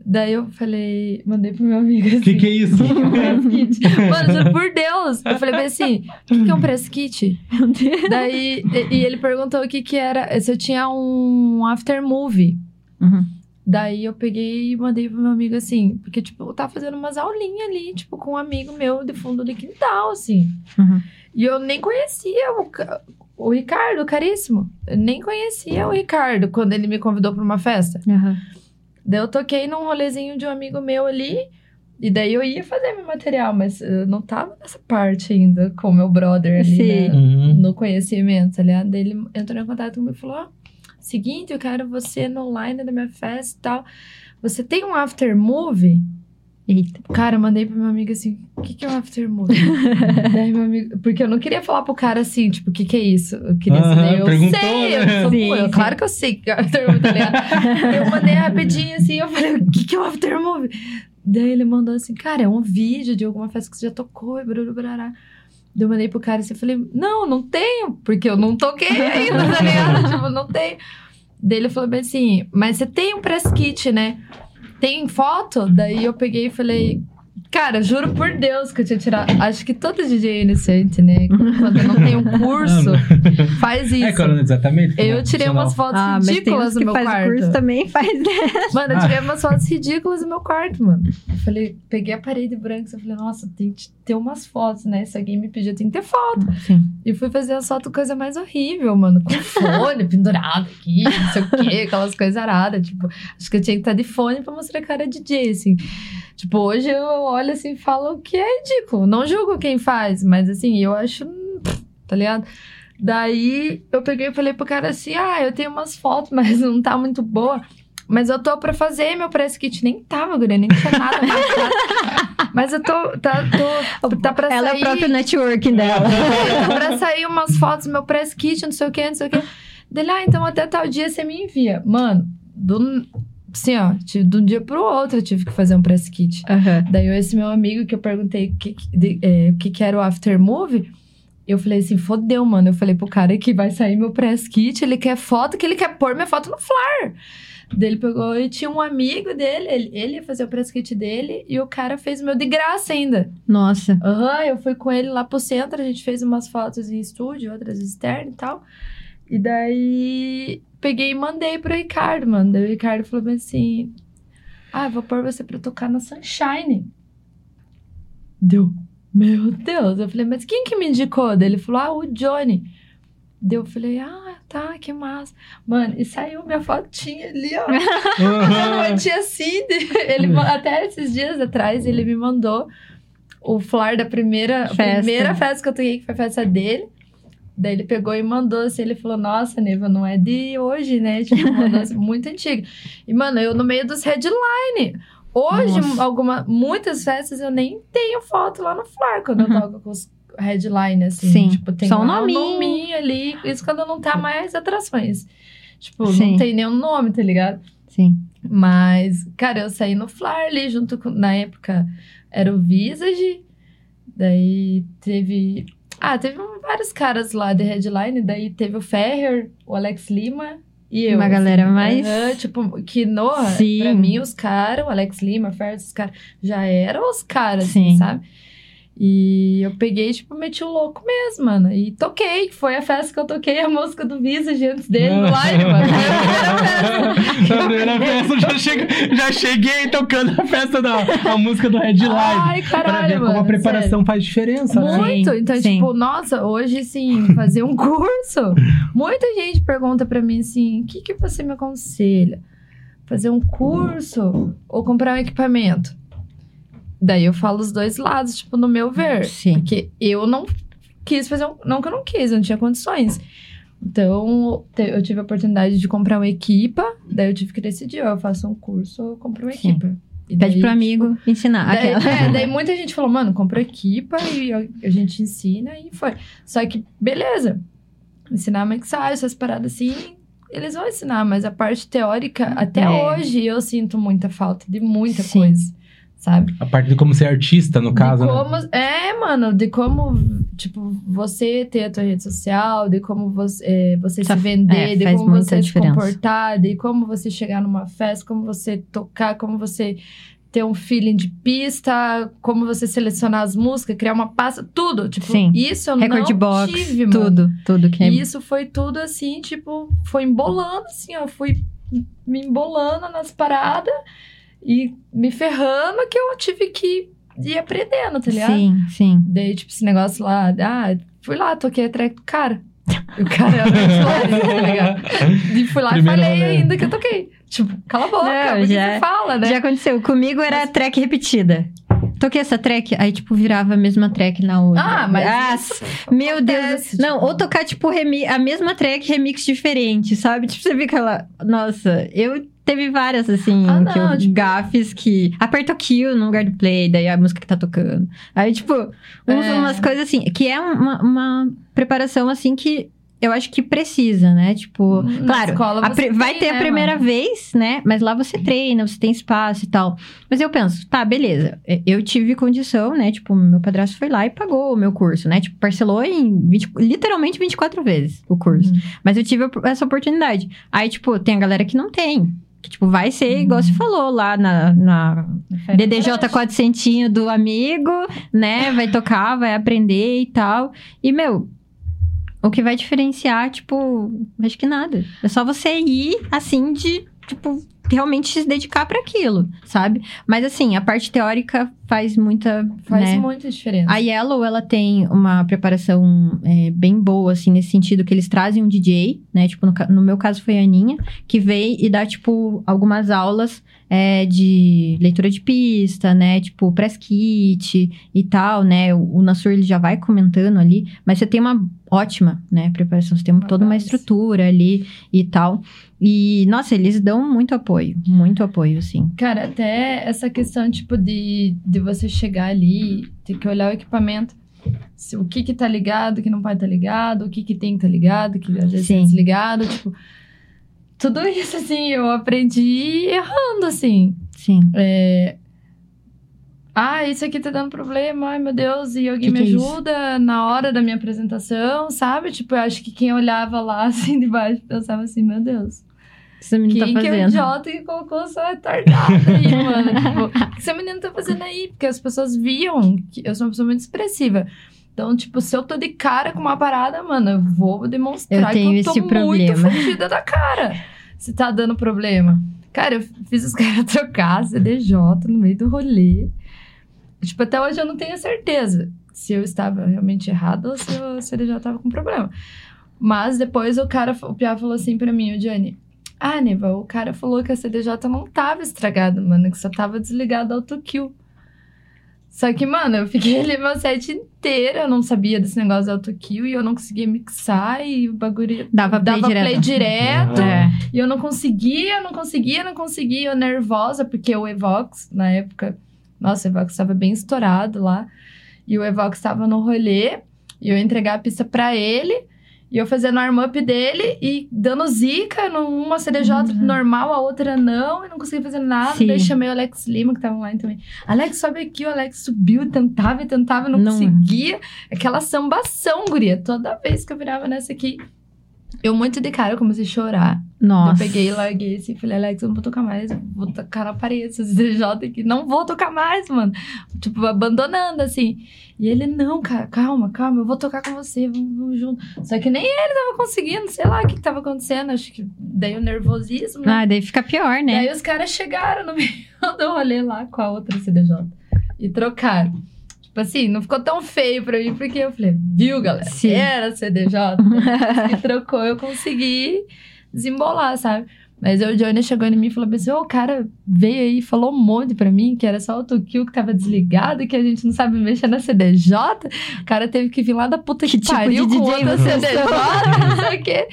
Daí eu falei, mandei pro meu amigo assim. O que, que é isso? um press kit. Mano, juro por Deus. Eu falei bem assim: o que, que é um press kit? Meu Deus. Daí, e, e ele perguntou o que que era, se eu tinha um after movie. Uhum. Daí eu peguei e mandei pro meu amigo assim, porque, tipo, eu tava fazendo umas aulinhas ali, tipo, com um amigo meu de fundo de quintal, assim. Uhum. E eu nem conhecia o, o Ricardo, caríssimo. Eu nem conhecia o Ricardo quando ele me convidou pra uma festa. Aham. Daí eu toquei num rolezinho de um amigo meu ali. E daí eu ia fazer meu material, mas eu não tava nessa parte ainda com o meu brother ali, Sim. né? Uhum. no conhecimento, tá ligado? Daí ele entrou em contato comigo e falou: Ó, seguinte, eu quero você no line da minha festa e tal. Você tem um after movie? Eita. Cara, eu mandei pro meu amigo assim: o que, que é um after movie? [LAUGHS] Daí meu amigo. Porque eu não queria falar pro cara assim, tipo, o que, que é isso? Eu queria Aham, saber. Eu perguntou, sei, né? eu sou, Sim, eu- claro que eu sei que é after movie, tá ligado? eu mandei rapidinho assim, eu falei, o que, que é um after movie? Daí ele mandou assim, cara, é um vídeo de alguma festa que você já tocou, e brará, brará. Daí eu mandei pro cara assim, eu falei, não, não tenho, porque eu não toquei ainda, tá ligado? [LAUGHS] tipo, não tenho. Daí ele falou bem assim, mas você tem um press kit, né? Tem foto? Daí eu peguei e falei, cara, juro por Deus que eu tinha tirado. Acho que todo DJ [LAUGHS] é iniciante, né? Quando não tem um curso, faz isso. É, Corona, exatamente. Eu tirei umas fotos Ah, ridículas no que meu faz quarto. curso também, faz [LAUGHS] Mano, eu tirei umas fotos ridículas no meu quarto, mano. Eu falei, peguei a parede branca e falei, nossa, tem que ter umas fotos, né? Se alguém me pedir, tem que ter foto. Sim. E fui fazer as fotos, coisa mais horrível, mano. Com fone [LAUGHS] pendurado aqui, não sei o quê, aquelas coisas aradas. Tipo, acho que eu tinha que estar de fone pra mostrar que eu era DJ, assim. Tipo, hoje eu olho assim e falo que é ridículo. Não julgo quem faz, mas assim, eu acho. Tá ligado? Daí eu peguei e falei pro cara assim: ah, eu tenho umas fotos, [LAUGHS] mas não tá muito boa. Mas eu tô pra fazer meu press kit. Nem tava, guria, nem tinha nada. [LAUGHS] Mas eu tô. Tá, tô, tá pra Ela é sair. o próprio networking dela. [LAUGHS] Tá pra sair umas fotos do meu press kit, não sei o que, não sei o que. Dele, ah, então até tal dia você me envia. Mano, do, assim, ó, tive- de um dia pro outro eu tive que fazer um press kit. Aham. Daí esse meu amigo que eu perguntei o que, de- é, o que, que era o after movie, eu falei assim, fodeu, mano. Eu falei pro cara que vai sair meu press kit, ele quer foto, que ele quer pôr minha foto no flyer. Daí ele pegou e tinha um amigo dele, ele, ele ia fazer o press kit dele e o cara fez o meu de graça ainda. Nossa. Aham, eu fui com ele lá pro centro, a gente fez umas fotos em estúdio, outras externas e tal. E daí peguei e mandei pro Ricardo, mano. Daí o Ricardo falou bem assim: Ah, vou pôr você pra tocar na Sunshine. Deu. Meu Deus. Eu falei, mas quem que me indicou? Daí ele falou, ah, o Johnny. Daí eu falei, ah, tá, que massa. Mano, e saiu minha fotinha ali, ó. Uhum. tia Cid. Ele, até esses dias atrás, ele me mandou o flyer da primeira festa. primeira festa que eu toquei, que foi a festa dele. Daí ele pegou e mandou assim, ele falou, nossa, Neva, não é de hoje, né? Tipo, mandou [LAUGHS] assim, muito antiga. E, mano, eu no meio dos headline. Hoje, alguma, muitas festas eu nem tenho foto lá no flyer quando uhum. eu toco com os headline, assim. Sim. Tipo, tem Só um nominho. nominho ali. Isso quando não tá mais atrações. Tipo, Sim. não tem nenhum nome, tá ligado? Sim. Mas, cara, eu saí no flyer ali junto com. Na época era o Visage. Daí teve. Ah, teve vários caras lá de headline. Daí teve o Ferrer, o Alex Lima e eu. Uma assim, galera mais. Uh, tipo, que no, Sim. pra mim, os caras, o Alex Lima, o Ferrer, os caras, já eram os caras, assim, sabe? E eu peguei, tipo, meti o louco mesmo, mano. E toquei, foi a festa que eu toquei a música do Visage antes dele no live, mano. Foi a primeira festa. já, cheguei, já cheguei tocando a festa da a música do Red Live. Ai, caralho, pra ver mano, como a preparação sério. faz diferença, né? Muito. Então, sim. tipo, nossa, hoje, sim, fazer um curso. Muita gente pergunta pra mim assim: o que, que você me aconselha? Fazer um curso ou comprar um equipamento? Daí eu falo os dois lados, tipo, no meu ver. Sim. Porque eu não quis fazer um. Não que eu não quis, eu não tinha condições. Então, eu tive a oportunidade de comprar uma equipa, daí eu tive que decidir, ó, eu faço um curso ou eu compro uma Sim. equipa. E Pede daí, pro amigo ensinar. Daí, é, daí muita gente falou, mano, compra equipa e a, a gente ensina e foi. Só que, beleza. Ensinar mixagem, essas paradas assim, eles vão ensinar, mas a parte teórica, até É. hoje, eu sinto muita falta de muita Sim. coisa, sabe? A parte de como ser artista, no caso, de né? como, É, mano, de como, tipo, você ter a tua rede social, de como você, é, você Essa- se vender, é, de como você se diferença. comportar, de como você chegar numa festa, como você tocar, como você ter um feeling de pista, como você selecionar as músicas, criar uma pasta, tudo. Tipo, Sim. isso eu Record não box, tive, mano. tudo, tudo que é. E isso foi tudo assim, tipo, foi embolando, assim, ó. Fui me embolando nas paradas e me ferrando que eu tive que ir aprendendo, tá ligado? Sim, sim. Daí, tipo, esse negócio lá, ah, fui lá, toquei a track do cara. O cara era muito tá ligado? E fui lá Primeira e falei vez. ainda que eu toquei. Tipo, cala a boca, Não, porque já- você fala, né? Já aconteceu. Comigo era track repetida. Toquei essa track, aí, tipo, virava a mesma track na outra. Ah, mas Ah, isso Meu Deus. acontece, Não, tipo, ou tocar, tipo, remi- a mesma track, remix diferente, sabe? Tipo, você fica lá. Nossa, eu teve várias, assim, Ah, que eu, não, tipo- gafes que. Aperta o kill no lugar do play, daí a música que tá tocando. Aí, tipo, uns- É. umas coisas assim, que é uma, uma preparação, assim, que. Eu acho que precisa, né? Tipo, Na claro, escola a pri- vai tem, ter a né, primeira mano? vez, né? Mas lá você treina, você tem espaço e tal. Mas eu penso, tá, beleza. Eu tive condição, né? Tipo, meu padrasto foi lá e pagou o meu curso, né? Tipo, parcelou em 20, literalmente 24 vezes o curso. Uhum. Mas eu tive a- essa oportunidade. Aí, tipo, tem a galera que não tem. Que, tipo, vai ser igual você falou lá na, na DDJ. 400 do amigo, né? Vai tocar, vai aprender e tal. E, meu, o que vai diferenciar, tipo, acho que nada. É só você ir, assim, de, tipo, realmente se dedicar para aquilo, sabe? Mas, assim, a parte teórica faz muita. Faz né? muita diferença. A Yellow, ela tem uma preparação é, bem boa, assim, nesse sentido que eles trazem um DJ, né? Tipo, no, no meu caso foi a Aninha, que veio e dá, tipo, algumas aulas é, de leitura de pista, né? Tipo, press kit e tal, né? O, o Nassur, ele já vai comentando ali, mas você tem uma ótima, né? Preparação, você tem Uma toda uma base. estrutura ali e tal. E, nossa, eles dão muito apoio, muito apoio, assim. Cara, até essa questão, tipo, de, de você chegar ali, ter que olhar o equipamento. Se- o que que tá ligado, o que não pode tá ligado, o que que tem que tá ligado, o que às vezes Sim. tá desligado, tipo... Tudo isso, assim, eu aprendi errando, assim. Sim. Ah, isso aqui tá dando problema, ai meu Deus, e alguém Que me que é ajuda na hora da minha apresentação, sabe? Tipo, eu acho que quem olhava lá, [LAUGHS] assim, de baixo, pensava assim, meu Deus, Esse menino quem tá que é o fazendo. idiota que colocou essa retardada aí, mano? [LAUGHS] Tipo, o que esse menino tá fazendo aí? Porque as pessoas viam que eu sou uma pessoa muito expressiva. Então, tipo, se eu tô de cara com uma parada, mano, eu vou demonstrar Eu tenho que eu tô esse muito problema. fodida da cara. Se tá dando problema. Cara, eu fiz os [LAUGHS] caras trocar CDJ no meio do rolê. Tipo, até hoje eu não tenho certeza se eu estava realmente errado ou se o CDJ tava com problema. Mas depois o cara, o Pia falou assim pra mim, o Ah, Neva, o cara falou que a CDJ não tava estragada, mano, que só tava desligado autokill. Só que, mano, eu fiquei ali meu set inteiro, eu não sabia desse negócio de autokill e eu não conseguia mixar e o bagulho dava play dava direto. play direto. É. E eu não conseguia, não conseguia, não conseguia, eu nervosa, porque o Evox, na época, nossa, o Evox estava bem estourado lá. E o Evox estava no rolê, e eu ia entregar a pista pra ele, e eu fazendo arm-up dele e dando zica numa CDJ Uhum. normal, a outra não, e não conseguia fazer nada. Sim. Daí chamei o Alex Lima, que tava online também. Alex, sobe aqui, o Alex subiu, tentava e tentava, não, Não. conseguia. Aquela sambação, guria. Toda vez que eu virava nessa aqui, eu muito de cara, eu comecei a chorar. Nossa. Eu peguei e larguei assim, falei, Alex, eu não vou tocar mais, vou tocar na parede, DJ aqui, não vou tocar mais, mano. Tipo, abandonando, assim. E ele, não, cara, calma, calma, eu vou tocar com você, vamos, vamos junto. Só que nem ele tava conseguindo, sei lá o que, que tava acontecendo, acho que daí o nervosismo, né? Ah, daí fica pior, né? Daí os caras chegaram no meio [LAUGHS] do rolê lá com a outra CDJ e trocaram. Tipo assim, não ficou tão feio pra mim, porque eu falei, viu, galera? Sim. Era CDJ. [LAUGHS] trocou, eu consegui desembolar, sabe? Mas aí o Johnny chegou em mim e falou assim: Ô, o cara veio aí e falou um monte pra mim que era só o autokill que tava desligado que a gente não sabe mexer na CDJ. O cara teve que vir lá da puta que, Que tipo pariu de com DJ outra vocês [LAUGHS] CDJ, não sei o quê.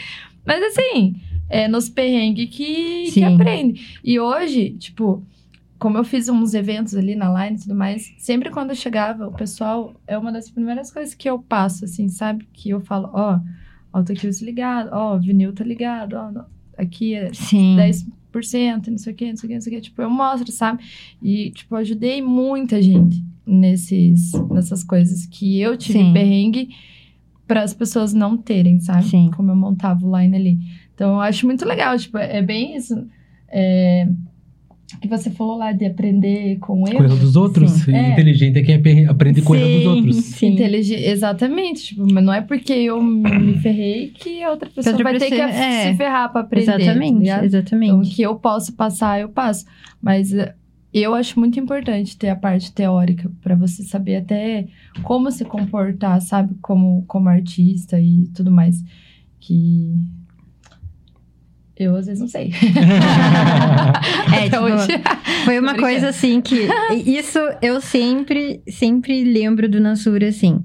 Mas assim, é nos perrengues que, que aprende. E hoje, tipo, como eu fiz uns eventos ali na line e tudo mais, sempre quando eu chegava, o pessoal, é uma das primeiras coisas que eu passo, assim, sabe? Que eu falo, ó, autokill desligado, ó, vinil tá ligado, ó, não- aqui é Sim. 10%, não sei o quê, não sei o quê, não sei o quê. Tipo, eu mostro, sabe? E, tipo, ajudei muita gente nesses, nessas coisas que eu tive Sim. perrengue para as pessoas não terem, sabe? Sim. Como eu montava o line ali. Então, eu acho muito legal, tipo, é bem isso. É, que você falou lá de aprender com Com erro erros. dos outros. Sim. E É. Inteligente é quem aprende com erro dos Sim, outros. Sim. Intelig- Exatamente, tipo, mas não é porque eu me ferrei que a outra pessoa outra vai ter que pessoa- é. se ferrar pra aprender. tá Exatamente, ligado? Então, o exatamente. que eu posso passar, eu passo. Mas eh, eu acho muito importante ter a parte teórica para você saber até como se comportar, sabe? Como, como artista e tudo mais. Que eu às vezes não sei. [LAUGHS] É, tipo, hoje. Foi uma coisa assim que. Isso eu sempre, sempre lembro do Nansura assim.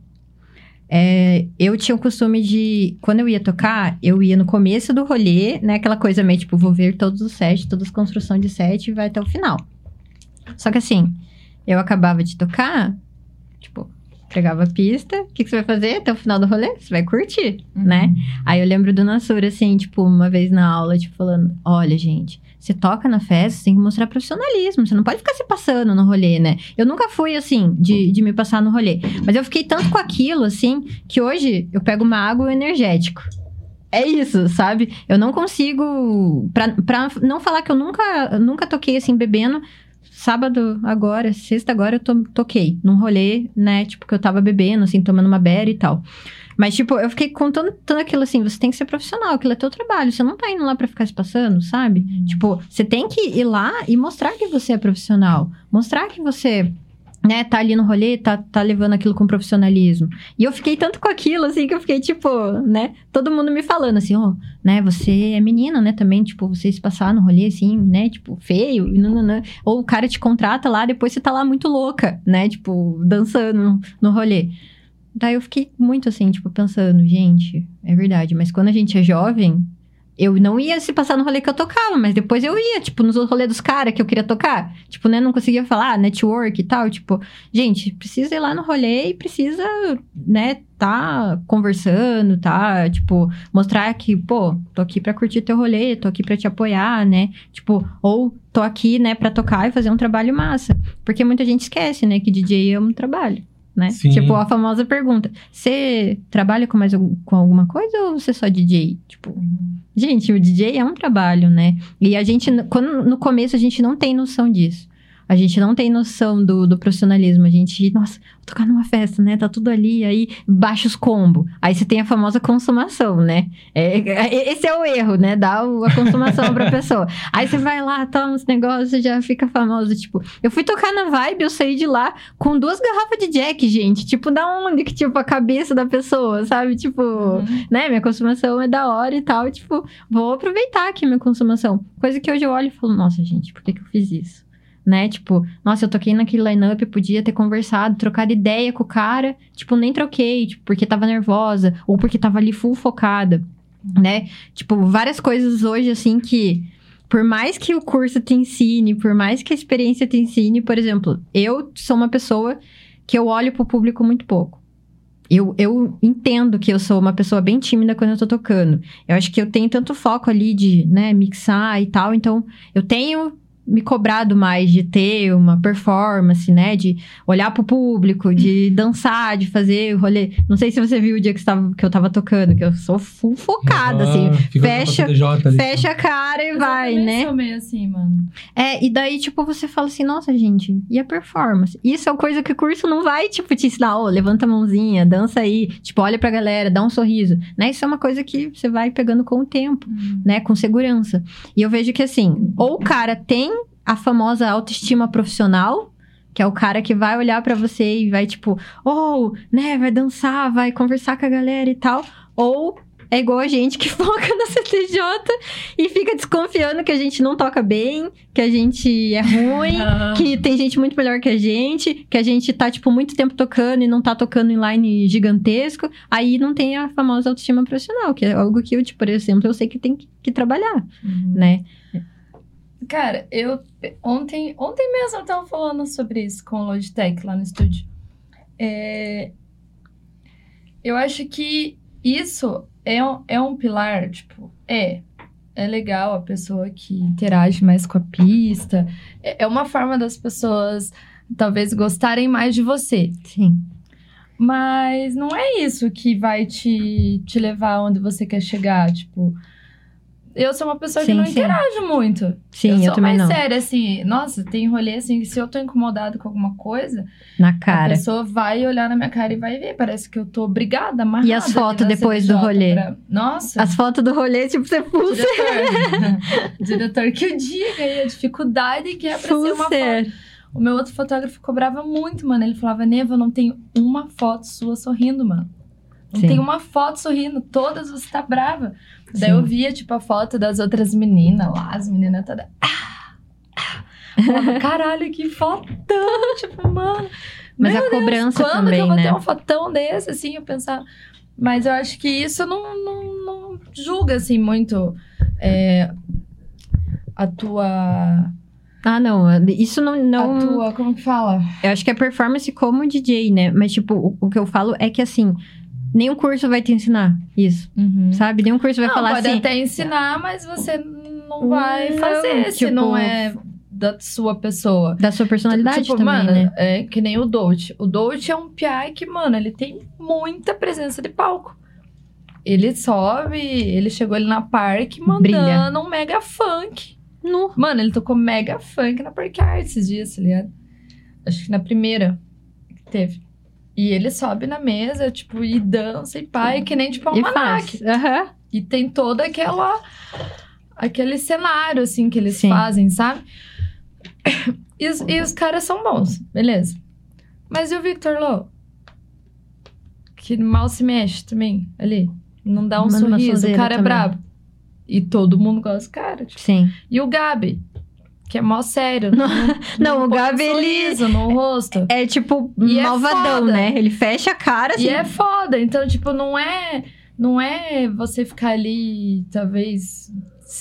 É, eu tinha o costume de. Quando eu ia tocar, eu ia no começo do rolê, né? Aquela coisa meio tipo, vou ver todos os sets, todas as construções de set e vai até o final. Só que assim, eu acabava de tocar, tipo, pegava a pista, o que, que você vai fazer até o final do rolê? Você vai curtir, né? Aí eu lembro do Nassura, assim, tipo, uma vez na aula, tipo, falando: olha, gente, você toca na festa, você tem que mostrar profissionalismo. Você não pode ficar se passando no rolê, né? Eu nunca fui assim, de, de me passar no rolê. Mas eu fiquei tanto com aquilo, assim, que hoje eu pego uma água energético. É isso, sabe? Eu não consigo. Pra, pra não falar que eu nunca, nunca toquei assim, bebendo. Sábado agora, sexta agora, eu to- toquei num rolê, né? Tipo, que eu tava bebendo, assim, tomando uma beira e tal. Mas, tipo, eu fiquei contando tanto aquilo assim, você tem que ser profissional, aquilo é teu trabalho, você não tá indo lá pra ficar se passando, sabe? Tipo, você tem que ir lá e mostrar que você é profissional. Mostrar que você, né, tá ali no rolê, tá, tá levando aquilo com profissionalismo. E eu fiquei tanto com aquilo, assim, que eu fiquei, tipo, né, todo mundo me falando assim, ó, né, você é menina, né, também, tipo, você se passar no rolê, assim, né, tipo, feio, nananã. Ou o cara te contrata lá, depois você tá lá muito louca, né, tipo, dançando no rolê. Daí eu fiquei muito assim, tipo, pensando, gente, é verdade, mas quando a gente é jovem, eu não ia se passar no rolê que eu tocava, mas depois eu ia, tipo, nos rolê dos caras que eu queria tocar. Tipo, né, não conseguia falar, network e tal, tipo, gente, precisa ir lá no rolê e precisa, né, tá conversando, tá, tipo, mostrar que, pô, tô aqui pra curtir teu rolê, tô aqui pra te apoiar, né? Tipo, ou tô aqui, né, pra tocar e fazer um trabalho massa. Porque muita gente esquece, né, que DJ é um trabalho né? Sim. Tipo, a famosa pergunta: você trabalha com mais com alguma coisa ou você é só DJ? Tipo, gente, o DJ é um trabalho, né? E a gente, quando, no começo, a gente não tem noção disso. A gente não tem noção do, do profissionalismo. A gente, nossa, vou tocar numa festa, né? Tá tudo ali, aí baixa os combos. Aí você tem a famosa consumação, né? É, é esse é o erro, né? Dá a consumação pra [LAUGHS] pessoa. Aí você vai lá, toma os negócios, já fica famoso. Tipo, eu fui tocar na vibe, eu saí de lá com duas garrafas de Jack, gente. Tipo, da onde que, tipo, a cabeça da pessoa, sabe? Tipo, uhum. né? Minha consumação é da hora e tal. Tipo, vou aproveitar aqui minha consumação. Coisa que hoje eu olho e falo, nossa, gente, por que, que eu fiz isso? Né? Tipo, nossa, eu toquei naquele line-up, podia ter conversado, trocado ideia com o cara. Tipo, nem troquei, tipo, porque tava nervosa, ou porque tava ali full focada, né? Tipo, várias coisas hoje, assim, que. Por mais que o curso te ensine, por mais que a experiência te ensine, por exemplo, eu sou uma pessoa que eu olho pro público muito pouco. Eu, eu entendo que eu sou uma pessoa bem tímida quando eu tô tocando. Eu acho que eu tenho tanto foco ali de, né, mixar e tal. Então, eu tenho me cobrado mais de ter uma performance, né? De olhar pro público, de dançar, de fazer o rolê. Não sei se você viu o dia que, estava, que eu tava tocando, que eu sou full focada, ah, assim. Fecha, fecha a cara e vai, né? Eu meio assim, mano. É, e daí, tipo, você fala assim, nossa, gente, e a performance? Isso é uma coisa que o curso não vai, tipo, te ensinar, ô, oh, levanta a mãozinha, dança aí, tipo, olha pra galera, dá um sorriso, né? Isso é uma coisa que você vai pegando com o tempo, uhum. né? Com segurança. E eu vejo que, assim, ou o cara tem a famosa autoestima profissional, que é o cara que vai olhar para você e vai tipo, oh, né, vai dançar, vai conversar com a galera e tal, ou é igual a gente que [LAUGHS] foca na CTJ e fica desconfiando que a gente não toca bem, que a gente é ruim, [LAUGHS] que tem gente muito melhor que a gente, que a gente tá, tipo, muito tempo tocando e não tá tocando em line gigantesco. Aí não tem a famosa autoestima profissional, que é algo que eu, tipo, por exemplo, eu sei que tem que, que trabalhar, uhum. né? Cara, eu ontem, ontem mesmo eu tava falando sobre isso com o Logitech lá no estúdio. É, eu acho que isso é um, é um pilar, tipo, é. É legal a pessoa que interage mais com a pista. É, é uma forma das pessoas talvez gostarem mais de você. Sim. Mas não é isso que vai te, te levar onde você quer chegar. Tipo, eu sou uma pessoa sim, que não sim. interage muito. Sim, eu, eu sou também mais não. séria, assim. Nossa, tem rolê assim, se eu tô incomodado com alguma coisa... Na cara. A pessoa vai olhar na minha cara e vai ver. Parece que eu tô obrigada, amarrada. E as fotos depois do rolê? Pra... Nossa. As fotos do rolê, tipo, você pulsa. Diretor. [LAUGHS] Diretor que o diga aí a dificuldade que é pra ser uma foto. O meu outro fotógrafo cobrava muito, mano. Ele falava, Neva, eu não tenho uma foto sua sorrindo, mano. Não Sim. tem uma foto sorrindo, todas você tá brava. Sim. Daí eu via, tipo, a foto das outras meninas lá, as meninas todas. Ah, ah. Caralho, que fotão! [LAUGHS] tipo, mano. Mas a cobrança Deus, também, que eu vou né? ter um fotão desse, assim, eu pensar. Mas eu acho que isso não, não, não julga, assim, muito é, a tua. Ah, não. Isso não, não. A tua, como que fala? Eu acho que é performance como DJ, né? Mas, tipo, o, o que eu falo é que, assim, nenhum curso vai te ensinar isso, uhum. sabe? Nenhum curso vai não, falar pode assim... pode até ensinar, mas você não vai fazer tipo, se não é da sua pessoa. Da sua personalidade tipo, também, mano, né? É que nem o Dolce. O Dolce é um piai que, mano, ele tem muita presença de palco. Ele sobe, ele chegou ali na parque mandando Brilha. um mega funk. No. Mano, ele tocou mega funk na Park Art esses dias, tá ligado? Acho que na primeira que teve. E ele sobe na mesa, tipo, e dança e pai, que nem tipo almanac. Uhum. E tem toda aquela aquele cenário assim que eles Sim. fazem, sabe? E os, e os caras são bons, beleza. Mas e o Victor Lowe? Que mal se mexe também, ali. Não dá um Manda sorriso. O cara é brabo. E todo mundo gosta do cara. Tipo. Sim. E o Gabi? Que é mó sério. [LAUGHS] Não, não, não o Gabi, um ele. no rosto. É tipo e é malvadão, é né? Ele fecha a cara assim. E é foda. Então, tipo, não é. Não é você ficar ali, talvez,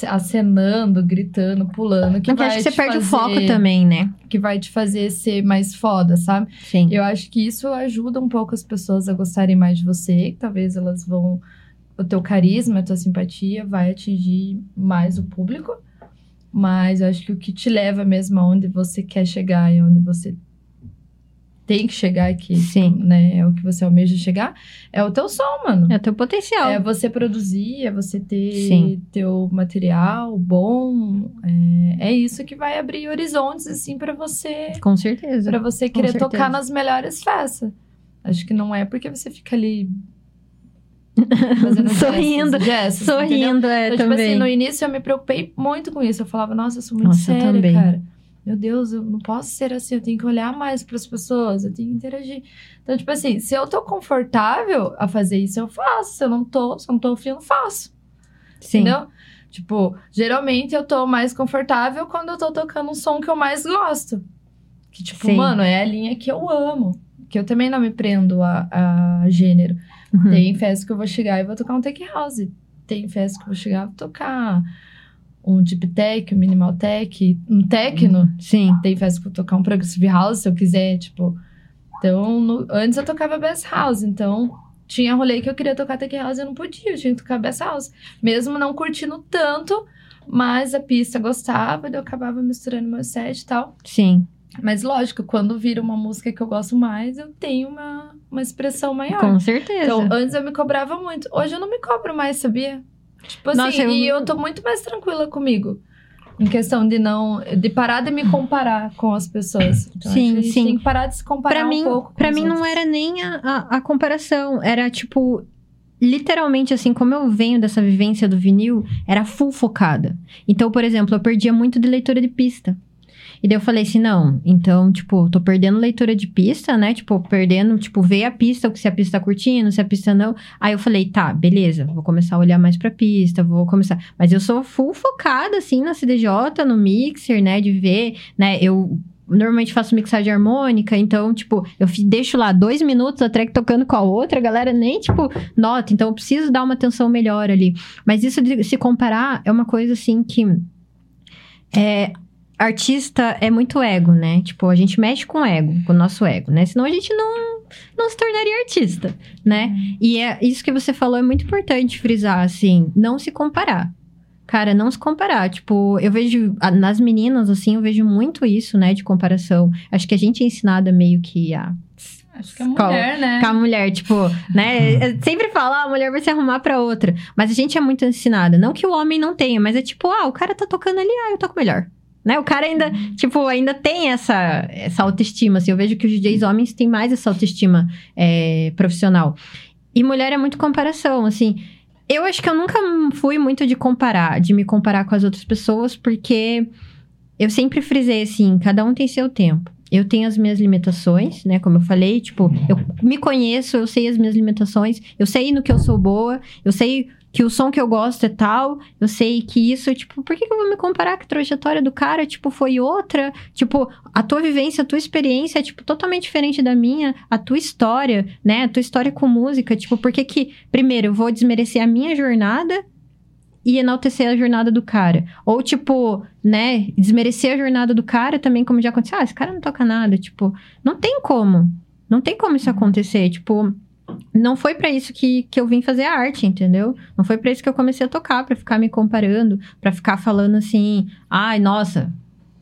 acenando, gritando, pulando. Que Porque vai acho que você perde fazer, o foco também, né? Que vai te fazer ser mais foda, sabe? Sim. Eu acho que isso ajuda um pouco as pessoas a gostarem mais de você. Talvez elas vão. O teu carisma, a tua simpatia vai atingir mais o público. Mas eu acho que o que te leva mesmo aonde você quer chegar e onde você tem que chegar aqui, Sim. né? É o que você almeja chegar, é o teu som, mano. É o teu potencial. É você produzir, é você ter Sim. teu material bom. É, é isso que vai abrir horizontes, assim, pra você. Com certeza. Pra você querer tocar nas melhores festas. Acho que não é porque você fica ali. [LAUGHS] Sorrindo, gestos, gestos, entendeu? Sorrindo, é, Então, tipo também. assim, no início eu me preocupei muito com isso. Eu falava, nossa, eu sou muito Nossa, séria, cara. Meu Deus, eu não posso ser assim, eu tenho que olhar mais pras pessoas, eu tenho que interagir. Então, tipo assim, se eu tô confortável a fazer isso, eu faço. Se eu não tô, se eu não tô afim, eu não faço. Sim. Entendeu? Tipo, geralmente eu tô mais confortável quando eu tô tocando um som que eu mais gosto. Que, tipo, Sim. mano, é a linha que eu amo. Que eu também não me prendo a, a gênero. Uhum. Tem festa que eu vou chegar e vou tocar um tech house. Tem festa que eu vou chegar e vou tocar um deep tech, um minimal tech, um techno. Sim. Tem festa que eu vou tocar um progressive house, se eu quiser, tipo. Então, no- antes eu tocava bass house, então tinha rolê que eu queria tocar tech house e eu não podia, eu tinha que tocar bass house. Mesmo não curtindo tanto, mas a pista gostava, eu acabava misturando meu set e tal. Sim. Mas lógico, quando vira uma música que eu gosto mais, eu tenho uma, uma expressão maior. Com certeza. Então, antes eu me cobrava muito. Hoje eu não me cobro mais, sabia? Tipo assim, Nossa, eu- e eu tô muito mais tranquila comigo. Em questão de não. De parar de me comparar com as pessoas. Então, Sim, sim. tem que parar de se comparar Pra um mim, pouco. pra mim não outros. era nem a, a, a comparação. Era tipo. Literalmente, assim, como eu venho dessa vivência do vinil, era full focada. Então, por exemplo, eu perdia muito de leitura de pista. E daí eu falei assim, não, então, tipo, tô perdendo leitura de pista, né? Tipo, perdendo, tipo, ver a pista, se a pista tá curtindo, se a pista não. Aí eu falei, tá, beleza, vou começar a olhar mais pra pista, vou começar. Mas eu sou full focada, assim, na CDJ, no mixer, né? De ver, né? Eu normalmente faço mixagem harmônica, então, tipo, eu deixo lá dois minutos a track tocando com a outra, a galera nem, tipo, nota. Então, eu preciso dar uma atenção melhor ali. Mas isso de se comparar é uma coisa, assim, que... É, artista é muito ego, né? Tipo, a gente mexe com o ego, com o nosso ego, né? Senão a gente não, não se tornaria artista, né? E é isso que você falou é muito importante frisar, assim, não se comparar. Cara, não se comparar. Tipo, eu vejo nas meninas, assim, eu vejo muito isso, né, de comparação. Acho que a gente é ensinada meio que a Acho que a mulher, né? com a mulher, tipo, né? [LAUGHS] é- Sempre fala, ah, a mulher vai se arrumar pra outra. Mas a gente é muito ensinada. Não que o homem não tenha, mas é tipo, ah, o cara tá tocando ali, ah, eu toco melhor. Né? O cara ainda, tipo, ainda tem essa, essa autoestima, assim. Eu vejo que os DJs homens têm mais essa autoestima é, profissional. E mulher é muito comparação, assim. Eu acho que eu nunca fui muito de comparar, de me comparar com as outras pessoas, porque eu sempre frisei assim, cada um tem seu tempo. Eu tenho as minhas limitações, né? Como eu falei, tipo, eu me conheço, eu sei as minhas limitações, eu sei no que eu sou boa, eu sei que o som que eu gosto é tal, eu sei que isso, tipo, por que, que eu vou me comparar que a trajetória do cara, tipo, foi outra? Tipo, a tua vivência, a tua experiência é, tipo, totalmente diferente da minha, a tua história, né? A tua história com música, tipo, por que que, primeiro, eu vou desmerecer a minha jornada e enaltecer a jornada do cara. Ou, tipo, né, desmerecer a jornada do cara também, como já aconteceu. Ah, esse cara não toca nada. Tipo, não tem como. Não tem como isso acontecer. Tipo, não foi pra isso que, que eu vim fazer a arte, entendeu? Não foi pra isso que eu comecei a tocar, pra ficar me comparando, pra ficar falando assim, ai, nossa,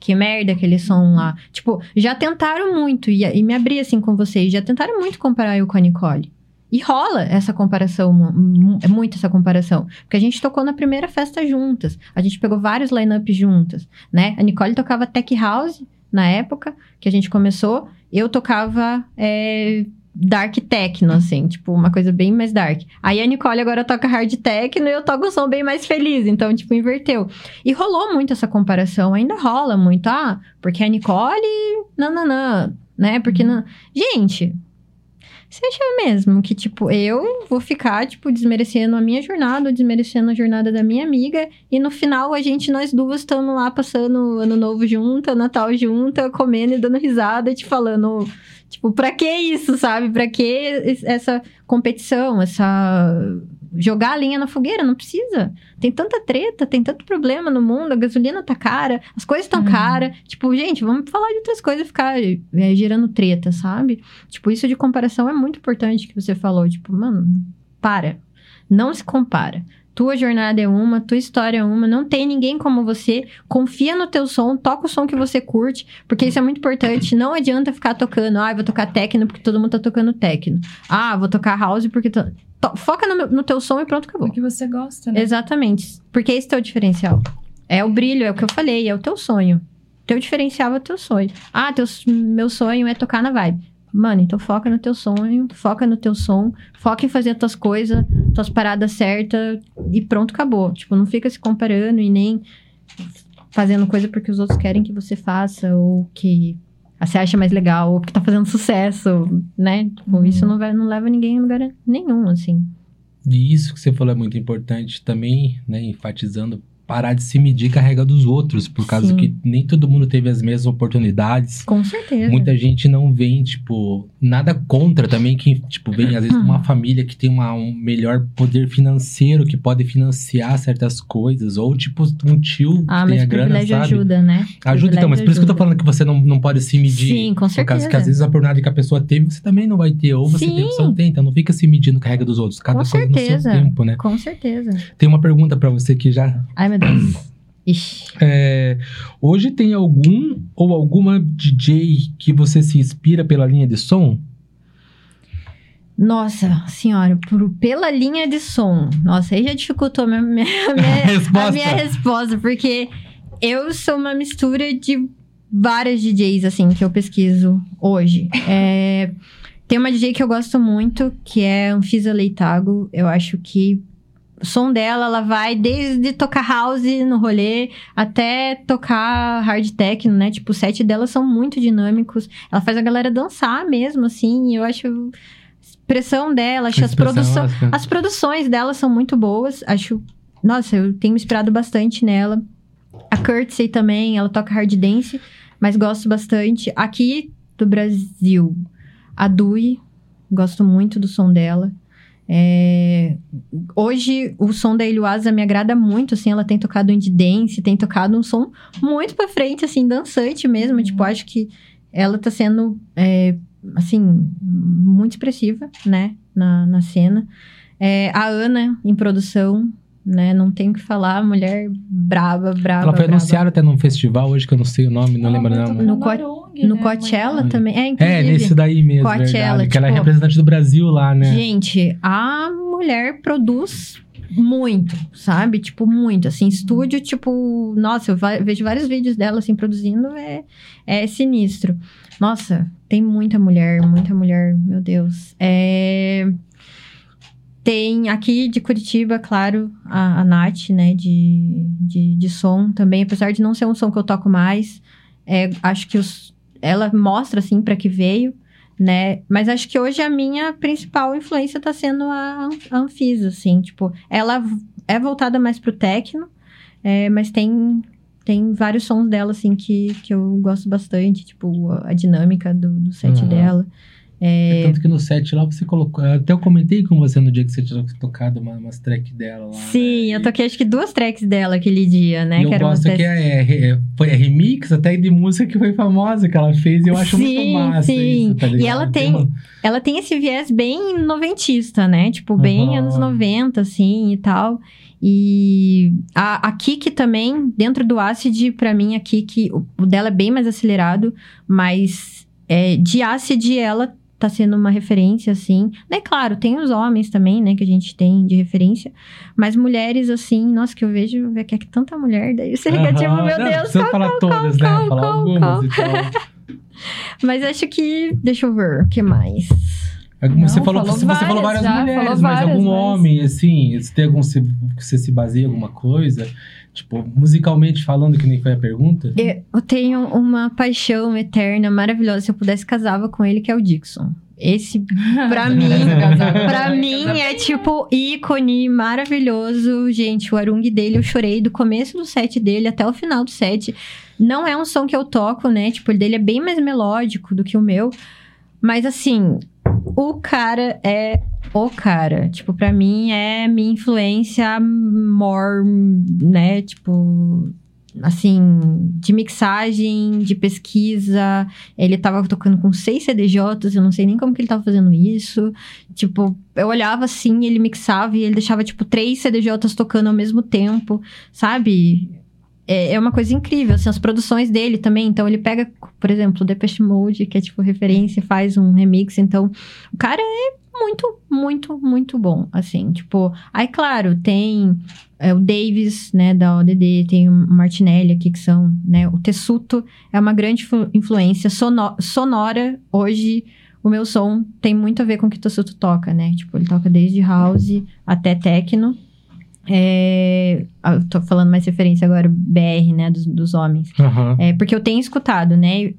que merda aquele som lá. Tipo, já tentaram muito, e, e me abri assim com vocês, já tentaram muito comparar eu com a Nicole. E rola essa comparação, é muito essa comparação. Porque a gente tocou na primeira festa juntas. A gente pegou vários line-ups juntas, né? A Nicole tocava Tech House na época que a gente começou. Eu tocava é, Dark Techno, assim, tipo, uma coisa bem mais dark. Aí a Nicole agora toca Hard Techno e eu toco um som bem mais feliz. Então, tipo, inverteu. E rolou muito essa comparação, ainda rola muito. Ah, porque a Nicole, não, né? Porque não. Gente, você acha mesmo que, tipo, eu vou ficar, tipo, desmerecendo a minha jornada, desmerecendo a jornada da minha amiga, e no final a gente, nós duas, estamos lá passando ano novo junta, Natal junta, comendo e dando risada, te falando, tipo, pra que isso, sabe? Pra que es- essa competição, essa. Jogar a linha na fogueira, não precisa. Tem tanta treta, tem tanto problema no mundo, a gasolina tá cara, as coisas estão Uhum. caras. Tipo, gente, vamos falar de outras coisas e ficar é, gerando treta, sabe? Tipo, isso de comparação é muito importante que você falou. Tipo, mano, para. Não se compara. Tua jornada é uma, tua história é uma, não tem ninguém como você. Confia no teu som, toca o som que você curte, porque isso é muito importante. Não adianta ficar tocando, ah, vou tocar techno porque todo mundo tá tocando techno. Ah, vou tocar house porque. To... Foca no, no, teu som e pronto, acabou. Porque você gosta, né? Exatamente. Porque esse é o diferencial. É o brilho, é o que eu falei, é o teu sonho. Teu diferencial é o teu sonho. Ah, teu, meu sonho é tocar na vibe. Mano, então foca no teu sonho, foca no teu som, foca em fazer as tuas coisas, tuas paradas certas e pronto, acabou. Tipo, não fica se comparando e nem fazendo coisa porque os outros querem que você faça ou que você acha mais legal ou que tá fazendo sucesso, né? Tipo, uhum. isso não, vai, não leva ninguém a lugar nenhum, assim. E isso que você falou é muito importante também, né? Enfatizando parar de se medir com a regra dos outros, por causa Sim. que nem todo mundo teve as mesmas oportunidades. Com certeza. Muita gente não vem, tipo, nada contra também quem, tipo, vem às vezes uma família que tem uma, um melhor poder financeiro, que pode financiar certas coisas, ou tipo, um tio ah, que tem a grana, sabe? ajuda, né? Ajuda então, mas por isso que eu tô falando que você não, não pode se medir. Sim, com certeza. Por causa que às vezes a oportunidade que a pessoa teve, você também não vai ter, ou você Sim. tem, você não tem, então não fica se medindo com a regra dos outros, cada com coisa certeza. no seu tempo, né? Com certeza. Tem uma pergunta para você que já... Ai, meu Deus. Ixi. É, hoje tem algum ou alguma DJ que você se inspira pela linha de som? Nossa senhora, por, pela linha de som. Nossa, aí já dificultou [LAUGHS] a minha, minha, minha, a minha resposta, porque eu sou uma mistura de várias DJs, assim, que eu pesquiso hoje. É, tem uma DJ que eu gosto muito, que é Anfisa Leitago. Eu acho que o som dela, ela vai desde tocar house no rolê até tocar hard techno, né? Tipo, os sets dela são muito dinâmicos. Ela faz a galera dançar mesmo, assim. eu acho expressão dela, acho as, produções as produções dela são muito boas. Acho, nossa, eu tenho me inspirado bastante nela. A Curtsey também, ela toca hard dance, mas gosto bastante. Aqui do Brasil, a Dui, gosto muito do som dela. É... Hoje, o som da Iluasa me agrada muito, assim, ela tem tocado indie dance, tem tocado um som muito pra frente, assim, dançante mesmo, uhum. tipo, acho que ela tá sendo, é, assim, muito expressiva, né, na, na cena. É, a Ana, em produção, né? Não tenho o que falar, mulher braba, braba. Ela foi braba. anunciada até num festival hoje que eu não sei o nome, não lembro não. No, Co no né, Coachella também. É, inclusive. É, nesse daí mesmo, Coachella, verdade, tipo, que ela é tipo, representante do Brasil lá, né? Gente, a mulher produz muito, sabe? Tipo, muito. Assim, estúdio, tipo, nossa, eu vejo vários vídeos dela, assim, produzindo, é, é sinistro. Nossa, tem muita mulher, muita mulher, meu Deus. É. Tem aqui de Curitiba, claro, a, a Nath, né, de, de, de, som também. Apesar de não ser um som que eu toco mais, é, acho que os, ela mostra, assim, para que veio, né? Mas acho que hoje a minha principal influência tá sendo a, a Anfisa, assim. Tipo, ela é voltada mais pro techno, é, mas tem, tem vários sons dela, assim, que, que eu gosto bastante. Tipo, a, a dinâmica do, do set uhum. dela. É... Tanto que no set lá você colocou. Até eu comentei com você no dia que você tinha tocado uma, umas tracks dela lá. Sim, né? eu toquei acho que duas tracks dela aquele dia, né? E que eu gosto que é, é, foi é remix até de música que foi famosa que ela fez e eu acho sim, muito massa. Sim, isso, tá E ela tem, uma... ela tem esse viés bem noventista, né? Tipo, bem uhum. anos 90, assim e tal. E a, a Kiki também, dentro do Acid, para mim, a Kiki, o dela é bem mais acelerado, mas é, de Acid ela tá sendo uma referência, assim. Né, claro, tem os homens também, né, que a gente tem de referência. Mas mulheres, assim, nossa, que eu vejo, que é que tanta mulher, daí você fica tipo, meu não, Deus, qual, falar qual, todas, né? Qual, falar algumas e tal. [LAUGHS] Mas acho que, deixa eu ver, o que mais? Não, você falou, falou você, várias, falou várias mulheres, falou mas algum mas... homem, assim, você tem algum, você, você se baseia em alguma coisa? Tipo, musicalmente falando, que nem foi a pergunta? Eu tenho uma paixão eterna, maravilhosa. Se eu pudesse, casava com ele, que é o Dixon. Esse, pra [LAUGHS] mim, pra mim é tipo ícone maravilhoso. Gente, o arung dele, eu chorei do começo do set dele até o final do set. Não é um som que eu toco, né? Tipo, o dele é bem mais melódico do que o meu. Mas assim, o cara é o cara. Tipo, pra mim é minha influência more, né? Tipo, assim, de mixagem, de pesquisa. Ele tava tocando com seis CDJs, eu não sei nem como que ele tava fazendo isso. Tipo, eu olhava assim, ele mixava e ele deixava, tipo, três CDJs tocando ao mesmo tempo, sabe? É, é uma coisa incrível, assim, as produções dele também. Então, ele pega, por exemplo, o Depeche Mode, que é, tipo, referência, faz um remix. Então, o cara é muito, muito, muito bom, assim, tipo... Aí, claro, tem é, o Davis, né, da ODD, tem o Martinelli aqui, que são, né, o Tessuto é uma grande influência sono sonora. Hoje, o meu som tem muito a ver com o que o Tessuto toca, né, tipo, ele toca desde house até techno. É, eu tô falando mais referência agora, BR, né, dos, dos homens. Uhum. É, porque eu tenho escutado, né,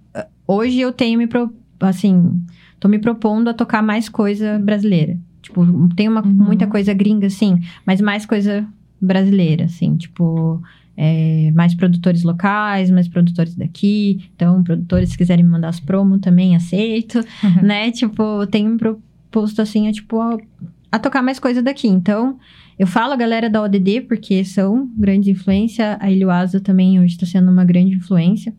hoje eu tenho me, pro, assim, tô me propondo a tocar mais coisa brasileira. Tipo, tem uma, uhum. muita coisa gringa, sim, mas mais coisa brasileira, assim, tipo, é, mais produtores locais, mais produtores daqui. Então, produtores, se quiserem me mandar as promo, também aceito, uhum. né? Tipo, tenho me proposto, assim, a, tipo, a, a tocar mais coisa daqui. Então, eu falo a galera da ODD, porque são grande influência. A Ilhuasa também hoje está sendo uma grande influência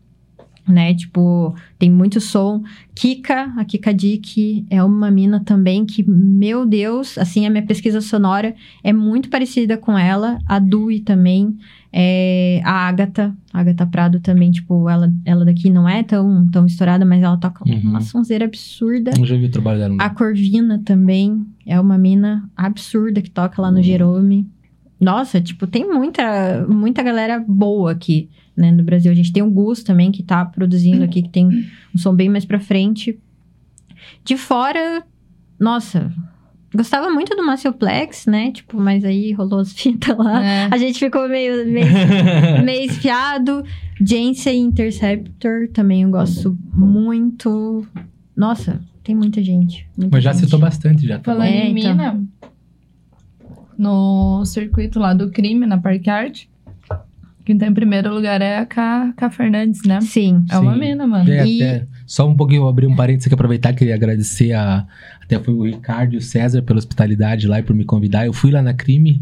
né? Tipo, tem muito som. Kika, a Kika Dick é uma mina também que, meu Deus, assim, a minha pesquisa sonora é muito parecida com ela. A Dui também. É, a Agatha, a Agatha Prado também, tipo, ela, ela daqui não é tão, tão estourada, mas ela toca uhum. uma sonzeira absurda. Eu já vi o trabalho dela. A Corvina também é uma mina absurda que toca lá no uhum. Jerome. Nossa, tipo, tem muita, muita galera boa aqui né, no Brasil. A gente tem o Gus também, que tá produzindo aqui, que tem um som bem mais pra frente. De fora, nossa, gostava muito do Macioplex, né? Tipo, mas aí rolou as [LAUGHS] fitas lá. É. A gente ficou meio, meio, [LAUGHS] meio esfiado. Jansen Interceptor também eu gosto muito. Nossa, tem muita gente. Muita mas já gente. citou bastante, já. Tá Falando é, em então... mina, no circuito lá do crime, na Park Art, quem tá em primeiro lugar é a K, K Fernandes, né? Sim. É uma mina, mano. É, e... até, só um pouquinho, abrir um parênteses aqui, aproveitar, queria agradecer a. Até foi o Ricardo e o César pela hospitalidade lá e por me convidar. Eu fui lá na Crime,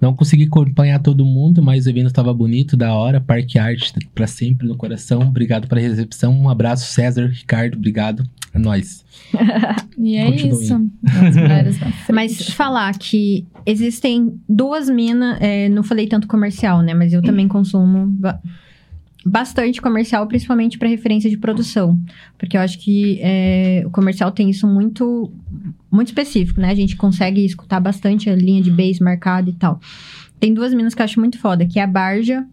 não consegui acompanhar todo mundo, mas o evento estava bonito, da hora. Parque Arte para sempre no coração. Obrigado pela recepção. Um abraço, César, Ricardo, obrigado. É nóis. [LAUGHS] e é Continue. isso. Mas falar que existem duas minas, é, não falei tanto comercial, né? Mas eu também consumo ba bastante comercial, principalmente para referência de produção. Porque eu acho que é, o comercial tem isso muito, muito específico, né? A gente consegue escutar bastante a linha de base marcada e tal. Tem duas minas que eu acho muito foda, que é a Barja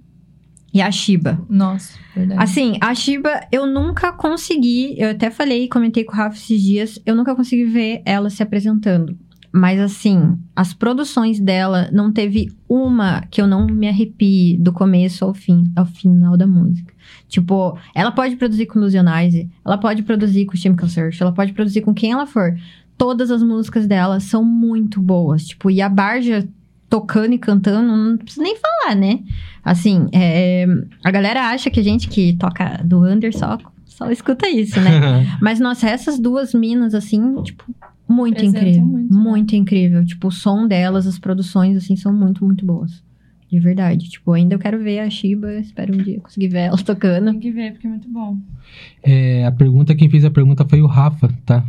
e a Shiba. Nossa, verdade. Assim, a Shiba, eu nunca consegui. Eu até falei, comentei com o Rafa esses dias. Eu nunca consegui ver ela se apresentando. Mas, assim, as produções dela não teve uma que eu não me arrepie do começo ao fim, ao final da música. Tipo, ela pode produzir com Illusionize, ela pode produzir com Chemical Search, ela pode produzir com quem ela for. Todas as músicas dela são muito boas. Tipo, e a Barja tocando e cantando, não preciso nem falar, né? Assim, é, a galera acha que a gente que toca do under só, só escuta isso, né? [LAUGHS] Mas, nossa, essas duas minas, assim, tipo, muito incrível. Muito, né? muito incrível. Tipo, o som delas, as produções, assim, são muito, muito boas. De verdade. Tipo, ainda eu quero ver a Shiba, espero um dia conseguir ver ela tocando. Tem que ver, porque é muito bom. É, a pergunta, quem fez a pergunta foi o Rafa, tá?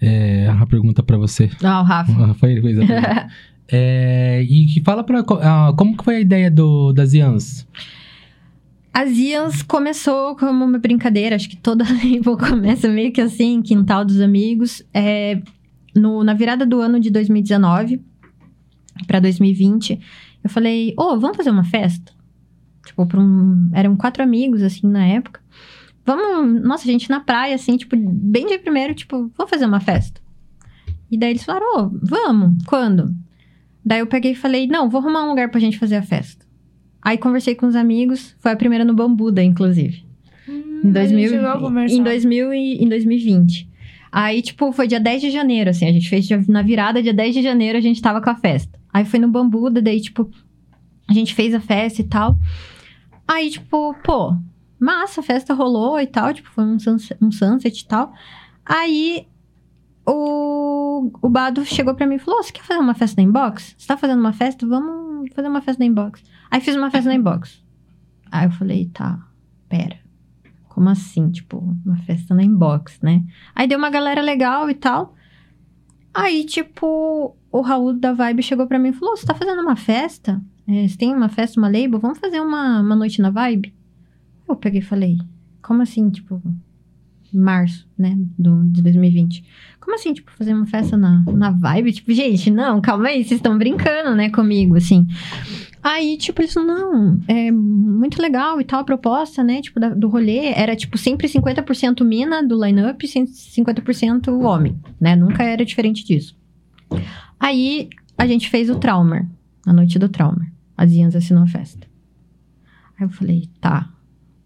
É, a pergunta para você. Ah, o Rafa. Foi ele que fez a [LAUGHS] pergunta. É, e fala para uh, como que foi a ideia do, das Ians? As Ians começou como uma brincadeira, acho que toda [LAUGHS] label começa meio que assim, quintal dos amigos. É, no, na virada do ano de 2019 para 2020, eu falei, ô, oh, vamos fazer uma festa? Tipo, pra um, eram quatro amigos, assim, na época. Vamos, nossa, gente, na praia, assim, tipo, bem de primeiro, tipo, vamos fazer uma festa. E daí eles falaram, ô, oh, vamos, quando? Daí eu peguei e falei, não, vou arrumar um lugar pra gente fazer a festa. Aí conversei com os amigos, foi a primeira no Bambuda, inclusive. Hum, em, 2000, em, 2000 e, em 2020. Aí, tipo, foi dia 10 de janeiro, assim, a gente fez na virada, dia 10 de janeiro a gente tava com a festa. Aí foi no Bambuda, daí, tipo, a gente fez a festa e tal. Aí, tipo, pô, massa, a festa rolou e tal, tipo, foi um sunset, um sunset e tal. Aí o, o Bado chegou pra mim e falou: Você quer fazer uma festa na inbox? Você tá fazendo uma festa? Vamos fazer uma festa na inbox. Aí fiz uma festa na inbox. Aí eu falei, tá, pera. Como assim? Tipo, uma festa na inbox, né? Aí deu uma galera legal e tal. Aí, tipo, o Raul da Vibe chegou pra mim e falou: Você tá fazendo uma festa? É, você tem uma festa, uma label? Vamos fazer uma, uma noite na Vibe? Eu peguei e falei: Como assim? Tipo, março, né? Do, de 2020. Como assim, tipo, fazer uma festa na, na Vibe? Tipo, gente, não, calma aí, vocês estão brincando, né, comigo, assim. Aí, tipo, eles não, é muito legal e tal a proposta, né? Tipo, da, do rolê. Era, tipo, sempre 50% mina do line-up e 50% homem, né? Nunca era diferente disso. Aí, a gente fez o Traumer, a noite do Traumer. As Ians assinou a festa. Aí eu falei, tá,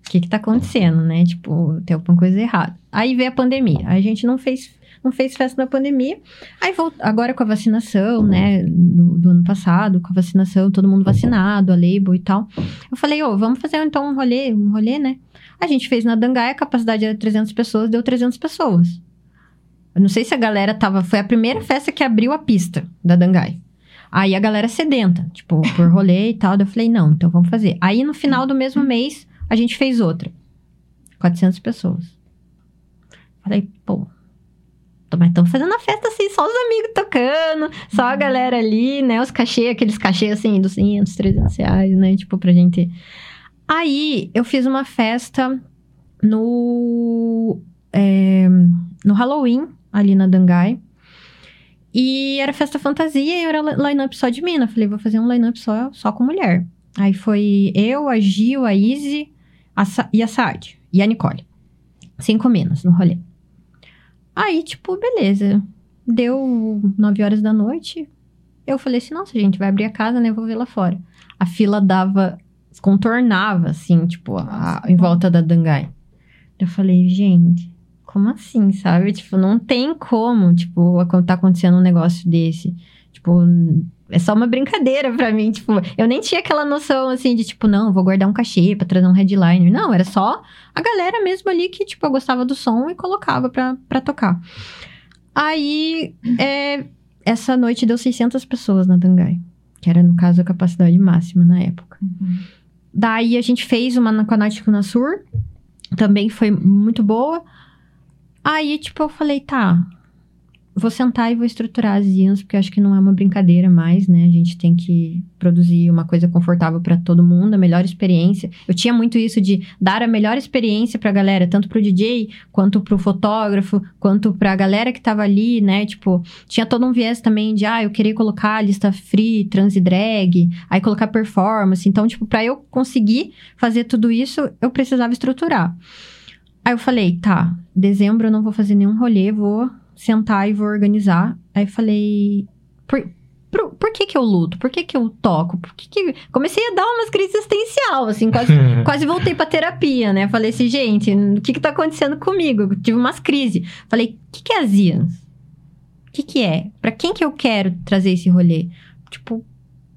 o que que tá acontecendo, né? Tipo, tem alguma coisa errada. Aí veio a pandemia. A gente não fez não fez festa na pandemia. Aí volt... agora com a vacinação, né, do, do, ano passado, com a vacinação, todo mundo vacinado, a label e tal. Eu falei, ô, oh, vamos fazer então um rolê, um rolê, né? A gente fez na Dangai, a capacidade era 300 pessoas, deu 300 pessoas. Eu não sei se a galera tava, foi a primeira festa que abriu a pista da Dangai. Aí a galera sedenta, tipo, por rolê e tal. eu falei, não, então vamos fazer. Aí no final do mesmo mês, a gente fez outra. 400 pessoas. Falei, pô, mas estamos fazendo a festa assim, só os amigos tocando, só a galera ali, né? Os cachê, aqueles cachê assim, 200, 300 reais, né? Tipo, pra gente. Aí eu fiz uma festa no. É, no Halloween, ali na Dangai. E era festa fantasia e era line-up só de mina. Falei, vou fazer um line-up só, só com mulher. Aí foi eu, a Gil, a Izzy a Sa e a Saad. E a Nicole. Cinco minas no rolê. Aí, tipo, beleza. Deu nove horas da noite. Eu falei assim, nossa, gente, vai abrir a casa, né? Eu vou ver lá fora. A fila dava, contornava, assim, tipo, a, em volta da Dangai. Eu falei, gente, como assim, sabe? Tipo, não tem como, tipo, tá acontecendo um negócio desse. Tipo, é só uma brincadeira para mim, tipo, eu nem tinha aquela noção assim de tipo, não, vou guardar um cachê para trazer um headliner. Não, era só a galera mesmo ali que tipo, eu gostava do som e colocava pra, pra tocar. Aí, é, essa noite deu 600 pessoas na Dangai, que era no caso a capacidade máxima na época. Uhum. Daí a gente fez uma com a Náutico na Sur, também foi muito boa. Aí, tipo, eu falei, tá, vou sentar e vou estruturar as IANs, porque acho que não é uma brincadeira mais, né? A gente tem que produzir uma coisa confortável para todo mundo, a melhor experiência. Eu tinha muito isso de dar a melhor experiência pra galera, tanto pro DJ, quanto pro fotógrafo, quanto pra galera que tava ali, né? Tipo, tinha todo um viés também de, ah, eu queria colocar lista free, trans e drag, aí colocar performance. Então, tipo, pra eu conseguir fazer tudo isso, eu precisava estruturar. Aí eu falei, tá, dezembro eu não vou fazer nenhum rolê, vou sentar e vou organizar. Aí falei, por, por, por, que que eu luto? Por que que eu toco? Por que que... Comecei a dar umas crises existencial, assim, quase, [LAUGHS] quase voltei pra terapia, né? Falei assim, gente, o que que tá acontecendo comigo? Eu tive umas crises. Falei, o que que é Azias? O que que é? Pra quem que eu quero trazer esse rolê? Tipo,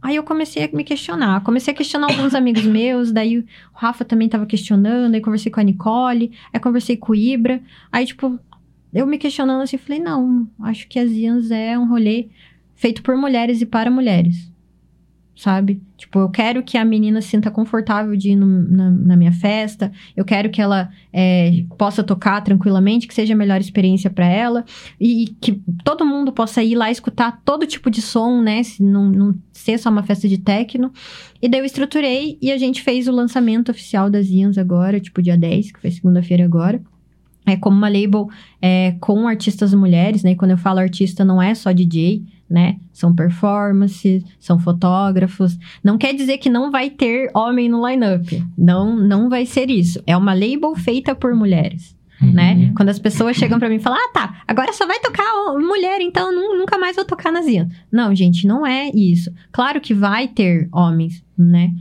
Aí eu comecei a me questionar. Comecei a questionar alguns [COUGHS] amigos meus, daí o Rafa também tava questionando, aí conversei com a Nicole, aí conversei com o Ibra. Aí, tipo, eu me questionando assim, falei, não, acho que as Ians é um rolê feito por mulheres e para mulheres. Sabe? Tipo, eu quero que a menina se sinta confortável de ir no, na, na, minha festa. Eu quero que ela é, possa tocar tranquilamente, que seja a melhor experiência para ela. E que todo mundo possa ir lá escutar todo tipo de som, né? Se não, não ser só uma festa de techno. E daí eu estruturei e a gente fez o lançamento oficial das Ians agora, tipo dia 10, que foi segunda-feira agora é como uma label é, com artistas mulheres, né? E quando eu falo artista, não é só DJ, né? São performances, são fotógrafos. Não quer dizer que não vai ter homem no lineup. Não, não vai ser isso. É uma label feita por mulheres. Uhum. Né? Quando as pessoas chegam para mim e falam, ah, tá, agora só vai tocar mulher, então nunca mais vou tocar nas Ian. Não, gente, não é isso. Claro que vai ter homens, né?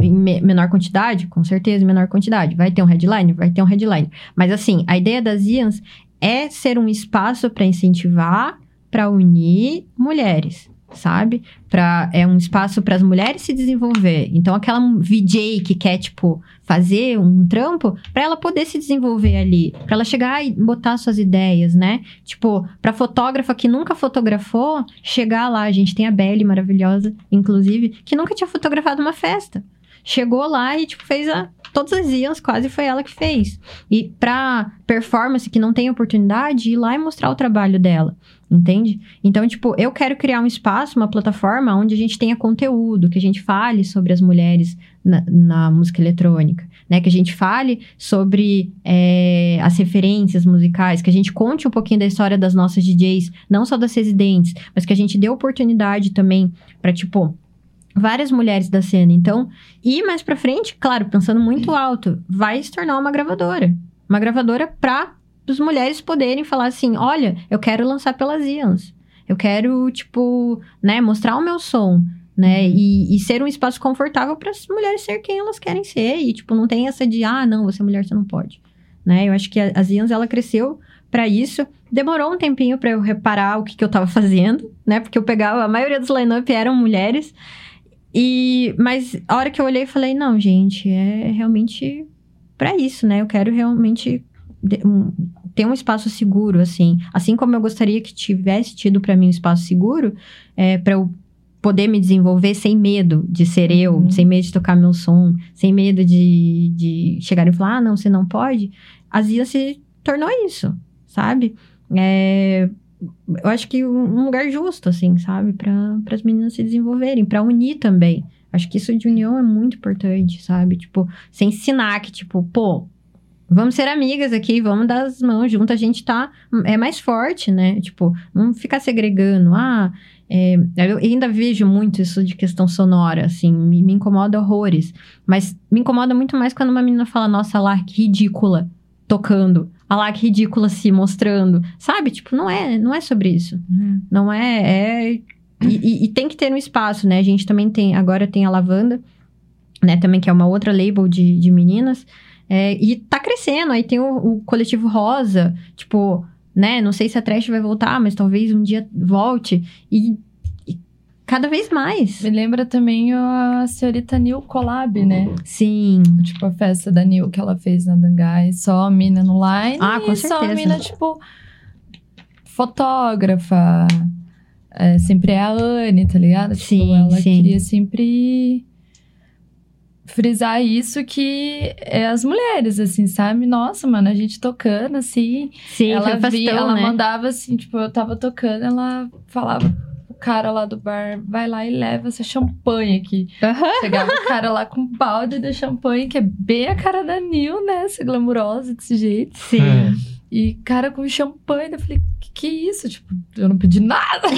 Em menor quantidade? Com certeza, em menor quantidade. Vai ter um headline? Vai ter um headline. Mas assim, a ideia das IANs é ser um espaço para incentivar, para unir mulheres sabe? Pra, é um espaço para as mulheres se desenvolver. Então, aquela VJ que quer, tipo, fazer um trampo, para ela poder se desenvolver ali. para ela chegar e botar suas ideias, né? Tipo, pra fotógrafa que nunca fotografou, chegar lá. A gente tem a Belly maravilhosa, inclusive, que nunca tinha fotografado uma festa. chegou lá e, tipo, fez a. Todas as ias quase foi ela que fez. E pra performance que não tem oportunidade, ir lá e mostrar o trabalho dela. Entende? Então, tipo, eu quero criar um espaço, uma plataforma onde a gente tenha conteúdo, que a gente fale sobre as mulheres na, na música eletrônica, né? Que a gente fale sobre é, as referências musicais, que a gente conte um pouquinho da história das nossas DJs, não só das residentes, mas que a gente dê oportunidade também para tipo, várias mulheres da cena. Então, e mais pra frente, claro, pensando muito alto, vai se tornar uma gravadora. Uma gravadora pra as mulheres poderem falar assim: olha, eu quero lançar pelas Ians. Eu quero, tipo, né, mostrar o meu som, né? Uhum. E, e, ser um espaço confortável para as mulheres ser quem elas querem ser. E, tipo, não tem essa de, ah, não, você é mulher, você não pode. Né? Eu acho que a, a Ians, ela cresceu para isso. Demorou um tempinho para eu reparar o que, que eu tava [LAUGHS] fazendo, né? Porque eu pegava, a maioria dos line-up eram mulheres. E, mas a hora que eu olhei, falei, não, gente, é realmente para isso, né? Eu quero realmente ter um espaço seguro, assim. Assim como eu gostaria que tivesse tido para mim um espaço seguro, é, para eu poder me desenvolver sem medo de ser uhum. eu, sem medo de tocar meu som, sem medo de, de chegar e falar, ah, não, você não pode. A Zia se tornou isso, sabe? É, eu acho que um lugar justo, assim, sabe? Para as meninas se desenvolverem, para unir também. Acho que isso de união é muito importante, sabe? Tipo, sem ensinar que, tipo, pô, vamos ser amigas aqui, vamos dar as mãos junto, a gente tá. É mais forte, né? Tipo, não ficar segregando. Ah, é, eu ainda vejo muito isso de questão sonora, assim, me, me, incomoda horrores. Mas me incomoda muito mais quando uma menina fala, nossa, lá, que ridícula, tocando. A lá, que ridícula se mostrando. Sabe? Tipo, não é, não é sobre isso. Uhum. Não é. é e, e, e, tem que ter um espaço, né? A gente também tem, agora tem a Lavanda, né? Também que é uma outra label de, de meninas. É, e tá crescendo, aí tem o, o, coletivo Rosa, tipo, né? Não sei se a Trash vai voltar, mas talvez um dia volte. E, e cada vez mais. Me lembra também a senhorita Nil Collab, né? Sim. Tipo, a festa da Nil que ela fez na Dangai. Só a mina no line. Ah, com certeza. Só a mina, tipo, fotógrafa. É, sempre é a Anne, tá ligado? Tipo, sim, ela sim. queria sempre frisar isso que é as mulheres, assim, sabe? Nossa, mano, a gente tocando, assim. Sim, ela foi via, ela né? mandava assim, tipo, eu tava tocando, ela falava o cara lá do bar, vai lá e leva essa champanhe aqui. Uhum. Chegava o cara lá com um balde de champanhe, que é bem a cara da Nil, né? Ser glamurosa desse jeito. Sim. É. E cara com champanhe, eu falei, que que é isso? Tipo, eu não pedi nada.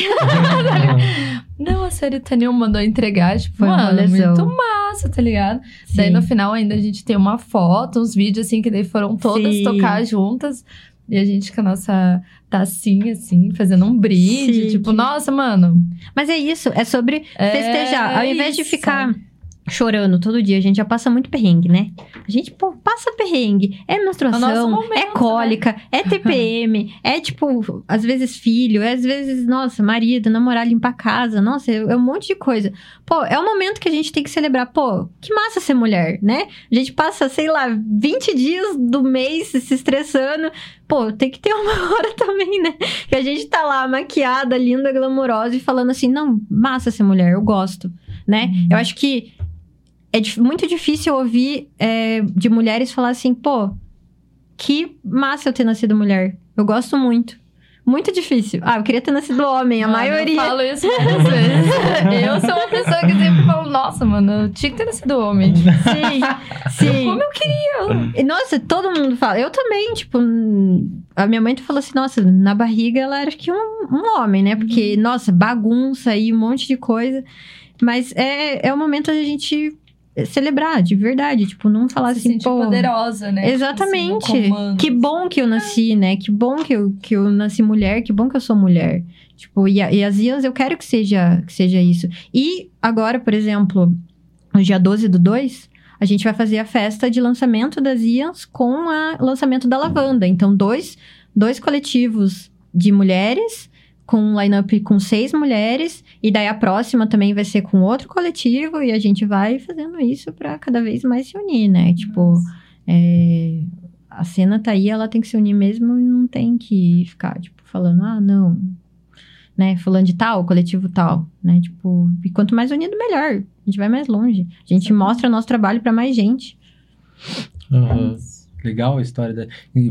[LAUGHS] não, a senhorita Nil mandou entregar, tipo, Foi mano, muito massa, tá ligado? Sim. Daí no final ainda a gente tem uma foto, uns vídeos assim, que daí foram todas Sim. tocar juntas. E a gente com a nossa tacinha, assim, fazendo um brinde. Sim, tipo, nossa, mano. Mas é isso, é sobre é festejar. Ao invés isso. de ficar chorando todo dia. A gente já passa muito perrengue, né? A gente pô, passa perrengue. É menstruação, momento, é cólica, né? é [LAUGHS] TPM, é tipo, às vezes filho, é às vezes, nossa, marido, namorar, limpar casa. Nossa, é, é, um monte de coisa. Pô, é o momento que a gente tem que celebrar. Pô, que massa ser mulher, né? A gente passa, sei lá, 20 dias do mês se estressando. Pô, tem que ter [LAUGHS] uma hora também, né? Que a gente tá lá maquiada, linda, glamourosa e falando assim: não, massa ser mulher, eu gosto, né? Uhum. Eu acho que é muito difícil ouvir é, de mulheres falar assim, pô, que massa eu ter nascido mulher. Eu gosto muito. Muito difícil. Ah, eu queria ter nascido homem, a mano, maioria. Eu falo [LAUGHS] isso várias vezes. eu sou uma pessoa que sempre falo, nossa, mano, eu tinha que ter nascido homem. Sim, sim. Como eu queria. Nossa, todo mundo fala. Eu também, tipo, a minha mãe falou assim, nossa, na barriga ela era que um, um homem, né? Porque, uhum. nossa, bagunça aí, um monte de coisa. Mas é, é o momento da gente celebrar de verdade, tipo, não falar Se assim, pô, poderosa, né? Exatamente. Tipo assim, que bom que eu nasci, né? Que bom que eu, que eu nasci mulher, que bom que eu sou mulher. Tipo, e, e as IAs eu quero que seja, que seja isso. E agora, por exemplo, no dia 12 do 2, a gente vai fazer a festa de lançamento das IAs com o lançamento da Lavanda. Então, dois, dois coletivos de mulheres com um line-up com seis mulheres, e daí a próxima também vai ser com outro coletivo, e a gente vai fazendo isso para cada vez mais se unir, né? Tipo, é, a cena tá aí, ela tem que se unir mesmo e não tem que ficar, tipo, falando, ah, não. né? Fulano de tal, coletivo tal, né? Tipo, e quanto mais unido, melhor. A gente vai mais longe. A gente Sim. mostra nosso trabalho para mais gente. Uhum. Legal a história da.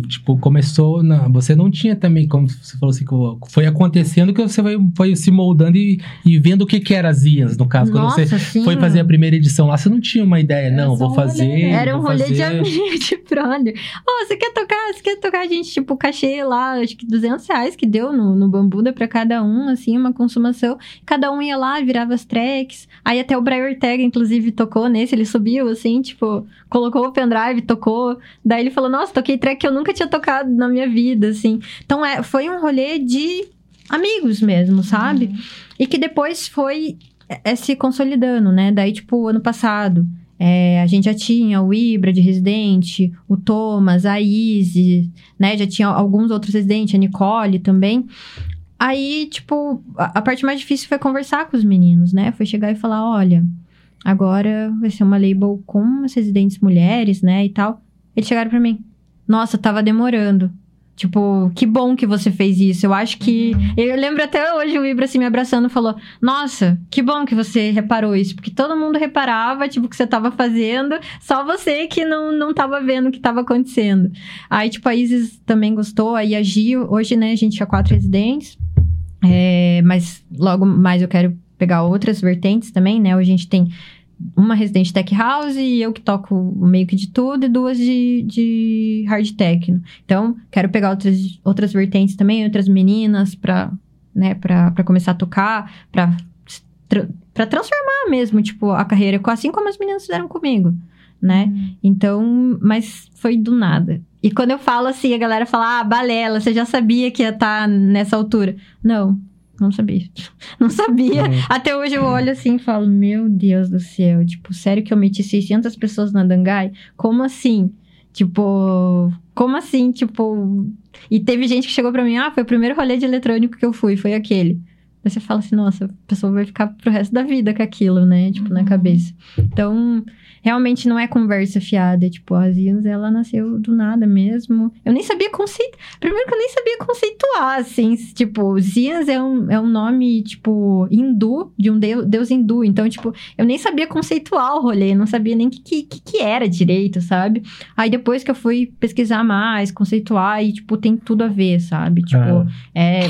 Tipo, começou. Na, você não tinha também, como você falou assim, foi acontecendo que você foi, foi se moldando e, e vendo o que, que era as IANs, no caso. Nossa, quando você sim. foi fazer a primeira edição lá, você não tinha uma ideia, era não, vou fazer. Rolê. Era um rolê fazer... de amigo, [LAUGHS] de brother. Oh, você quer tocar? Você quer tocar? A gente, tipo, cachê lá, acho que 200 reais que deu no, no Bambuda pra cada um, assim, uma consumação. Cada um ia lá, virava as tracks. Aí até o Brian Ortega, inclusive, tocou nesse, ele subiu, assim, tipo, colocou o pendrive, tocou. Daí ele falou, nossa, toquei track que eu nunca tinha tocado na minha vida, assim. Então, é, foi um rolê de amigos mesmo, sabe? Uhum. E que depois foi é, é, se consolidando, né? Daí, tipo, ano passado, é, a gente já tinha o Ibra de residente, o Thomas, a Izzy, né? Já tinha alguns outros residentes, a Nicole também. Aí, tipo, a, a parte mais difícil foi conversar com os meninos, né? Foi chegar e falar, olha... Agora vai ser uma label com as residentes mulheres, né, e tal. Eles chegaram para mim. Nossa, tava demorando. Tipo, que bom que você fez isso. Eu acho que. Uhum. Eu lembro até hoje o Ibra assim me abraçando falou: Nossa, que bom que você reparou isso. Porque todo mundo reparava, tipo, o que você tava fazendo, só você que não, não tava vendo o que tava acontecendo. Aí, tipo, a Isis também gostou, aí a Gil. Hoje, né, a gente tinha quatro residentes. É, mas logo mais eu quero pegar outras vertentes também, né? Hoje a gente tem uma residente tech house e eu que toco meio que de tudo, e duas de, de hard techno. Então, quero pegar outras, outras vertentes também, outras meninas pra, né, pra, pra começar a tocar, pra, pra transformar mesmo, tipo, a carreira, assim como as meninas fizeram comigo, né? Uhum. Então, mas foi do nada. E quando eu falo assim, a galera fala, ah, balela, você já sabia que ia estar tá nessa altura. Não, [LAUGHS] não sabia. Não sabia. Uhum. Até hoje eu olho assim e falo, meu Deus do céu. Tipo, sério que eu meti 600 pessoas na Dangai? Como assim? Tipo, como assim? Tipo... E teve gente que chegou pra mim, ah, foi o primeiro rolê de eletrônico que eu fui, foi aquele. Aí você fala assim, nossa, a pessoa vai ficar pro resto da vida com aquilo, né? Tipo, na cabeça. Então, realmente não é conversa fiada. Tipo, a Zians, ela nasceu do nada mesmo. Eu nem sabia conceitar. Primeiro que eu nem sabia conceituar, assim. Tipo, Zians é um, é um nome, tipo, hindu, de um deus, deus hindu. Então, tipo, eu nem sabia conceituar o rolê. Não sabia nem o que, que, que era direito, sabe? Aí depois que eu fui pesquisar mais, conceituar, e, tipo, tem tudo a ver, sabe? Tipo, ah. é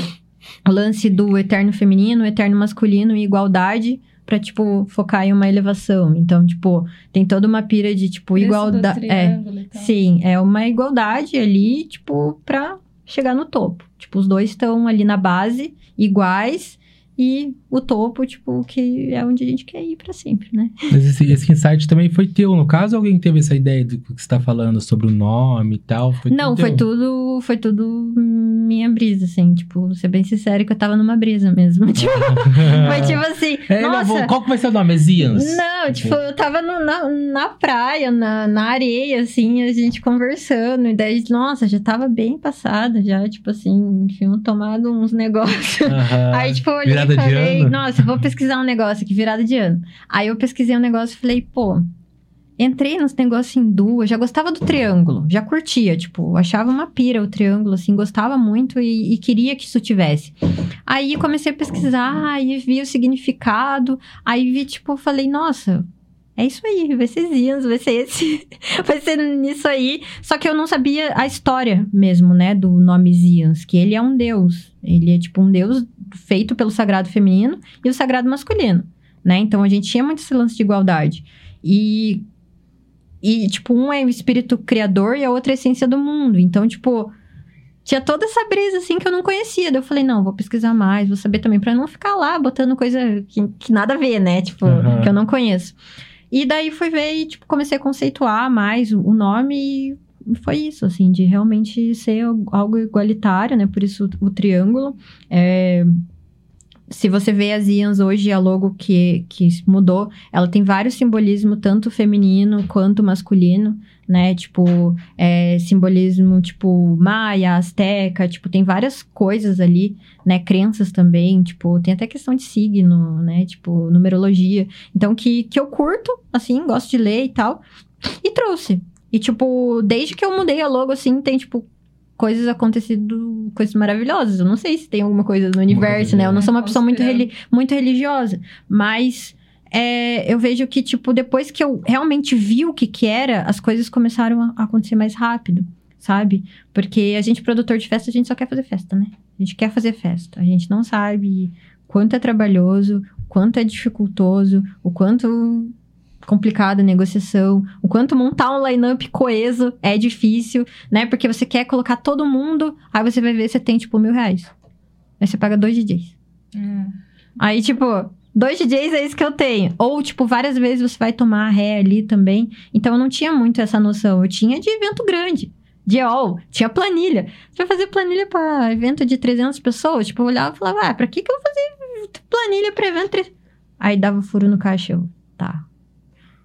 o lance do eterno feminino, eterno masculino e igualdade para tipo focar em uma elevação. Então, tipo, tem toda uma pira de tipo igualdade, é. Sim, é uma igualdade ali, tipo, para chegar no topo. Tipo, os dois estão ali na base iguais e o topo, tipo, que é onde a gente quer ir para sempre, né? Mas esse, esse, insight também foi teu, no caso, alguém teve essa ideia do que você tá falando sobre o nome e tal? Foi Não, foi tudo, foi tudo minha brisa, assim, tipo, ser bem sincero que eu tava numa brisa mesmo. [LAUGHS] Tipo, [LAUGHS] foi tipo assim, é, nossa... Não, qual que vai ser o nome? Zians? Não, tipo, eu tava no, na, na praia, na, na areia, assim, a gente conversando, e daí, nossa, já tava bem passada, já, tipo assim, tinham tomado uns negócios. Aí, tipo, eu olhei virada falei, nossa, vou pesquisar um negócio aqui, virada de ano. Aí eu pesquisei um negócio e falei, pô, entrei nos negócios hindu, eu já gostava do triângulo, já curtia, tipo, achava uma pira o triângulo, assim, gostava muito e, e queria que isso tivesse. Aí comecei a pesquisar, aí vi o significado, aí vi, tipo, falei, nossa, é isso aí, vai ser Zians, vai ser esse, [LAUGHS] vai ser nisso aí. Só que eu não sabia a história mesmo, né, do nome Zians, que ele é um deus. Ele é tipo um deus feito pelo sagrado feminino e o sagrado masculino, né? Então a gente tinha muito esse lance de igualdade. E e tipo, um é o espírito criador e a outra é a essência do mundo. Então, tipo, tinha toda essa brisa assim que eu não conhecia. Daí eu falei, não, vou pesquisar mais, vou saber também para não ficar lá botando coisa que, que, nada a ver, né? Tipo, uhum. que eu não conheço. E daí fui ver e, tipo, comecei a conceituar mais o nome e foi isso, assim, de realmente ser algo igualitário, né? Por isso o triângulo. É, se você vê as Ians hoje, a logo que, que mudou, ela tem vários simbolismos, tanto feminino quanto masculino, né? Tipo, é, simbolismo tipo maia, asteca, tipo, tem várias coisas ali, né? Crenças também, tipo, tem até questão de signo, né? Tipo, numerologia. Então, que, que eu curto, assim, gosto de ler e tal. E trouxe. E, tipo, desde que eu mudei a logo, assim, tem, tipo, coisas acontecendo, coisas maravilhosas. Eu não sei se tem alguma coisa no universo, né? Eu não sou uma pessoa muito, muito religiosa, mas é, eu vejo que, tipo, depois que eu realmente vi o que que era, as coisas começaram a acontecer mais rápido, sabe? Porque a gente, produtor de festa, a gente só quer fazer festa, né? A gente quer fazer festa. A gente não sabe quanto é trabalhoso, quanto é dificultoso, o quanto complicada a negociação, o quanto montar um line-up coeso é difícil, né? Porque você quer colocar todo mundo, aí você vai ver você tem, tipo, mil reais. Aí você paga dois DJs. Hum. Aí, tipo, dois DJs é isso que eu tenho. Ou, tipo, várias vezes você vai tomar ré ali também. Então, eu não tinha muito essa noção. Eu tinha de evento grande. De all, tinha planilha. Você vai fazer planilha para evento de 300 pessoas? Tipo, eu olhava e falava, ah, pra que, que eu vou fazer planilha pra evento? Aí dava furo no caixa. Eu, tá,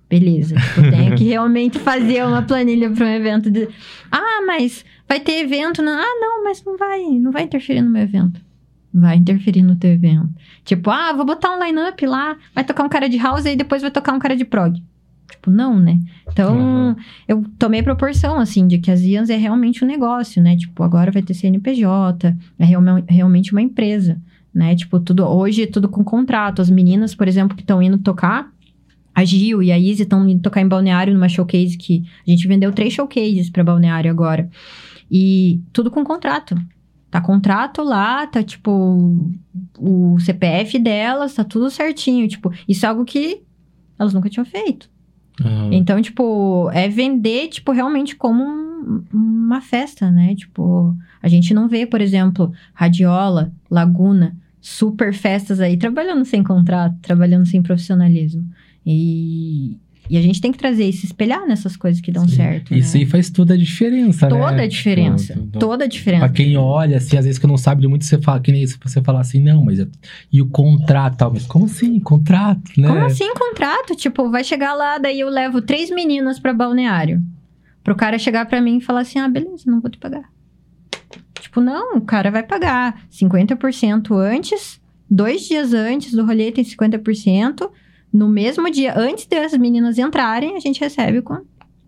beleza. Tipo, tenho que realmente fazer uma planilha para um evento. De... Ah, mas vai ter evento? Não. Ah, não, mas não vai, não vai interferir no meu evento. Vai interferir no teu evento. Tipo, ah, vou botar um line-up lá, vai tocar um cara de house e depois vai tocar um cara de prog. Tipo, não, né? Então, uhum. eu tomei proporção, assim, de que as IANS é realmente um negócio, né? Tipo, agora vai ter CNPJ, é realmente uma empresa, né? Tipo, tudo, hoje tudo com contrato. As meninas, por exemplo, que estão indo tocar, a Gil e a Izzy estão indo tocar em Balneário numa showcase que a gente vendeu três showcases para Balneário agora. E tudo com contrato. Tá contrato lá, tá tipo o CPF delas, tá tudo certinho, tipo, isso é algo que elas nunca tinham feito. Uhum. Então, tipo, é vender, tipo, realmente como um, uma festa, né? Tipo, a gente não vê, por exemplo, Radiola, Laguna, super festas aí trabalhando sem contrato, trabalhando sem profissionalismo. E, e a gente tem que trazer e se espelhar nessas coisas que dão Sim. certo. Isso né? aí faz toda a diferença, toda né? Toda a diferença. Toda, toda a diferença. Pra quem olha, assim, às vezes que não sabe de muito, você fala, que nem isso, você fala assim, não, mas. E o contrato tal, mas como assim? Contrato, né? Como assim contrato? Tipo, vai chegar lá, daí eu levo três meninas para balneário. Pro cara chegar para mim e falar assim: ah, beleza, não vou te pagar. Tipo, não, o cara vai pagar 50% antes, dois dias antes do rolê tem 50%. No mesmo dia, antes das meninas entrarem, a gente recebe com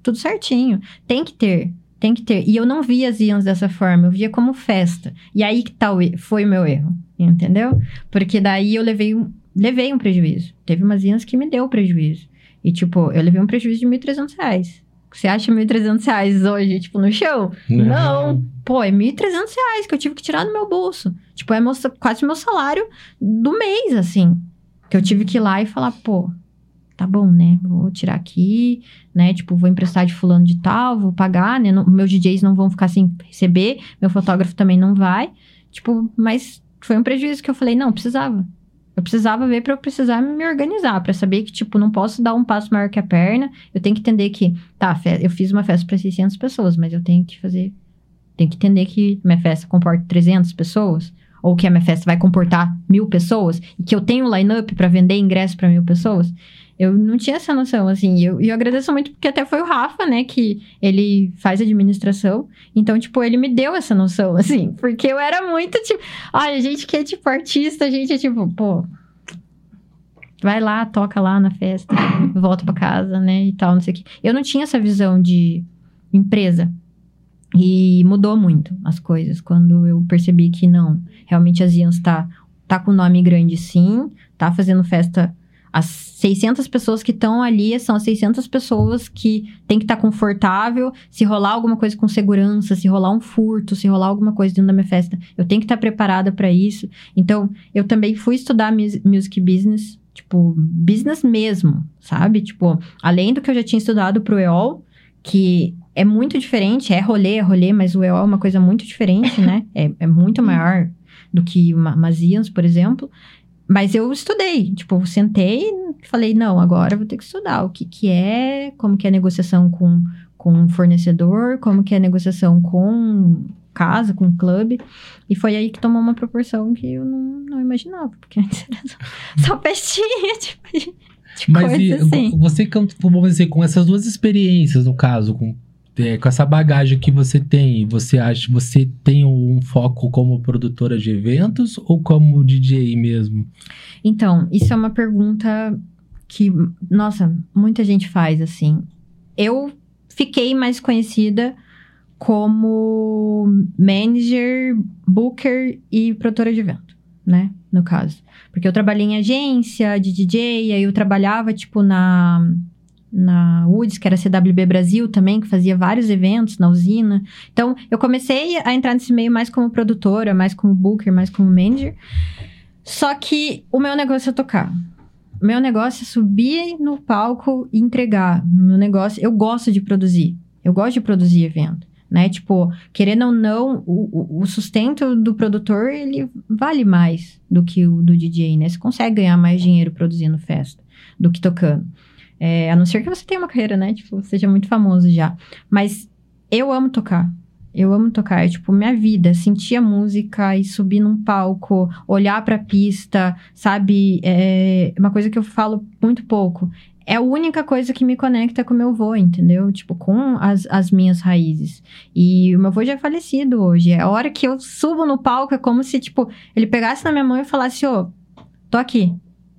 tudo certinho. Tem que ter, tem que ter. E eu não via as Ians dessa forma, eu via como festa. E aí que tal foi o meu erro, entendeu? Porque daí eu levei um, levei um prejuízo. Teve umas Ians que me deu prejuízo. E, tipo, eu levei um prejuízo de 1.300 reais. Você acha 1.300 reais hoje, tipo, no show? Não. não. Pô, é 1.300 reais que eu tive que tirar do meu bolso. Tipo, é meu, quase meu salário do mês, assim. Que eu tive que ir lá e falar, pô, tá bom, né? Vou tirar aqui, né? Tipo, vou emprestar de fulano de tal, vou pagar, né? Não, meus DJs não vão ficar sem receber, meu fotógrafo também não vai. Tipo, mas foi um prejuízo que eu falei, não, precisava. Eu precisava ver para eu precisar me organizar, para saber que, tipo, não posso dar um passo maior que a perna. Eu tenho que entender que, tá, eu fiz uma festa para 600 pessoas, mas eu tenho que fazer. Tenho que entender que minha festa comporta 300 pessoas ou que a minha festa vai comportar mil pessoas e que eu tenho um line-up para vender ingresso para mil pessoas. Eu não tinha essa noção, assim. E eu, eu agradeço muito porque até foi o Rafa, né, que ele faz administração. Então, tipo, ele me deu essa noção, [LAUGHS] assim. Porque eu era muito, tipo... Olha, a gente que é, tipo, artista, a gente é, tipo, pô... Vai lá, toca lá na festa, volta para casa, né, e tal, não sei o quê. Eu não tinha essa visão de empresa. E mudou muito as coisas quando eu percebi que não, realmente a Zians tá, tá com nome grande sim, tá fazendo festa. As 600 pessoas que estão ali são as 600 pessoas que tem que estar tá confortável. Se rolar alguma coisa com segurança, se rolar um furto, se rolar alguma coisa dentro da minha festa, eu tenho que estar tá preparada para isso. Então, eu também fui estudar music business, tipo, business mesmo, sabe? Tipo, além do que eu já tinha estudado pro EOL, que é muito diferente, é rolê, é rolê, mas o EO é uma coisa muito diferente, né? [LAUGHS] É, é muito maior do que uma Mazians, por exemplo. Mas eu estudei, tipo, sentei e falei, não, agora eu vou ter que estudar o que, que é, como que é a negociação com, com um fornecedor, como que é a negociação com casa, com clube. E foi aí que tomou uma proporção que eu não, não imaginava, porque antes era só, [LAUGHS] só festinha, tipo, de, Mas e, assim. você, vamos dizer, com essas duas experiências, no caso, com é, com essa bagagem que você tem, você acha você tem um foco como produtora de eventos ou como DJ mesmo? Então, isso é uma pergunta que, nossa, muita gente faz assim. Eu fiquei mais conhecida como manager, booker e produtora de evento, né? No caso. Porque eu trabalhei em agência de DJ, aí eu trabalhava, tipo, na, na Woods, que era CWB Brasil também, que fazia vários eventos na usina. Então, eu comecei a entrar nesse meio mais como produtora, mais como booker, mais como manager. Só que o meu negócio é tocar. O meu negócio é subir no palco e entregar. O meu negócio, eu gosto de produzir. Eu gosto de produzir evento né? Tipo, querendo ou não, o, o sustento do produtor, ele vale mais do que o do DJ, né? Você consegue ganhar mais dinheiro produzindo festa do que tocando. É, a não ser que você tenha uma carreira, né? Tipo, seja muito famoso já. Mas eu amo tocar. Eu amo tocar, é tipo minha vida, sentir a música e subir num palco, olhar pra pista, sabe? É uma coisa que eu falo muito pouco é a única coisa que me conecta com o meu avô, entendeu? Tipo, com as, as minhas raízes. E o meu avô já é falecido hoje. É a hora que eu subo no palco, é como se, tipo, ele pegasse na minha mão e falasse, ô, oh, tô aqui,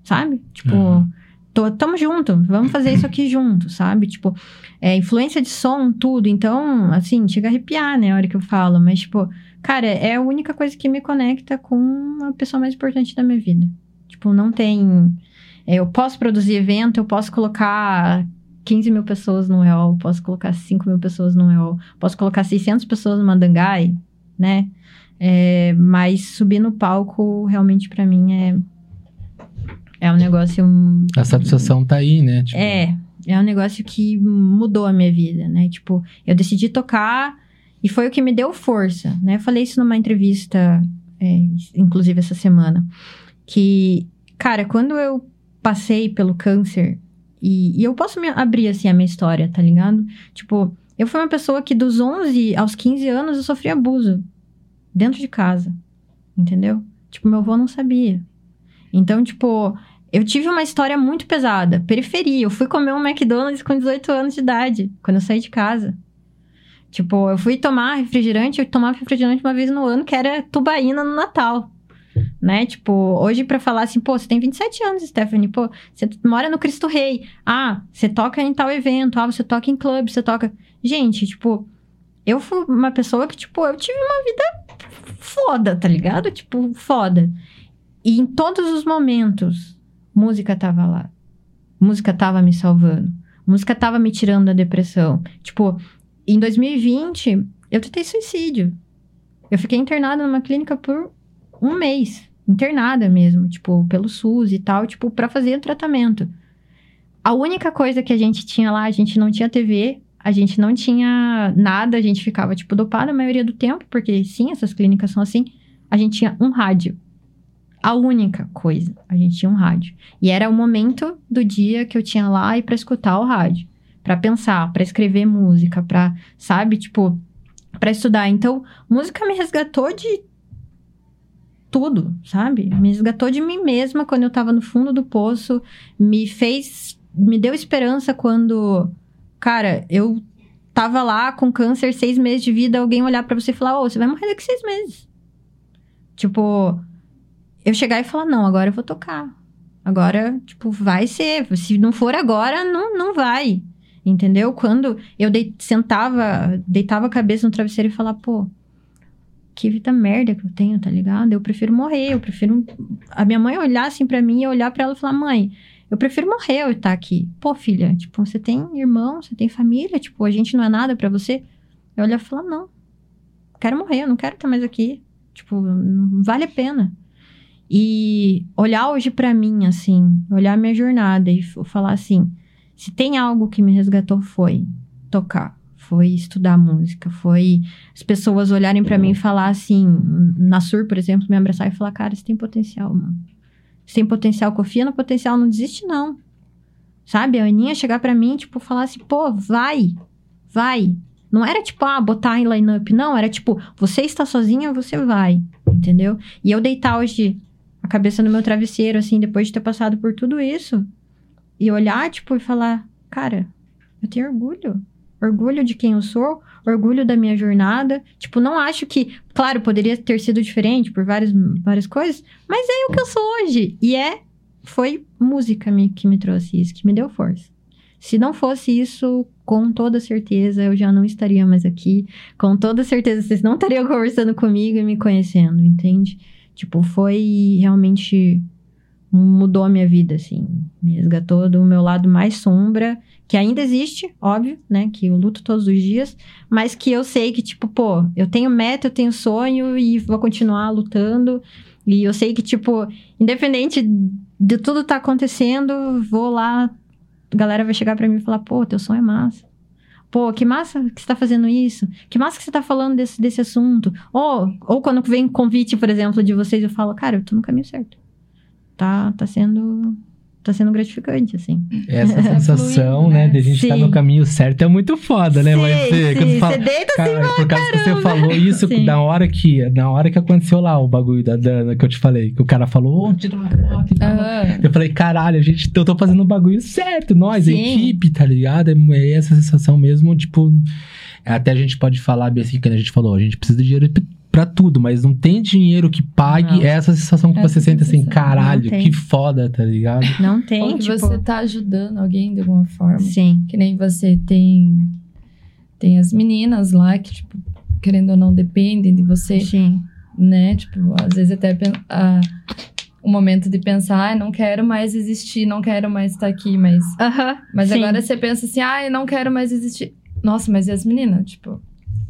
sabe? Tipo, uhum. Tô, tamo junto, vamos fazer isso aqui junto, sabe? Tipo, é, influência de som, tudo. Então, assim, chega a arrepiar, né, a hora que eu falo. Mas, tipo, cara, é a única coisa que me conecta com a pessoa mais importante da minha vida. Tipo, não tem é, eu posso produzir evento, eu posso colocar 15 mil pessoas no EOL, posso colocar 5 mil pessoas no EOL, posso colocar 600 pessoas no Mandangai, né? É, mas subir no palco, realmente, para mim, é... É um negócio... A satisfação tá aí, né? Tipo... É, é um negócio que mudou a minha vida, né? Tipo, eu decidi tocar e foi o que me deu força, né? Eu falei isso numa entrevista, é, inclusive essa semana, que, cara, quando eu passei pelo câncer e, e eu posso me abrir, assim, a minha história, tá ligado? Tipo, eu fui uma pessoa que dos 11 aos 15 anos eu sofri abuso dentro de casa, entendeu? Tipo, meu avô não sabia. Então, tipo, eu tive uma história muito pesada. Periferia. Eu fui comer um McDonald's com 18 anos de idade, quando eu saí de casa. Tipo, eu fui tomar refrigerante, eu tomava refrigerante uma vez no ano, que era tubaína no Natal né? Tipo, hoje para falar assim, pô, você tem 27 anos, Stephanie, pô, você mora no Cristo Rei. Ah, você toca em tal evento, ah, você toca em clube, você toca. Gente, tipo, eu fui uma pessoa que, tipo, eu tive uma vida foda, tá ligado? Tipo, foda. E em todos os momentos, música tava lá. Música tava me salvando. Música tava me tirando da depressão. Tipo, em 2020, eu tentei suicídio. Eu fiquei internada numa clínica por um mês, internada mesmo, tipo, pelo SUS e tal, tipo, para fazer o tratamento. A única coisa que a gente tinha lá, a gente não tinha TV, a gente não tinha nada, a gente ficava, tipo, dopada a maioria do tempo, porque sim, essas clínicas são assim. A gente tinha um rádio. A única coisa, a gente tinha um rádio. E era o momento do dia que eu tinha lá e para escutar o rádio, para pensar, para escrever música, para, sabe, tipo, para estudar. Então, música me resgatou de tudo, sabe? Me resgatou de mim mesma quando eu tava no fundo do poço, me fez, me deu esperança quando, cara, eu tava lá com câncer, seis meses de vida, alguém olhar para você e falar, ô, oh, você vai morrer daqui seis meses. Tipo, eu chegar e falar, não, agora eu vou tocar. Agora, tipo, vai ser. Se não for agora, não, não vai. Entendeu? Quando eu de, sentava, deitava a cabeça no travesseiro e falava, pô, que vida merda que eu tenho, tá ligado? Eu prefiro morrer, eu prefiro. A minha mãe olhar assim pra mim e olhar pra ela e falar: mãe, eu prefiro morrer eu estar aqui. Pô, filha, tipo, você tem irmão, você tem família, tipo, a gente não é nada para você. Eu olhar e falar: não, quero morrer, eu não quero estar mais aqui. Tipo, não vale a pena. E olhar hoje para mim, assim, olhar minha jornada e falar assim: se tem algo que me resgatou, foi tocar foi estudar música, foi as pessoas olharem para mim e falar assim, na Sur, por exemplo, me abraçar e falar, cara, você tem potencial, mano. Você tem potencial, confia no potencial, não desiste não. Sabe? A Aninha chegar para mim, tipo, falar assim, pô, vai, vai. Não era tipo, ah, botar em line-up, não. Era tipo, você está sozinha, você vai, entendeu? E eu deitar hoje cabeça no meu travesseiro, assim, depois de ter passado por tudo isso, e olhar, tipo, e falar, cara, eu tenho orgulho orgulho de quem eu sou, orgulho da minha jornada. Tipo, não acho que, claro, poderia ter sido diferente por várias, várias coisas, mas é o que eu sou hoje. E é, foi música me, que me trouxe isso, que me deu força. Se não fosse isso, com toda certeza eu já não estaria mais aqui. Com toda certeza vocês não estariam conversando comigo e me conhecendo, entende? Tipo, foi realmente mudou a minha vida, assim. Me resgatou do meu lado mais sombra, que ainda existe, óbvio, né? Que eu luto todos os dias, mas que eu sei que, tipo, pô, eu tenho meta, eu tenho sonho e vou continuar lutando. E eu sei que, tipo, independente de tudo tá acontecendo, vou lá, a galera vai chegar para mim e falar, pô, teu sonho é massa. Pô, que massa que você tá fazendo isso. Que massa que você tá falando desse, desse assunto. Ou, ou quando vem convite, por exemplo, de vocês, eu falo, cara, eu tô no caminho certo tá, tá sendo tá sendo gratificante, assim. Essa [LAUGHS] sensação, né, de a gente estar tá no caminho certo é muito foda, né? Sim, Mas você, sim. Fala, você deita cara, assim, por causa caramba. que você falou isso sim. na hora que na hora que aconteceu lá o bagulho da Dana que eu te falei, que o cara falou, oh, tira uma foto. Eu falei, caralho, a gente, eu tô fazendo o bagulho certo, nós, a equipe, tá ligado? É, é essa sensação mesmo, tipo, até a gente pode falar assim, que a gente falou, a gente precisa de dinheiro para tudo, mas não tem dinheiro que pague não. essa sensação que essa você sente assim, caralho, que foda, tá ligado? [LAUGHS] Não tem. Ou que tipo... você tá ajudando alguém de alguma forma. Sim. Que nem você tem. Tem as meninas lá que, tipo, querendo ou não, dependem de você. Sim. Né? Tipo, às vezes até a, o momento de pensar, ah, não quero mais existir, não quero mais estar aqui, mas. Uh -huh, mas sim. agora você pensa assim, ah, eu não quero mais existir. Nossa, mas e as meninas? Tipo,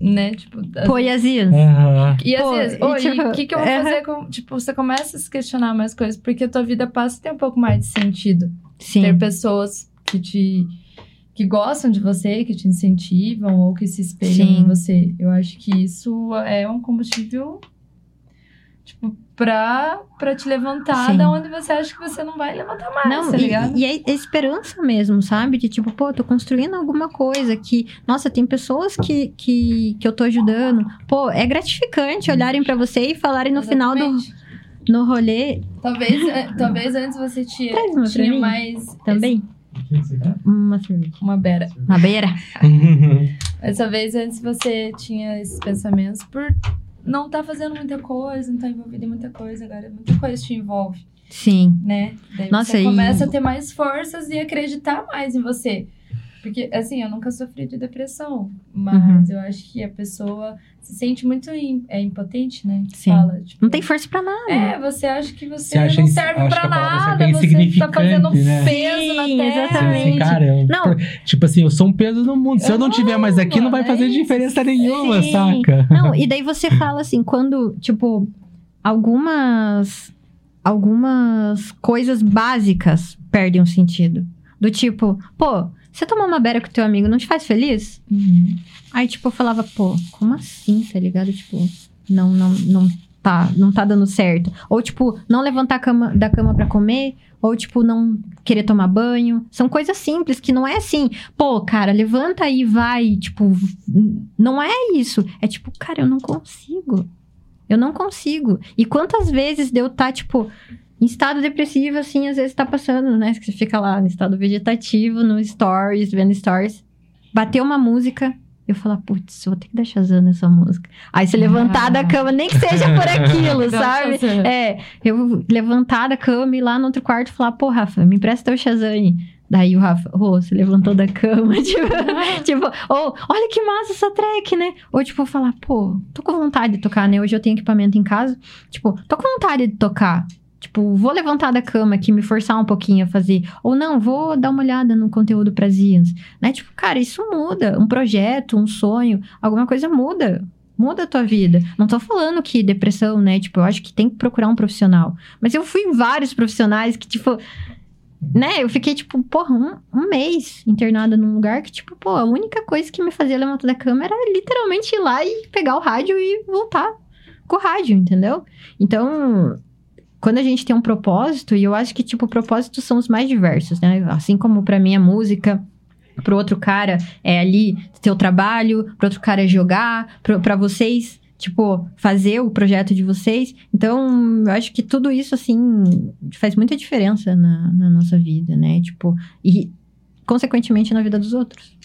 né? Tipo, Pô, e às vezes? Uhum. E às vezes, o tipo, que, que eu vou uhum. fazer com. Tipo, você começa a se questionar mais coisas, porque a tua vida passa a ter um pouco mais de sentido. Sim. Ter pessoas que te. que gostam de você, que te incentivam ou que se espelham Sim. em você. Eu acho que isso é um combustível. Tipo, pra, pra te levantar Sim. da onde você acha que você não vai levantar mais, não, tá ligado? E, e é esperança mesmo, sabe? De tipo, pô, tô construindo alguma coisa que, nossa, tem pessoas que, que, que eu tô ajudando. Pô, é gratificante olharem para você e falarem no Exatamente. final do no rolê. Talvez, é, talvez antes você tinha, tinha mais. Também. Uma cerveja. Uma beira. Uma beira. Mas talvez antes você tinha esses pensamentos por não tá fazendo muita coisa, não tá envolvido em muita coisa, agora muita coisa te envolve. Sim. Né? Daí Nossa, você começa a ter mais forças e acreditar mais em você. Porque, assim, eu nunca sofri de depressão, mas uhum. eu acho que a pessoa se sente muito é, impotente, né? Sim. Fala, tipo, não tem força pra nada. É, você acha que você, você não serve pra nada, é você tá fazendo um né? peso Sim, na terra. Exatamente. Assim, cara, eu, não. Tipo assim, eu sou um peso no mundo. Se eu, eu não tiver mais aqui, não vai fazer é diferença nenhuma, Sim. saca? Não, e daí você fala assim, quando, tipo, algumas algumas coisas básicas perdem o sentido. Do tipo, pô, você tomar uma beira com teu amigo não te faz feliz? Uhum. Aí, tipo, eu falava, pô, como assim, tá ligado? Tipo, não, não, não tá, não tá dando certo. Ou, tipo, não levantar cama, da cama para comer. Ou, tipo, não querer tomar banho. São coisas simples que não é assim, pô, cara, levanta aí, vai. Tipo, não é isso. É tipo, cara, eu não consigo. Eu não consigo. E quantas vezes deu tá, tipo, em estado depressivo, assim, às vezes tá passando, né? Que você fica lá no estado vegetativo, no stories, vendo stories. Bateu uma música, eu falo, putz, vou ter que dar Shazam nessa música. Aí você levantar da cama, nem que seja por aquilo, [LAUGHS] sabe? É, eu levantar da cama e ir lá no outro quarto e falar, pô, Rafa, me empresta teu Shazam. Daí o Rafa, ô, oh, você levantou da cama, [LAUGHS] tipo, [LAUGHS] tipo, ou, oh, olha que massa essa track, né? Ou, tipo, falar, pô, tô com vontade de tocar, né? Hoje eu tenho equipamento em casa, tipo, tô com vontade de tocar. Tipo, vou levantar da cama aqui, me forçar um pouquinho a fazer. Ou não, vou dar uma olhada no conteúdo para Zians. Né? Tipo, cara, isso muda. Um projeto, um sonho, alguma coisa muda. Muda a tua vida. Não tô falando que depressão, né? Tipo, eu acho que tem que procurar um profissional. Mas eu fui em vários profissionais que, tipo, né? Eu fiquei, tipo, porra, um, um mês internada num lugar que, tipo, pô, a única coisa que me fazia levantar da cama era literalmente ir lá e pegar o rádio e voltar com o rádio, entendeu? Então, quando a gente tem um propósito, e eu acho que, tipo, propósitos são os mais diversos, né? Assim como para mim a música, pro outro cara é ali ter o trabalho, pro outro cara é jogar, para vocês, tipo, fazer o projeto de vocês. Então, eu acho que tudo isso, assim, faz muita diferença na, na nossa vida, né? Tipo, e consequentemente na vida dos outros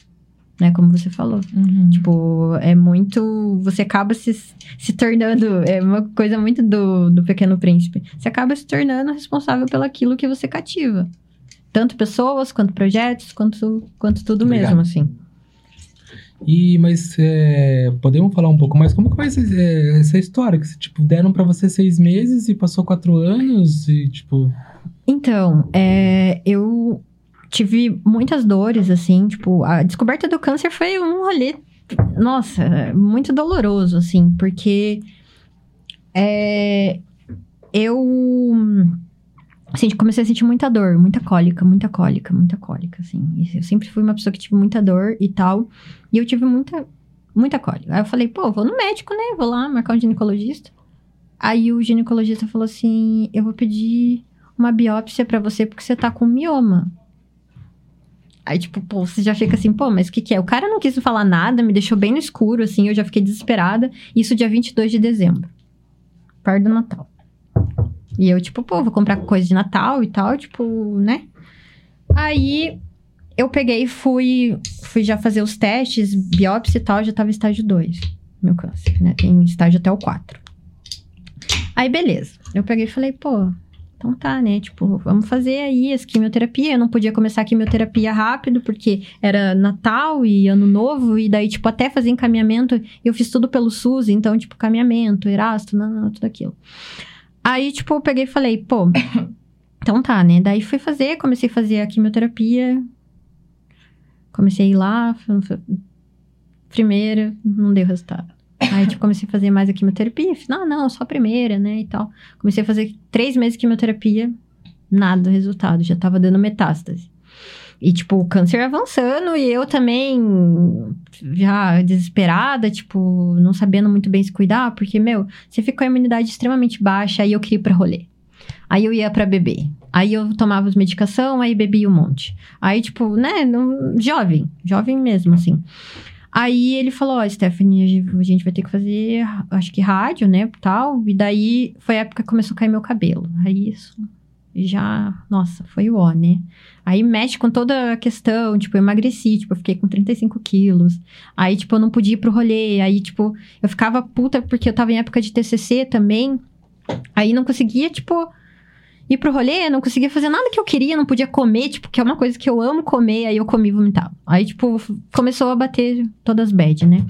né? Como você falou. Uhum. Tipo, é muito. Você acaba se, se tornando. É uma coisa muito do, do Pequeno Príncipe. Você acaba se tornando responsável pelo aquilo que você cativa. Tanto pessoas, quanto projetos, quanto, quanto tudo Obrigado. mesmo, assim. E, mas é, podemos falar um pouco mais? Como que vai ser é, essa história? Que, tipo, deram para você seis meses e passou quatro anos e, tipo... Então, é, eu tive muitas dores, assim, tipo, a descoberta do câncer foi um rolê, nossa, muito doloroso, assim, porque é, eu assim, comecei a sentir muita dor, muita cólica, muita cólica, muita cólica, assim. Eu sempre fui uma pessoa que tive muita dor e tal, e eu tive muita, muita cólica. Aí eu falei, pô, vou no médico, né? Vou lá marcar um ginecologista. Aí o ginecologista falou assim: eu vou pedir uma biópsia para você porque você tá com mioma. Aí, tipo, pô, você já fica assim, pô, mas o que que é? O cara não quis falar nada, me deixou bem no escuro, assim, eu já fiquei desesperada. Isso dia 22 de dezembro, perto do Natal. E eu, tipo, pô, vou comprar coisa de Natal e tal, tipo, né? Aí, eu peguei e fui, fui já fazer os testes, biópsia e tal, já tava estágio 2, meu câncer, né? Tem estágio até o 4. Aí, beleza. Eu peguei e falei, pô, então tá, né? Tipo, vamos fazer aí as quimioterapia. Eu não podia começar a quimioterapia rápido, porque era Natal e Ano Novo, e daí, tipo, até fazer encaminhamento, eu fiz tudo pelo SUS, então, tipo, caminhamento, Erasto, não, não, tudo aquilo. Aí, tipo, eu peguei e falei, pô, [COUGHS] então tá, né? Daí fui fazer, comecei a fazer a quimioterapia. Comecei a ir lá, primeira, não deu resultado. Aí, tipo, comecei a fazer mais a quimioterapia. Não, não, só a primeira, né, e tal. Comecei a fazer três meses de quimioterapia, nada resultado, já tava dando metástase. E, tipo, o câncer avançando e eu também já desesperada, tipo, não sabendo muito bem se cuidar, porque, meu, você fica com a imunidade extremamente baixa, aí eu queria ir pra rolê. Aí eu ia para beber. Aí eu tomava as medicação, aí bebia um monte. Aí, tipo, né, não, jovem, jovem mesmo, assim. Aí ele falou, ó, oh, Stephanie, a gente vai ter que fazer, acho que rádio, né, tal. E daí foi a época que começou a cair meu cabelo. Aí isso já, nossa, foi o ó, né? Aí mexe com toda a questão, tipo, eu emagreci, tipo, eu fiquei com 35 quilos. Aí, tipo, eu não podia ir pro rolê. Aí, tipo, eu ficava puta porque eu tava em época de TCC também. Aí não conseguia, tipo, ir pro rolê, não conseguia fazer nada que eu queria, não podia comer, tipo, que é uma coisa que eu amo comer, aí eu comi e vomitava. Aí, tipo, começou a bater todas bad, né?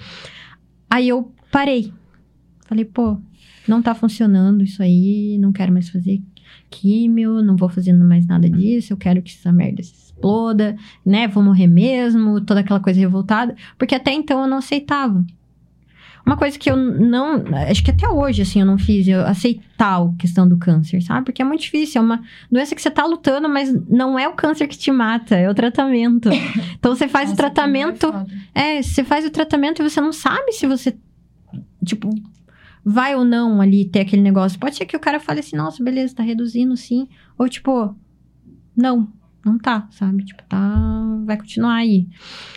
Aí eu parei. Falei, pô, não tá funcionando isso aí, não quero mais fazer químio, não vou fazendo mais nada disso, eu quero que essa merda se exploda, né? Vou morrer mesmo, toda aquela coisa revoltada. Porque até então eu não aceitava. Uma coisa que eu não. Acho que até hoje, assim, eu não fiz, eu aceitar a questão do câncer, sabe? Porque é muito difícil. É uma doença que você tá lutando, mas não é o câncer que te mata, é o tratamento. [LAUGHS] Então você faz Nossa, o tratamento. É, você faz o tratamento e você não sabe se você. Tipo, vai ou não ali ter aquele negócio. Pode ser que o cara fale assim, nossa, beleza, tá reduzindo sim. Ou tipo, não, não tá, sabe? Tipo, tá. Vai continuar aí.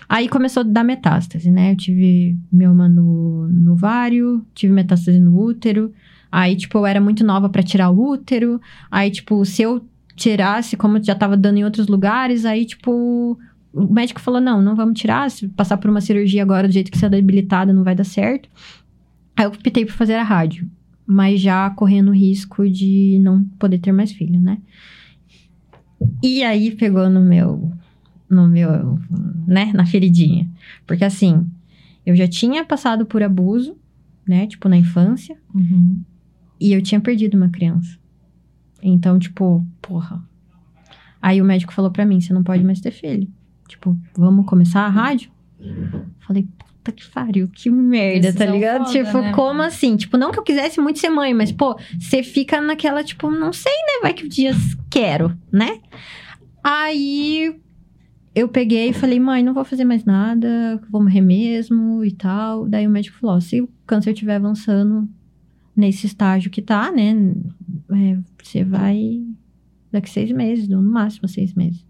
Aí começou a dar metástase, né? Eu tive mioma no, no vário, tive metástase no útero. Aí, tipo, eu era muito nova para tirar o útero. Aí, tipo, se eu tirasse, como já tava dando em outros lugares, aí, tipo, o médico falou: não, não vamos tirar. Se passar por uma cirurgia agora do jeito que você é debilitada, não vai dar certo. Aí eu optei por fazer a rádio, mas já correndo o risco de não poder ter mais filho, né? E aí pegou no meu no meu, né, na feridinha. Porque assim, eu já tinha passado por abuso, né, tipo, na infância. Uhum. E eu tinha perdido uma criança. Então, tipo, porra. Aí o médico falou pra mim, você não pode mais ter filho. Tipo, vamos começar a rádio? Falei, puta que pariu, que merda, tá Decisão tá ligado? Foda, tipo, né? como assim? Tipo, não que eu quisesse muito ser mãe, mas, pô, você fica naquela, tipo, não sei, né? Vai que dias quero, né? Aí eu peguei e falei, mãe, não vou fazer mais nada, vou morrer mesmo e tal. Daí o médico falou: se o câncer estiver avançando nesse estágio que tá, né? É, você vai daqui seis meses, no máximo seis meses.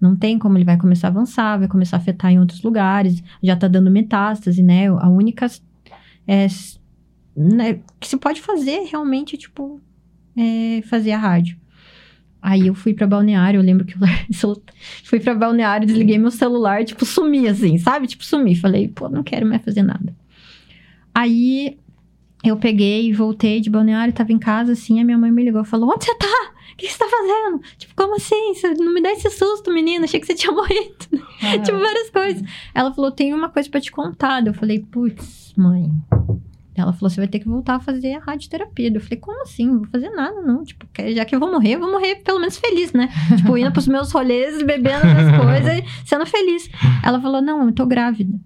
Não tem como ele vai começar a avançar, vai começar a afetar em outros lugares, já tá dando metástase, né? A única é, né, que se pode fazer realmente, tipo, é fazer a rádio. Aí eu fui para balneário, eu lembro que eu [LAUGHS] fui para balneário, desliguei meu celular, tipo, sumi assim, sabe? Tipo, sumi. Falei, pô, não quero mais fazer nada. Aí eu peguei e voltei de balneário, tava em casa, assim, a minha mãe me ligou e falou: Onde você tá? O que você tá fazendo? Tipo, como assim? Você não me dá esse susto, menina. Achei que você tinha [LAUGHS] morrido. Uhum. tipo, várias coisas. Ela falou: Tem uma coisa para te contar. Eu falei: Putz, mãe. Ela falou: Você vai ter que voltar a fazer a radioterapia. Eu falei: Como assim? Não vou fazer nada, não. Tipo, já que eu vou morrer, eu vou morrer pelo menos feliz, né? [LAUGHS] tipo, indo pros meus rolês, bebendo as coisas, sendo feliz. Ela falou: Não, eu tô grávida.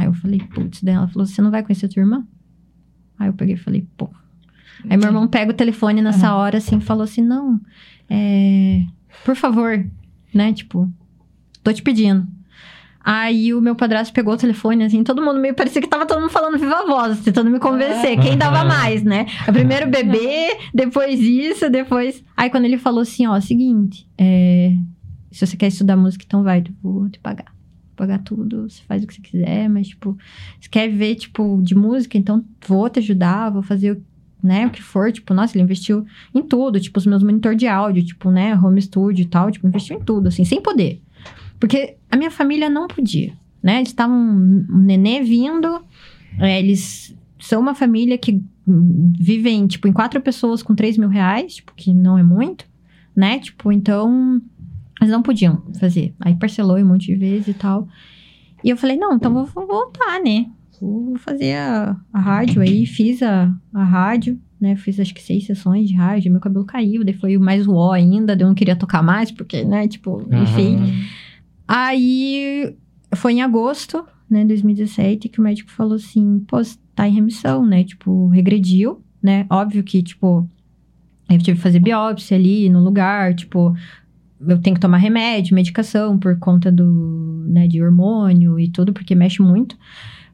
Aí eu falei, putz, daí ela falou, você não vai conhecer a tua irmã? Aí eu peguei e falei, pô. Aí meu irmão pega o telefone nessa hora, assim, falou assim, não, é... Por favor, né, tipo, tô te pedindo. Aí o meu padrasto pegou o telefone, assim, todo mundo meio parecia que tava todo mundo falando viva voz, tentando me convencer. Quem dava mais, né? Primeiro bebê, depois isso, depois. Aí quando ele falou assim, ó, seguinte, é... se você quer estudar música, então vai, eu vou te pagar pagar tudo, você faz o que você quiser, mas, tipo, você quer ver, tipo, de música, então vou te ajudar, vou fazer o né, o que for, tipo, nossa, ele investiu em tudo, tipo, os meus monitor de áudio, tipo, né, home studio e tal, tipo, investiu em tudo, assim, sem poder. Porque a minha família não podia, né, eles estavam, um nenê vindo, é, eles são uma família que vivem, tipo, em quatro pessoas com três mil reais, tipo, que não é muito, né, tipo, então, eles não podiam fazer. Aí parcelou um monte de vezes e tal. E eu falei, não, então vou, vou voltar, né? Vou fazer a, a rádio aí. Fiz a, a rádio, né? Fiz acho que seis sessões de rádio. Meu cabelo caiu, daí foi mais o ainda. Daí eu não queria tocar mais, porque, né? Tipo, enfim. Uhum. Aí foi em agosto, né? 2017, que o médico falou assim: pô, tá em remissão, né? Tipo, regrediu, né? Óbvio que, tipo, eu tive que fazer biópsia ali no lugar, tipo, eu tenho que tomar remédio, medicação por conta do, né, de hormônio e tudo, porque mexe muito.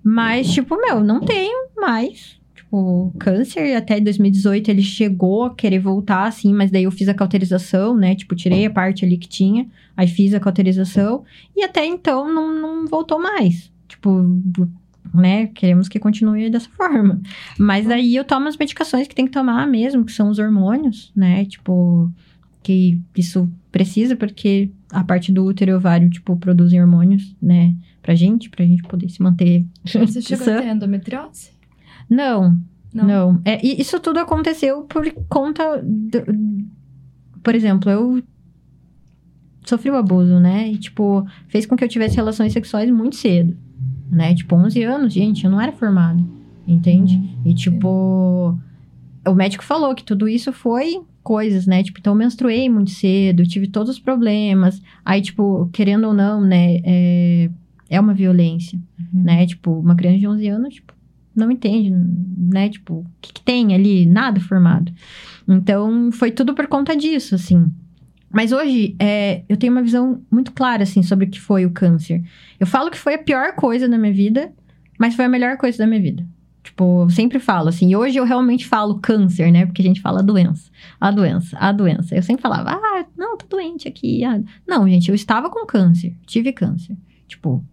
Mas, tipo, meu, não tenho mais. Tipo, câncer, até 2018 ele chegou a querer voltar, assim, mas daí eu fiz a cauterização, né? Tipo, tirei a parte ali que tinha, aí fiz a cauterização, e até então não, não voltou mais. Tipo, né? Queremos que continue dessa [LAUGHS] forma. Mas daí eu tomo as medicações que tem que tomar mesmo, que são os hormônios, né? Tipo, que isso precisa, porque a parte do útero e ovário, tipo, produzem hormônios, né, pra gente, pra gente poder se manter. Você [LAUGHS] chegou a ter endometriose? Não, não. não. É, isso tudo aconteceu por conta. Do, por exemplo, eu sofri o abuso, né? E, tipo, fez com que eu tivesse relações sexuais muito cedo, né? Tipo, 11 anos, gente, eu não era formada, entende? Uhum. E, tipo, o médico falou que tudo isso foi coisas, né? Tipo, então eu menstruei muito cedo, tive todos os problemas. Aí, tipo, querendo ou não, né? É, é uma violência, uhum. né? Tipo, uma criança de 11 anos, tipo, não entende, né? Tipo, o que, que tem ali? Nada formado. Então, foi tudo por conta disso, assim. Mas hoje, é, eu tenho uma visão muito clara, assim, sobre o que foi o câncer. Eu falo que foi a pior coisa da minha vida, mas foi a melhor coisa da minha vida. Tipo, eu sempre falo assim, hoje eu realmente falo câncer, né? Porque a gente fala doença. A doença, a doença. Eu sempre falava, ah, não, tô doente aqui. Ah. Não, gente, eu estava com câncer, tive câncer. Tipo,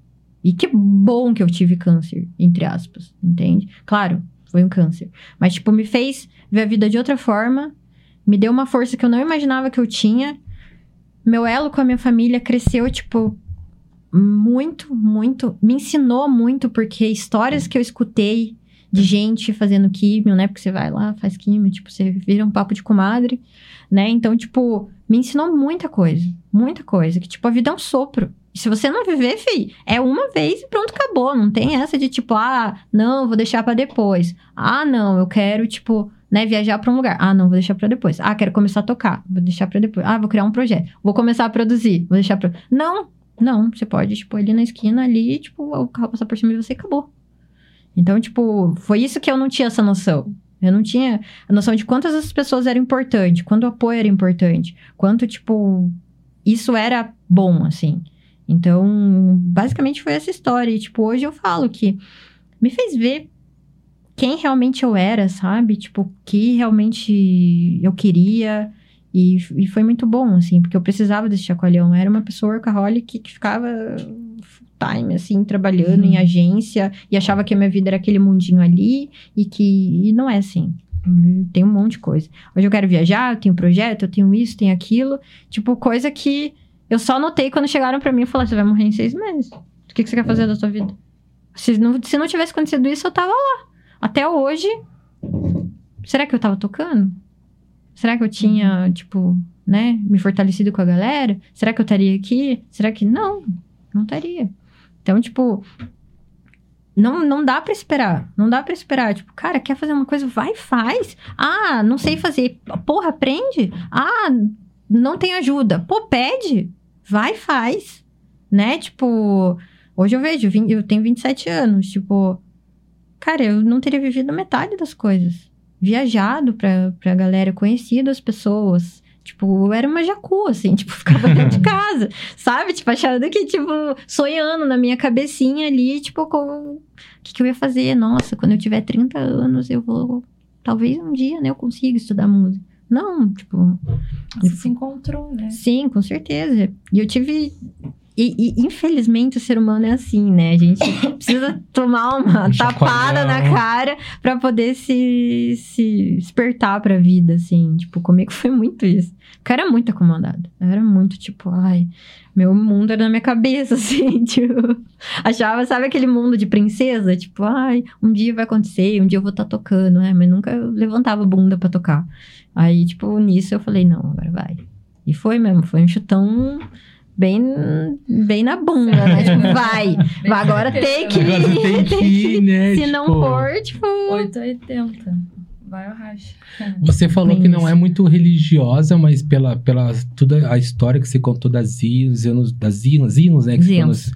e que bom que eu tive câncer, entre aspas, entende? Claro, foi um câncer. Mas, tipo, me fez ver a vida de outra forma, me deu uma força que eu não imaginava que eu tinha. Meu elo com a minha família cresceu, tipo, muito, muito. Me ensinou muito, porque histórias que eu escutei de gente fazendo químio, né? Porque você vai lá, faz químio, tipo, você vira um papo de comadre, né? Então, tipo, me ensinou muita coisa, muita coisa. Que, tipo, a vida é um sopro. E se você não viver, fi, é uma vez e pronto, acabou. Não tem essa de, tipo, ah, não, vou deixar para depois. Ah, não, eu quero, tipo, né, viajar para um lugar. Ah, não, vou deixar para depois. Ah, quero começar a tocar. Vou deixar para depois. Ah, vou criar um projeto. Vou começar a produzir. Vou deixar para Não, não, você pode, tipo, ali na esquina ali, tipo, o carro passar por cima de você e acabou. Então, tipo, foi isso que eu não tinha essa noção. Eu não tinha a noção de quantas as pessoas eram importantes, quanto o apoio era importante, quanto, tipo, isso era bom, assim. Então, basicamente foi essa história. E, tipo, hoje eu falo que me fez ver quem realmente eu era, sabe? Tipo, que realmente eu queria. E, e foi muito bom, assim, porque eu precisava desse chacoalhão. Eu era uma pessoa workaholic que ficava time, assim, trabalhando uhum. em agência e achava que a minha vida era aquele mundinho ali e que e não é assim. Tem um monte de coisa. Hoje eu quero viajar, eu tenho projeto, eu tenho isso, tenho aquilo. Tipo, coisa que eu só notei quando chegaram para mim e falaram: você vai morrer em seis meses. O que, que você quer fazer da sua vida? Se não, se não tivesse acontecido isso, eu tava lá. até hoje, será que eu tava tocando? Será que eu tinha, tipo, né, me fortalecido com a galera? Será que eu estaria aqui? Será que não? Não estaria. Então, tipo, não, não dá para esperar. Não dá para esperar. Tipo, cara, quer fazer uma coisa? Vai, faz. Ah, não sei fazer. Porra, aprende. Ah, não tem ajuda. Pô, pede. Vai, faz. Né? Tipo, hoje eu vejo, eu tenho 27 anos. Tipo, cara, eu não teria vivido metade das coisas. Viajado pra, pra galera, conhecido as pessoas. Tipo, eu era uma jacu, assim, [LAUGHS] tipo, ficava dentro de [LAUGHS] casa, sabe? Tipo, achando que, tipo, sonhando na minha cabecinha ali, tipo, com... o que, que eu ia fazer? Nossa, quando eu tiver 30 anos, eu vou. Talvez um dia, né, eu consiga estudar música. Não, tipo. Você se encontrou, né? Sim, com certeza. E eu tive e, e, infelizmente o ser humano é assim, né? A gente [COUGHS] precisa tomar uma tapada na cara para poder se, se despertar pra vida, assim. Tipo, comigo foi muito isso. Porque eu era muito acomodado. Eu era muito, tipo, ai, meu mundo era na minha cabeça, [LAUGHS] assim, tipo. Achava, sabe aquele mundo de princesa? Tipo, ai, um dia vai acontecer, um dia eu vou estar tá tocando, né? Mas nunca levantava a bunda para tocar. Aí, tipo, nisso eu falei, não, agora vai. E foi mesmo, foi um chutão bem, bem na bunda, né? tipo, [LAUGHS] vai. vai agora [LAUGHS] tem que ir. Agora tem que ir, né? Se tipo... não for, tipo... 880. Vai ao racha. Você falou que não é muito religiosa, mas pela, pela toda a história que você contou das hinos, das hinos, hinos né? Que Zinos.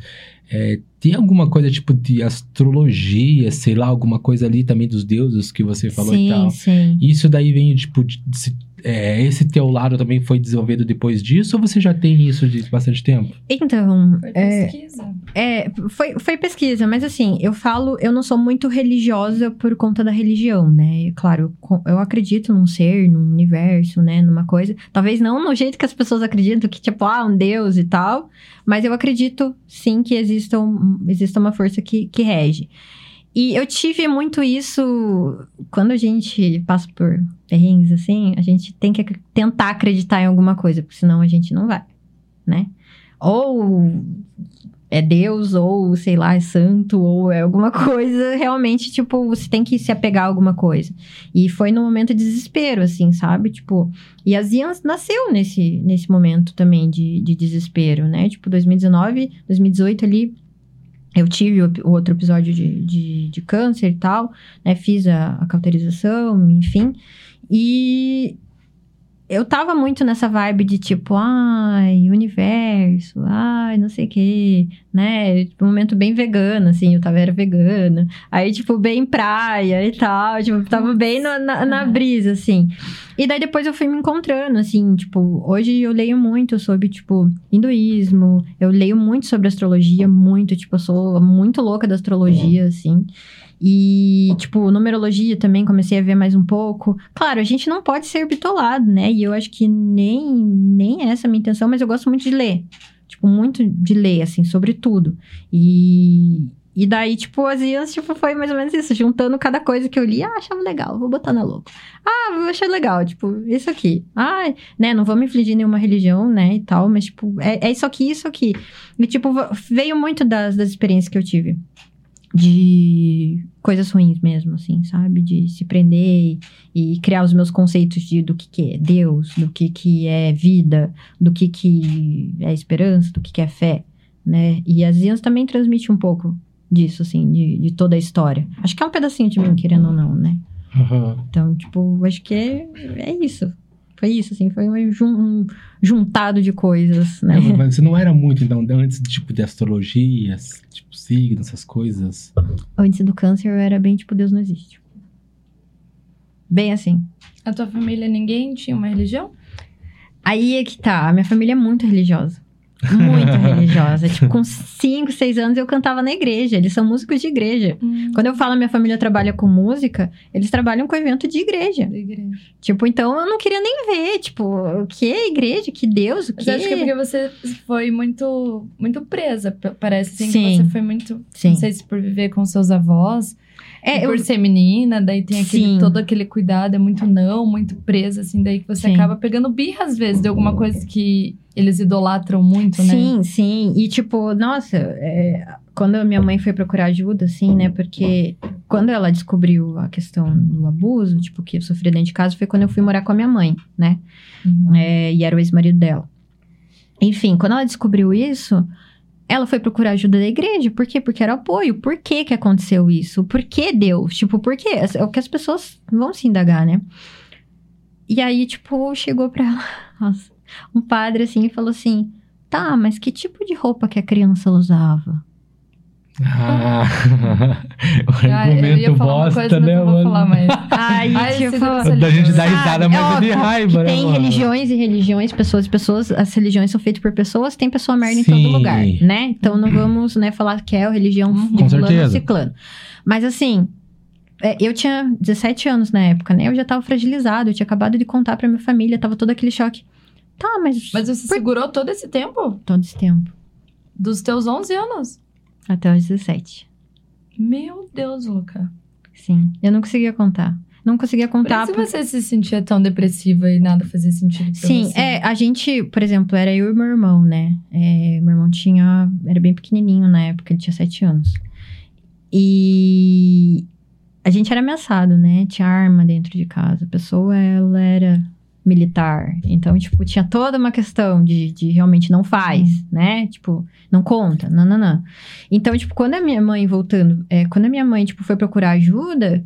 É, tem alguma coisa tipo de astrologia, sei lá, alguma coisa ali também dos deuses que você falou sim, e tal. Sim. Isso daí vem tipo de, de, é, esse teu lado também foi desenvolvido depois disso ou você já tem isso de bastante tempo? Então, foi pesquisa. É, é, foi, foi pesquisa, mas assim, eu falo, eu não sou muito religiosa por conta da religião, né? Claro, eu acredito num ser, num universo, né, numa coisa. Talvez não no jeito que as pessoas acreditam, que tipo, ah, um deus e tal, mas eu acredito sim que exista, um, exista uma força que, que rege. E eu tive muito isso quando a gente passa por perrengues assim, a gente tem que tentar acreditar em alguma coisa, porque senão a gente não vai, né? Ou é Deus, ou sei lá, é santo, ou é alguma [LAUGHS] coisa, realmente, tipo, você tem que se apegar a alguma coisa. E foi no momento de desespero, assim, sabe? Tipo, e a Zian nasceu nesse, nesse momento também de, de desespero, né? Tipo, 2019, 2018 ali, eu tive o, outro episódio de, de, de, câncer e tal, né? Fiz a, a cauterização, enfim. E eu tava muito nessa vibe de tipo, ai, universo, ai, não sei o quê, né? Tipo, um momento bem vegano, assim, eu tava era vegana. Aí, tipo, bem praia e tal, tipo, tava bem no, na, na, brisa, assim. E daí depois eu fui me encontrando, assim, tipo, hoje eu leio muito sobre, tipo, hinduísmo, eu leio muito sobre astrologia, muito, tipo, eu sou muito louca da astrologia, assim. E, tipo, numerologia também comecei a ver mais um pouco. Claro, a gente não pode ser bitolado, né? E eu acho que nem, nem é essa a minha intenção, mas eu gosto muito de ler. Tipo, muito de ler, assim, sobre tudo. E, e daí, tipo, as ias, tipo, foi mais ou menos isso, juntando cada coisa que eu li, ah, achava legal, vou botar na louca. Ah, vou achar legal, tipo, isso aqui. Ah, né, não vou me infligir nenhuma religião, né, e tal, mas, tipo, é, é isso aqui, isso aqui. E, tipo, veio muito das, das experiências que eu tive de coisas ruins mesmo, assim, sabe? De se prender e, e, criar os meus conceitos de do que, que é Deus, do que, que é vida, do que, que é esperança, do que, que é fé, né? E as Ians também transmite um pouco disso, assim, de, de toda a história. Acho que é um pedacinho de mim, querendo ou não, né? Uhum. Então, tipo, acho que é, é isso. Foi isso, assim, foi um, um juntado de coisas, né? É, mas você não era muito, então, antes, tipo, de astrologia, tipo, signos, essas coisas? Antes do câncer, eu era bem, tipo, Deus não existe. Bem assim. A tua família, ninguém tinha uma religião? Aí é que tá, a minha família é muito religiosa. Muito [LAUGHS] religiosa. Tipo, com 5, 6 anos eu cantava na igreja. Eles são músicos de igreja. Hum. Quando eu falo minha família trabalha com música, eles trabalham com evento de igreja. De igreja. Tipo, então eu não queria nem ver. Tipo, o que é igreja? Que Deus? O que? Mas acho que é porque você foi muito, muito presa. Parece assim Sim. que você foi muito. Sim. Não sei se por viver com seus avós. É, por eu... ser menina, daí tem aquele, todo aquele cuidado, é muito não, muito presa, assim, daí que você Sim. acaba pegando birra às vezes de alguma coisa que eles idolatram muito, né? Sim, sim. E tipo, nossa, é, quando a minha mãe foi procurar ajuda, assim, né? Porque quando ela descobriu a questão do abuso, tipo, que eu sofri dentro de casa, foi quando eu fui morar com a minha mãe, né? Uhum. É, e era o ex-marido dela. Enfim, quando ela descobriu isso, ela foi procurar ajuda da igreja. Por quê? Porque era apoio. Por que que aconteceu isso? Por que Deus? Tipo, por quê? É o que as pessoas vão se indagar, né? E aí, tipo, chegou pra ela, [LAUGHS] um padre, assim, e falou assim, tá, mas que tipo de roupa que a criança usava? Ah, [LAUGHS] o argumento bosta, né, mano? Aí, Aí tipo, da gente dar risada, mas é de raiva, né, Tem mano? religiões e religiões, pessoas e pessoas. As religiões são feitas por pessoas, tem pessoa merda Sim. em todo lugar, né? Então não vamos, né, falar que é a religião de fulano ou ciclano. Mas assim, é, eu tinha 17 anos na época, né? Eu já tava fragilizado, eu tinha acabado de contar pra minha família, tava todo aquele choque. Tá, mas... Mas você por... segurou todo esse tempo? Todo esse tempo. Dos teus 11 anos? Até os 17. Meu Deus, Luca. Sim, eu não conseguia contar. Não conseguia contar. Por por... você se sentia tão depressiva e nada fazia sentido pra Sim, você. é, a gente, por exemplo, era eu e meu irmão, né? É, meu irmão tinha. Era bem pequenininho na época, ele tinha 7 anos. E a gente era ameaçado, né? Tinha arma dentro de casa. A pessoa, ela era militar. Então, tipo, tinha toda uma questão de, de realmente não faz, Sim. né? Tipo, não conta, não, não, não. Então, tipo, quando a minha mãe, voltando, é, quando a minha mãe, tipo, foi procurar ajuda,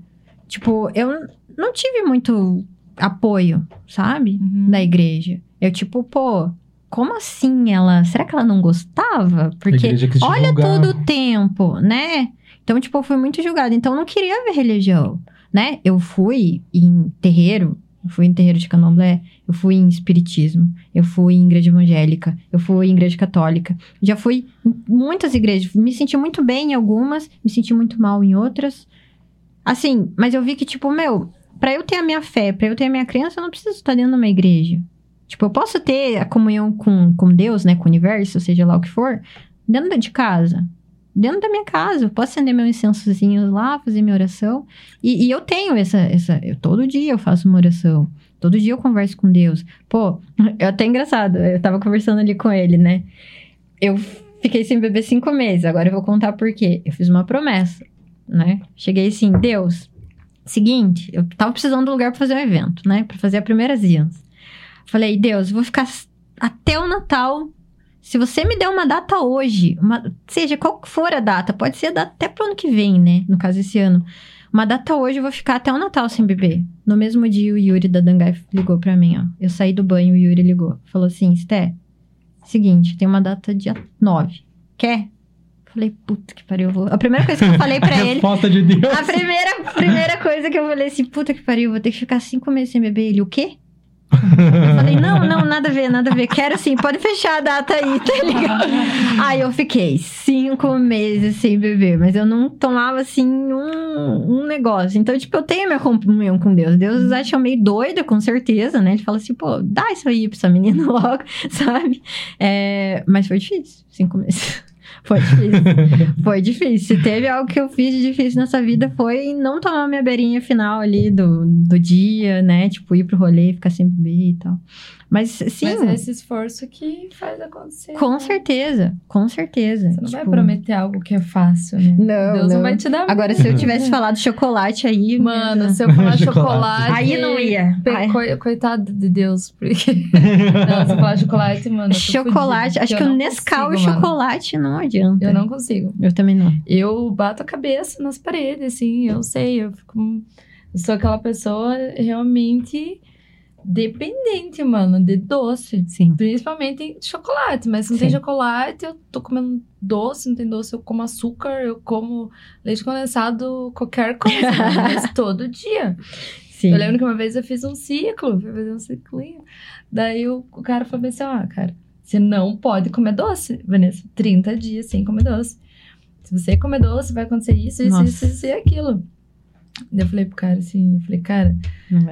tipo, eu não tive muito apoio, sabe? Uhum. Da igreja. Eu, tipo, pô, como assim ela. Será que ela não gostava? Porque olha todo o tempo, né? Então, tipo, eu fui muito julgada. Então, eu não queria ver religião, né? Eu fui em terreiro eu fui em terreiro de candomblé, eu fui em espiritismo, eu fui em igreja evangélica, eu fui em igreja católica. Já fui em muitas igrejas, me senti muito bem em algumas, me senti muito mal em outras. Assim, mas eu vi que, tipo, meu, para eu ter a minha fé, para eu ter a minha crença, eu não preciso estar dentro de uma igreja. Tipo, eu posso ter a comunhão com, com Deus, né, com o universo, seja lá o que for, dentro de casa dentro da minha casa. Eu posso acender meu incensozinho lá, fazer minha oração. E, e, eu tenho essa, essa. Eu, todo dia eu faço uma oração. Todo dia eu converso com Deus. Pô, é até engraçado. Eu tava conversando ali com ele, né? Eu fiquei sem beber cinco meses. Agora eu vou contar por quê. Eu fiz uma promessa, né? Cheguei assim, Deus. Seguinte, eu tava precisando de um lugar pra fazer um evento, né? Pra fazer a primeira Zias. Falei, Deus, vou ficar até o Natal se você me der uma data hoje, uma, seja qual for a data, pode ser até pro ano que vem, né? No caso, esse ano. Uma data hoje, eu vou ficar até o Natal sem beber. No mesmo dia, o Yuri da Dangai ligou pra mim, ó. Eu saí do banho, o Yuri ligou. Falou assim, Sté, seguinte, tem uma data dia 9. Quer? Falei, puta que pariu, eu vou... A primeira coisa que eu falei pra [LAUGHS] ele... Resposta de Deus. A primeira, primeira coisa que eu falei assim, puta que pariu, vou ter que ficar cinco meses sem beber. Ele, o quê? Eu falei, não, não, nada a ver, nada a ver. Quero sim, pode fechar a data aí, tá ligado? aí eu fiquei cinco meses sem beber, mas eu não tomava assim um, um negócio. Então, tipo, eu tenho minha comunhão com Deus. Deus acha meio doida, com certeza, né? Ele fala assim, pô, dá isso aí pra essa menina [LAUGHS] logo, sabe? É, mas foi difícil, cinco meses. Foi difícil. [LAUGHS] foi difícil. Se teve algo que eu fiz de difícil nessa vida foi não tomar minha beirinha final ali do, do dia, né? Tipo, ir pro rolê, ficar sempre bem e tal. Mas sim. Mas é esse esforço que faz acontecer. Com né? certeza, com certeza. Você não tipo... vai prometer algo que é fácil, né? Não. Deus não, não vai te dar Agora, se eu tivesse [LAUGHS] falado chocolate aí. Mano, se eu falar [LAUGHS] chocolate. aí não ia. Co coitado de Deus, porque. [LAUGHS] não, se eu falar chocolate, mano. Chocolate, acho que o Nescau e chocolate não adianta. Eu não consigo. Eu também não. Eu bato a cabeça nas paredes, assim, eu sei, eu fico. Eu sou aquela pessoa realmente dependente, mano, de doce. Sim. Principalmente chocolate. Mas se não Sim. tem chocolate, eu tô comendo doce. Não tem doce, eu como açúcar, eu como leite condensado, qualquer coisa. [LAUGHS] mas todo dia. Sim. Eu lembro que uma vez eu fiz um ciclo, fui fazer um ciclinho. Daí o, o cara falou assim: ó, ah, cara, você não pode comer doce, Vanessa. 30 dias sem comer doce. Se você comer doce, vai acontecer isso, isso, isso, isso e aquilo. Daí eu falei pro cara assim, eu falei, cara,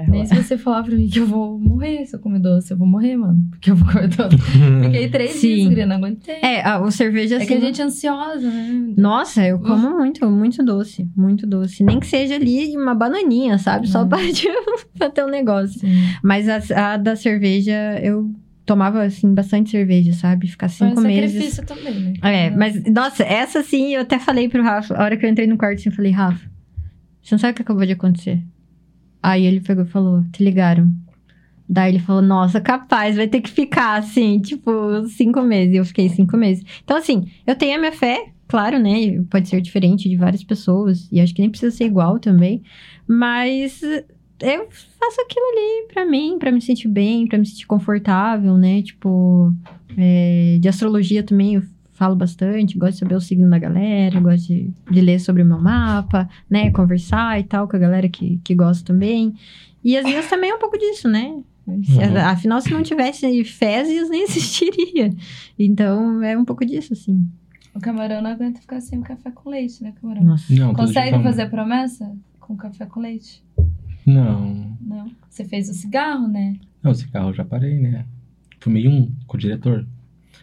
nem se você falar pra mim que eu vou morrer se eu comer doce, eu vou morrer, mano. Porque eu vou comer doce. [LAUGHS] Fiquei três Sim. dias, não aguentei. É, a, o cerveja assim. É que a assim, gente é ansiosa, né? Nossa, eu como muito, muito doce. Muito doce. Nem que seja ali uma bananinha, sabe? Só pra, [LAUGHS] tipo, pra ter um negócio. Sim. Mas a, a da cerveja, eu tomava, assim, bastante cerveja, sabe? Ficar cinco Foi um meses. sacrifício também, né? É, mas, nossa, essa sim, eu até falei pro Rafa, a hora que eu entrei no quarto, assim, eu falei, Rafa, você não sabe o que acabou de acontecer? Aí ele pegou e falou, te ligaram. Daí ele falou, nossa, capaz, vai ter que ficar, assim, tipo, cinco meses. E eu fiquei cinco meses. Então, assim, eu tenho a minha fé, claro, né? Pode ser diferente de várias pessoas. E acho que nem precisa ser igual também. Mas eu faço aquilo ali pra mim, pra me sentir bem, pra me sentir confortável, né? Tipo, é, de astrologia também eu falo bastante, gosto de saber o signo da galera, gosto de, de ler sobre o meu mapa, né? Conversar e tal com a galera que, que gosta também. E as minhas também é um pouco disso, né? Se- Uhum. Afinal, se não tivesse fezes, nem [LAUGHS] existiria. Então, é um pouco disso, assim. O camarão não aguenta ficar sem o café com leite, né, camarão? Nossa. Não, Consegue fazer promessa com café com leite? Não. Não. Você fez o cigarro, né? Não, esse carro eu já parei, né? Fumei um com o diretor.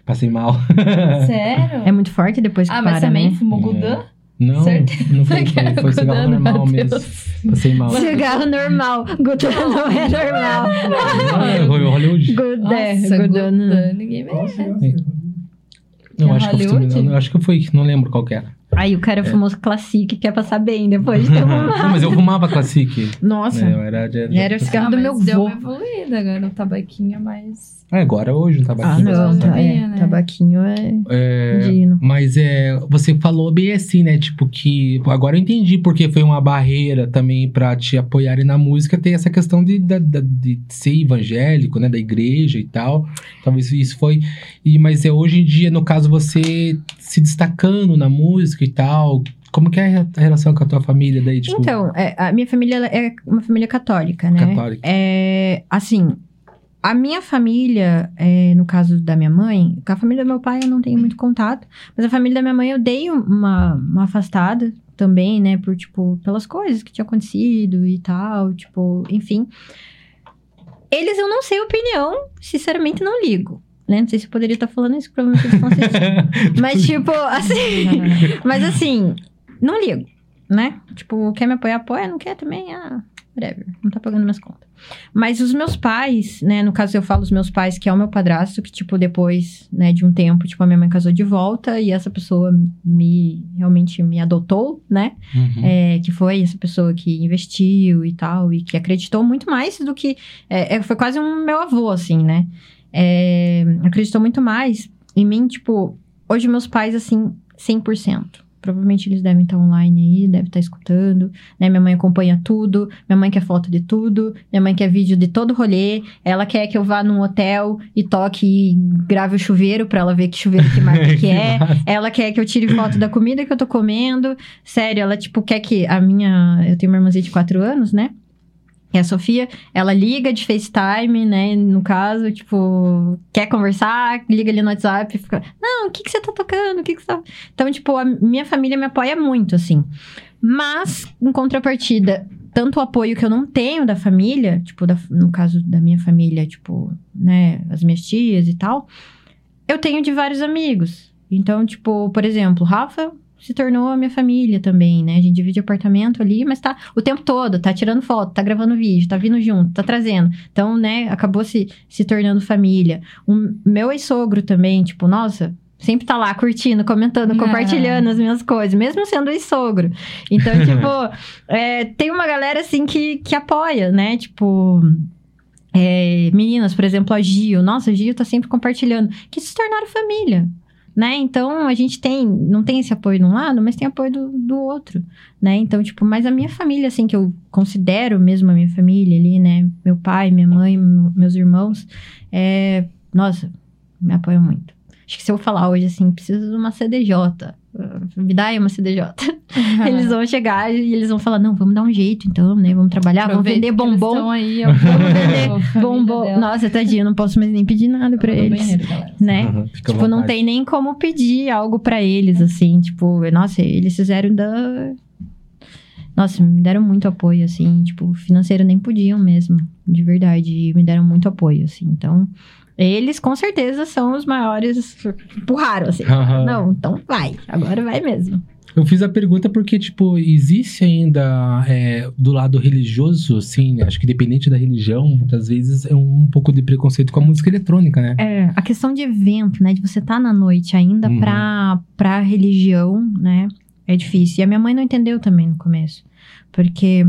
Passei mal. Sério? É muito forte depois que ah, mas para, também né? fumou É. Não, Certeza não [LAUGHS] foi, que foi, foi cigarro normal mesmo. Deus. Passei mal. Cigarro normal. Gudã não é normal. Não, é Hollywood. Gudã. não. Gudã, ninguém merece. Não, É acho que, eu não, acho que foi, não lembro qual que era. Aí o cara fumou Classic quer passar bem depois de ter [LAUGHS] não, fumado. mas eu fumava Classic. Nossa. né? Eu era de, Era o cigarro Ah, do mas meu deu vô. uma evoluída agora, o tabaquinho é mais... Ah, agora hoje um Ah, tabaquinho. não. Não Tá, sabia, é, né? Tabaquinho é É, mas é, você falou bem assim, né? Tipo que agora eu entendi porque foi uma barreira também pra te apoiarem na música. Tem essa questão de, da- de ser evangélico, né? Da igreja e tal. Talvez isso foi. E mas é hoje em dia, no caso você se destacando na música e tal. Como que é a relação com a tua família daí, tipo? Então, é, a minha família é uma família católica, né? Católica. É, assim, a minha família, é, no caso da minha mãe, com a família do meu pai eu não tenho muito contato, mas a família da minha mãe eu dei uma, uma afastada também, né? Por, tipo, pelas coisas que tinham acontecido e tal, tipo, enfim. Eles eu não sei opinião, sinceramente não ligo. Né? Não sei se eu poderia estar falando isso, provavelmente eles estão assistindo. [LAUGHS] Mas, tipo, assim. [LAUGHS] mas assim, não ligo, né? Tipo, quer me apoiar, apoia, não quer também, ah, whatever. Não tá pagando minhas contas. Mas os meus pais, né? No caso, eu falo os meus pais, que é o meu padrasto, que, tipo, depois, né, de um tempo, tipo, a minha mãe casou de volta e essa pessoa me realmente me adotou, né? Uhum. É, que foi essa pessoa que investiu e tal, e que acreditou muito mais do que. é, é, foi quase um meu avô, assim, né? É, acreditou muito mais em mim, tipo, hoje meus pais, assim, 100%. Provavelmente eles devem estar online aí, devem estar escutando, né? Minha mãe acompanha tudo, minha mãe quer foto de tudo, minha mãe quer vídeo de todo rolê, ela quer que eu vá num hotel e toque e grave o chuveiro pra ela ver que chuveiro que marca [LAUGHS] que é. Ela quer que eu tire foto da comida que eu tô comendo. Sério, ela, tipo, quer que a minha. Eu tenho uma irmãzinha de 4 anos, né? E a Sofia, ela liga de FaceTime, né? No caso, tipo, quer conversar, liga ali no WhatsApp e fica. Não, o que, que você tá tocando? O que, que você tá. Então, tipo, a minha família me apoia muito, assim. Mas, em contrapartida, tanto o apoio que eu não tenho da família, tipo, da- no caso da minha família, tipo, né, as minhas tias e tal, eu tenho de vários amigos. Então, tipo, por exemplo, Rafa se tornou a minha família também, né? A gente divide apartamento ali, mas tá o tempo todo, tá tirando foto, tá gravando vídeo, tá vindo junto, tá trazendo. Então, né, acabou se, se tornando família. O meu ex-sogro também, tipo, nossa, sempre tá lá curtindo, comentando, Ah. compartilhando as minhas coisas, mesmo sendo ex-sogro. Então, [LAUGHS] tipo, é, tem uma galera assim que, que apoia, né? Tipo. é, meninas, por exemplo, a Gio. Nossa, a Gio tá sempre compartilhando. Que se tornaram família, né? Então, a gente tem... Não tem esse apoio de um lado, mas tem apoio do, do outro, né? Então, tipo... Mas a minha família, assim, que eu considero mesmo a minha família ali, né? Meu pai, minha mãe, meus irmãos. É... Nossa, me apoiam muito. Acho que se eu falar hoje, assim, preciso de uma CDJ. Me dá aí uma CDJ. Eles vão chegar e eles vão falar, não, vamos dar um jeito então, né? Vamos trabalhar, vamos Aproveita vender que eles bombom. Aí, [LAUGHS] Vamos vender bombom. dela. Nossa, tadinho, não posso mais nem pedir nada no eles. banheiro. Né? Uhum, Tipo, não tem nem como pedir algo pra eles, assim. Tipo, nossa, eles fizeram da. Nossa, me deram muito apoio, assim. Tipo, financeiro nem podiam mesmo, de verdade. e Me deram muito apoio, assim. Então, Eles, com certeza, são os maiores. Empurraram, assim. Aham. Não, então vai. Agora vai mesmo. Eu fiz a pergunta porque, tipo, existe ainda é, do lado religioso, assim, acho que dependente da religião, muitas vezes é um, um pouco de preconceito com a música eletrônica, né? É, a questão de evento, né? De você estar na noite ainda Uhum. pra, pra religião, né? É difícil. E a minha mãe não entendeu também no começo. Porque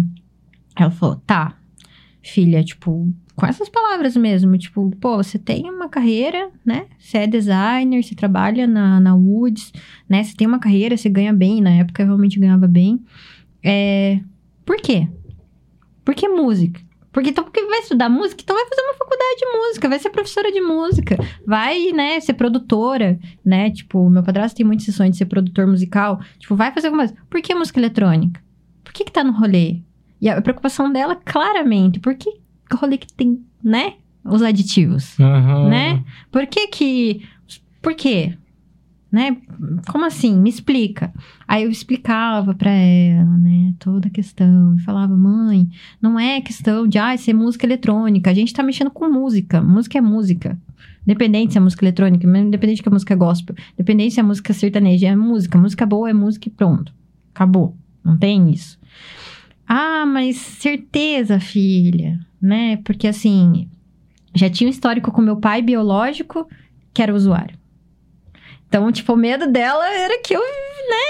ela falou, tá, filha, tipo, com essas palavras mesmo, tipo, pô, você tem uma carreira, né? Você é designer, você trabalha na, na Woods, né? Você tem uma carreira, você ganha bem. Na época eu realmente ganhava bem. É... Por quê? Por que música? Porque então, porque vai estudar música, então vai fazer uma faculdade de música, vai ser professora de música, vai, né, ser produtora, né? Tipo, meu padrasto tem muitas sessões de ser produtor musical. Tipo, vai fazer alguma coisa. Por que música eletrônica? Por que que tá no rolê? E a preocupação dela, claramente, por que rolê que tem, né? Os aditivos, Aham. né? Por que que... Por quê? Né? Como assim? Me explica. Aí eu explicava pra ela, né, toda a questão. E falava, mãe, não é questão de, ah, ser música eletrônica. A gente tá mexendo com música. Música é música. Independente se é música eletrônica, independente que a música é gospel, independente se é música sertaneja, é música. Música boa é música e pronto. Acabou. Não tem isso. Ah, mas certeza, filha, né? Porque assim, já tinha um histórico com meu pai biológico, que era usuário. Então, tipo, o medo dela era que eu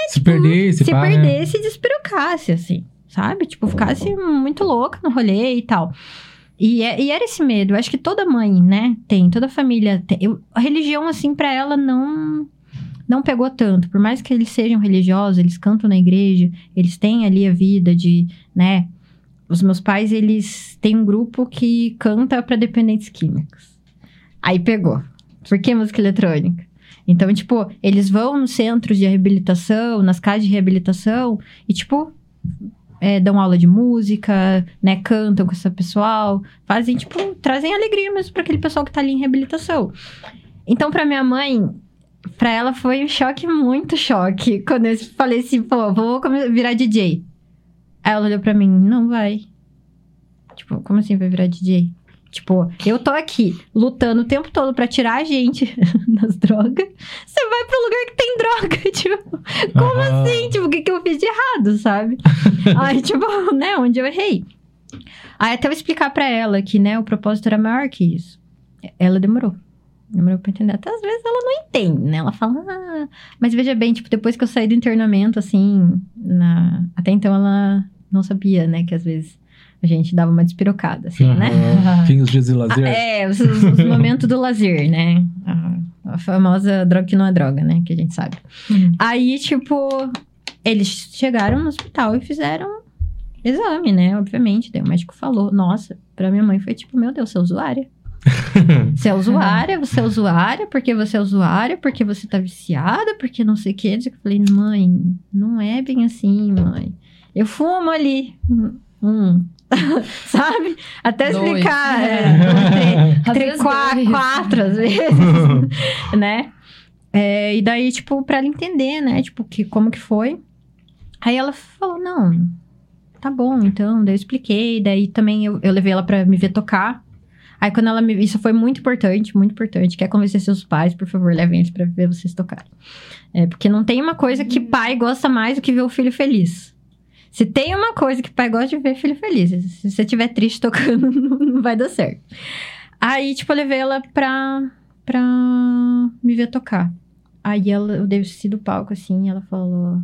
Se perdesse, se pá, né? perdesse e despirocasse, assim, sabe? Tipo, ficasse muito louca no rolê e tal. E, é- e era esse medo. Eu acho que toda mãe, né, tem, toda família tem. Eu- a religião, assim, pra ela não não pegou tanto. Por mais que eles sejam religiosos, eles cantam na igreja, eles têm ali a vida de, né? Os meus pais, eles têm um grupo que canta pra dependentes químicos. Aí pegou. Por que música eletrônica? Então, tipo, eles vão nos centros de reabilitação, nas casas de reabilitação, e, tipo, é, dão aula de música, né? Cantam com esse pessoal, fazem, tipo, trazem alegria mesmo para aquele pessoal que tá ali em reabilitação. Então, pra minha mãe, pra ela foi um choque, muito choque, quando eu falei assim, pô, vou virar DJ. Aí ela olhou pra mim, não vai. Tipo, como assim vai virar DJ? Tipo, eu tô aqui lutando o tempo todo pra tirar a gente [LAUGHS] das drogas. Você vai pro lugar que tem droga, [LAUGHS] tipo, como assim? Tipo, o que, que eu fiz de errado, sabe? [LAUGHS] Aí, tipo, né, onde eu errei. Aí até eu explicar pra ela que, né, o propósito era maior que isso. Ela demorou. Demorou pra entender. Até às vezes ela não entende, né? Ela fala, ah... Mas veja bem, tipo, depois que eu saí do internamento, assim, na... até então ela não sabia, né, que às vezes a gente dava uma despirocada, assim, né? Aham. [LAUGHS] Fins dias de lazer. Ah, é, os, os- os momentos do lazer, né? A, a famosa droga que não é droga, né? Que a gente sabe. Hum. Aí, tipo, eles chegaram no hospital e fizeram exame, né? Obviamente. Daí o médico falou: Nossa, pra minha mãe foi tipo: Meu Deus, é usuária. [LAUGHS] Você é usuária, você é usuária, porque você é usuária, porque você tá viciada, porque não sei o que. Eu falei: Mãe, não é bem assim, mãe. Eu fumo ali. Hum. [LAUGHS] Sabe? Até Dois. explicar. É, três- Às três, quatro, quatro, às vezes, [LAUGHS] né? É, e daí, tipo, pra ela entender, né? Tipo, que, como que foi. Aí ela falou, não, tá bom, então. Daí eu expliquei. Daí também eu, eu levei ela pra me ver tocar. Aí quando ela me... Isso foi muito importante, muito importante. Quer convencer seus pais, por favor, levem eles pra ver vocês tocarem. É, porque não tem uma coisa que pai gosta mais do que ver o filho feliz. Se tem uma coisa que pai gosta de ver filho feliz. Se você estiver triste tocando, [LAUGHS] não, não vai dar certo. Aí, tipo, eu levei ela pra, pra me ver tocar. Aí ela, eu desci do palco, assim, e ela falou: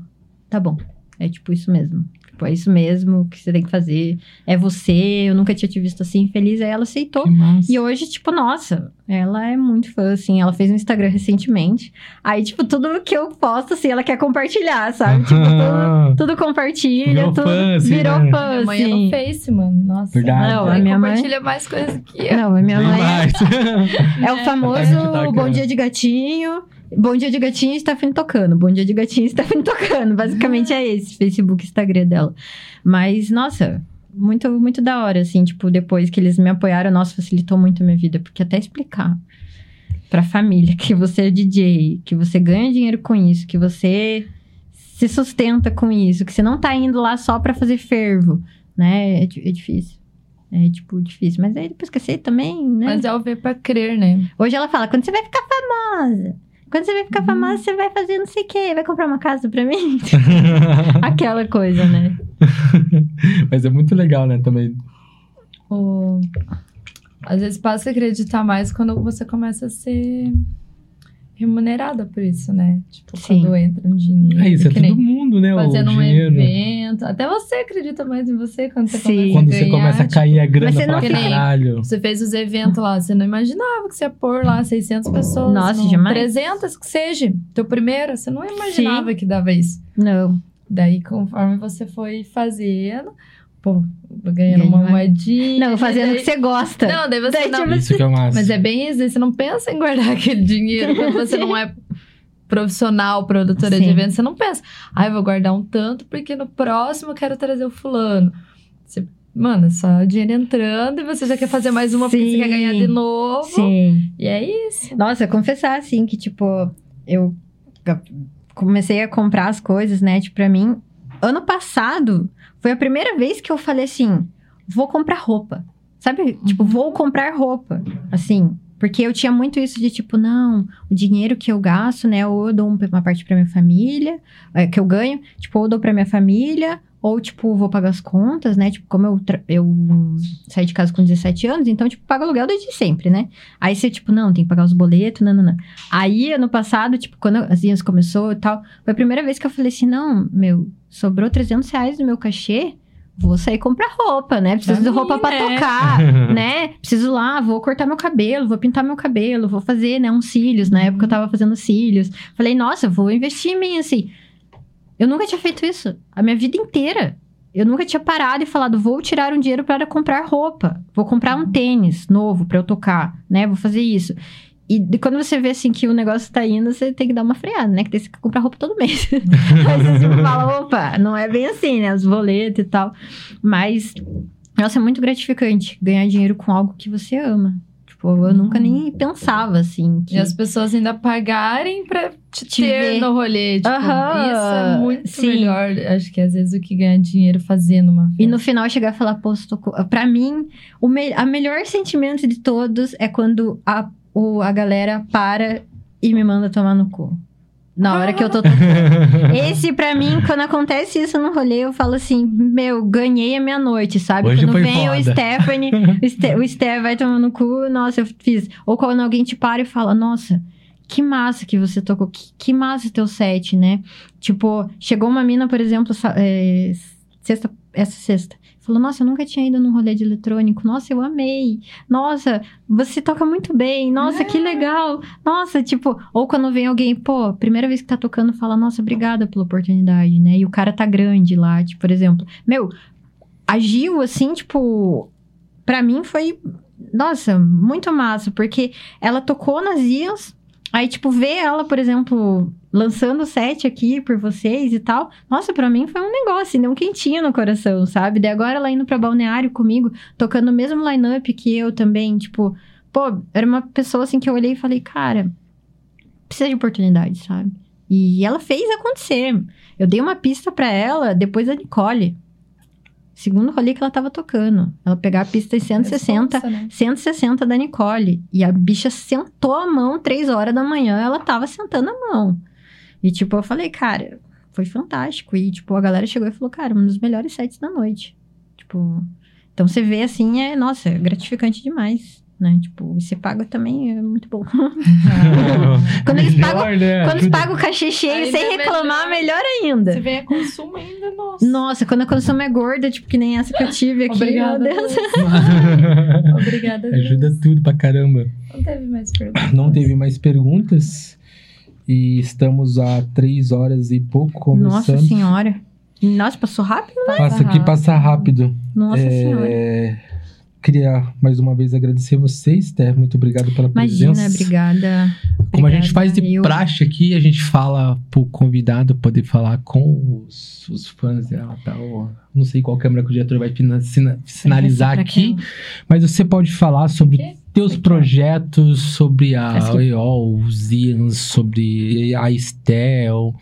tá bom, é tipo isso mesmo. Tipo, é isso mesmo que você tem que fazer. É você, eu nunca tinha te visto assim feliz. Aí ela aceitou. E hoje, tipo, nossa, ela é muito fã, assim. Ela fez um Instagram recentemente. Aí, tipo, tudo que eu posto, assim, ela quer compartilhar, sabe? Tipo, [LAUGHS] tudo, tudo compartilha, Virou tudo. fã, assim, virou né? fã, Minha mãe é assim. no Face, mano. Nossa. Verdade. Não, Ela a minha mãe- compartilha mais coisas que eu. Não, a minha Bem mãe é, [LAUGHS] é o famoso Tá Bom Dia de Gatinho. Bom Dia de Gatinho, Stephanie tocando. Bom Dia de Gatinho, Stephanie tocando. Basicamente é esse, Facebook, Instagram dela. Mas, nossa, muito, muito da hora, assim, tipo, depois que eles me apoiaram, nossa, facilitou muito a minha vida. Porque até explicar pra família que você é DJ, que você ganha dinheiro com isso, que você se sustenta com isso, que você não tá indo lá só pra fazer fervo, né? É, é difícil. É, tipo, difícil. Mas aí depois que eu sei também, né? Mas é o ver pra crer, né? Hoje ela fala, quando você vai ficar famosa? Quando você vai ficar famosa, você vai fazer não sei o quê. Vai comprar uma casa pra mim? [LAUGHS] Aquela coisa, né? [LAUGHS] Mas é muito legal, né, também. O... Às vezes passa a acreditar mais quando você começa a ser remunerada por isso, né? Tipo, Sim. quando entra um dinheiro. É isso, é todo nem mundo, né? Fazendo o um dinheiro. evento. Até você acredita mais em você quando você Sim. começa Quando a você ganhar, começa a tipo, cair a grana Mas você pra não caralho. Você fez os eventos lá, você não imaginava que você ia pôr lá 600 pessoas. Nossa, não, jamais. 300 que seja. Teu primeiro, você não imaginava que dava isso. Não. Daí, conforme você foi fazendo, pô, ganhando Ganha uma uma- moedinha. Não, fazendo o que você gosta. Não, daí você Daí, não. tipo, Isso que é massa. Mas é bem isso, você não pensa em guardar [LAUGHS] aquele dinheiro quando você não é profissional, produtora de Sim. eventos. Você não pensa, ah, eu vou guardar um tanto porque no próximo eu quero trazer o fulano. Você, mano, é só o dinheiro entrando e você já quer fazer mais uma porque você Sim. quer ganhar de novo. Sim. E é isso. Nossa, confessar, assim, que, tipo, eu comecei a comprar as coisas, né? Tipo, pra mim, ano passado foi a primeira vez que eu falei assim: vou comprar roupa. Sabe? Tipo, vou comprar roupa. Assim. Porque eu tinha muito isso de tipo, não, o dinheiro que eu gasto, né? Ou eu dou um- uma parte pra minha família, é, que eu ganho, tipo, ou eu dou pra minha família, ou, tipo, vou pagar as contas, né? Tipo, como eu, eu saí de casa com 17 anos, então, tipo, pago aluguel desde sempre, né? Aí você, tipo, não, tem que pagar os boletos, não, não, não. Aí, ano passado, tipo, quando as IAS começou e tal, foi a primeira vez que eu falei assim, não, meu, sobrou 300 reais do meu cachê, vou sair comprar roupa, né? Preciso Pra de roupa pra né? tocar, [LAUGHS] né? Preciso lá, vou cortar meu cabelo, vou pintar meu cabelo, vou fazer, né, uns cílios. Na época eu tava fazendo cílios. Falei, nossa, vou investir em mim, assim. Eu nunca tinha feito isso. A minha vida inteira. Eu nunca tinha parado e falado, vou tirar um dinheiro para comprar roupa. Vou comprar um tênis novo para eu tocar, né? Vou fazer isso. E quando você vê assim que o negócio tá indo, você tem que dar uma freada, né? Que você quer comprar roupa todo mês. [LAUGHS] Aí você tipo, fala, opa, não é bem assim, né? Os boletos e tal. Mas, nossa, é muito gratificante ganhar dinheiro com algo que você ama. Tipo, eu nunca nem pensava, assim. Que... E as pessoas ainda pagarem pra te, Te ter ver. no rolê. Tipo, Aham, isso é muito sim. melhor. Acho que às vezes o que ganha dinheiro fazendo uma E no festa. final chegar e falar, pô, tocou. Pra mim, o me... a melhor sentimento de todos é quando a, o, a galera para e me manda tomar no cu. Na hora que eu tô tocando. [LAUGHS] Esse, pra mim, quando acontece isso no rolê, eu falo assim: Meu, ganhei a minha noite, sabe? Hoje quando foi vem o foda. Stephanie, o, Ste o Steph vai tomar no cu, nossa, eu fiz. Ou quando alguém te para e fala: Nossa, que massa que você tocou, que, que massa teu set, né? Tipo, chegou uma mina, por exemplo, é, sexta, essa sexta. Falou, nossa, eu nunca tinha ido num rolê de eletrônico. Nossa, eu amei. Nossa, você toca muito bem. Nossa, que legal. Nossa, tipo, ou quando vem alguém, pô, primeira vez que tá tocando, fala, nossa, obrigada pela oportunidade, né? E o cara tá grande lá, tipo, por exemplo. Meu, agiu assim, tipo, pra mim foi, nossa, muito massa, porque ela tocou nas Ias, aí, tipo, ver ela, por exemplo, lançando o set aqui por vocês e tal, nossa, pra mim foi um negócio, deu um quentinho no coração, sabe? Daí agora ela indo pra balneário comigo, tocando o mesmo line-up que eu também, tipo, pô, era uma pessoa assim que eu olhei e falei, cara, precisa de oportunidade, sabe? E ela fez acontecer. Eu dei uma pista pra ela depois da Nicole. Segundo rolê que ela tava tocando. Ela pegar a pista em 160, Responsa, né? 160 da Nicole. E a bicha sentou a mão três horas da manhã, ela tava sentando a mão. E, tipo, eu falei, cara, foi fantástico. E, tipo, a galera chegou e falou, cara, um dos melhores sets da noite. Tipo, então você vê assim, é, nossa, é gratificante demais. Né? Tipo, e você paga também, é muito bom. [LAUGHS] Quando eles Melhor, pagam- né? Quando eles pagam o cachê cheio Ainda sem é reclamar, melhor, Se ainda. vem a consumo ainda, nossa. Nossa, quando a consumo é gorda, tipo, que nem essa que eu tive aqui, Obrigada. meu Deus. [LAUGHS] Obrigada. Deus. Ajuda tudo pra caramba. Não teve mais perguntas. Não teve mais perguntas. E estamos há três horas e pouco Nossa conversando. senhora. Nossa, passou rápido? Passa aqui, passa rápido. Nossa É, senhora. Queria mais uma vez agradecer vocês, Ter. Muito obrigado pela Imagina, presença. obrigada. Como a gente faz de eu- praxe aqui, a gente fala pro convidado poder falar com os, os fãs dela tal. Não sei qual câmera que o diretor vai sinalizar aqui, quem? mas você pode falar sobre? Teus projetos sobre a EOL, os IANS, sobre a Estel,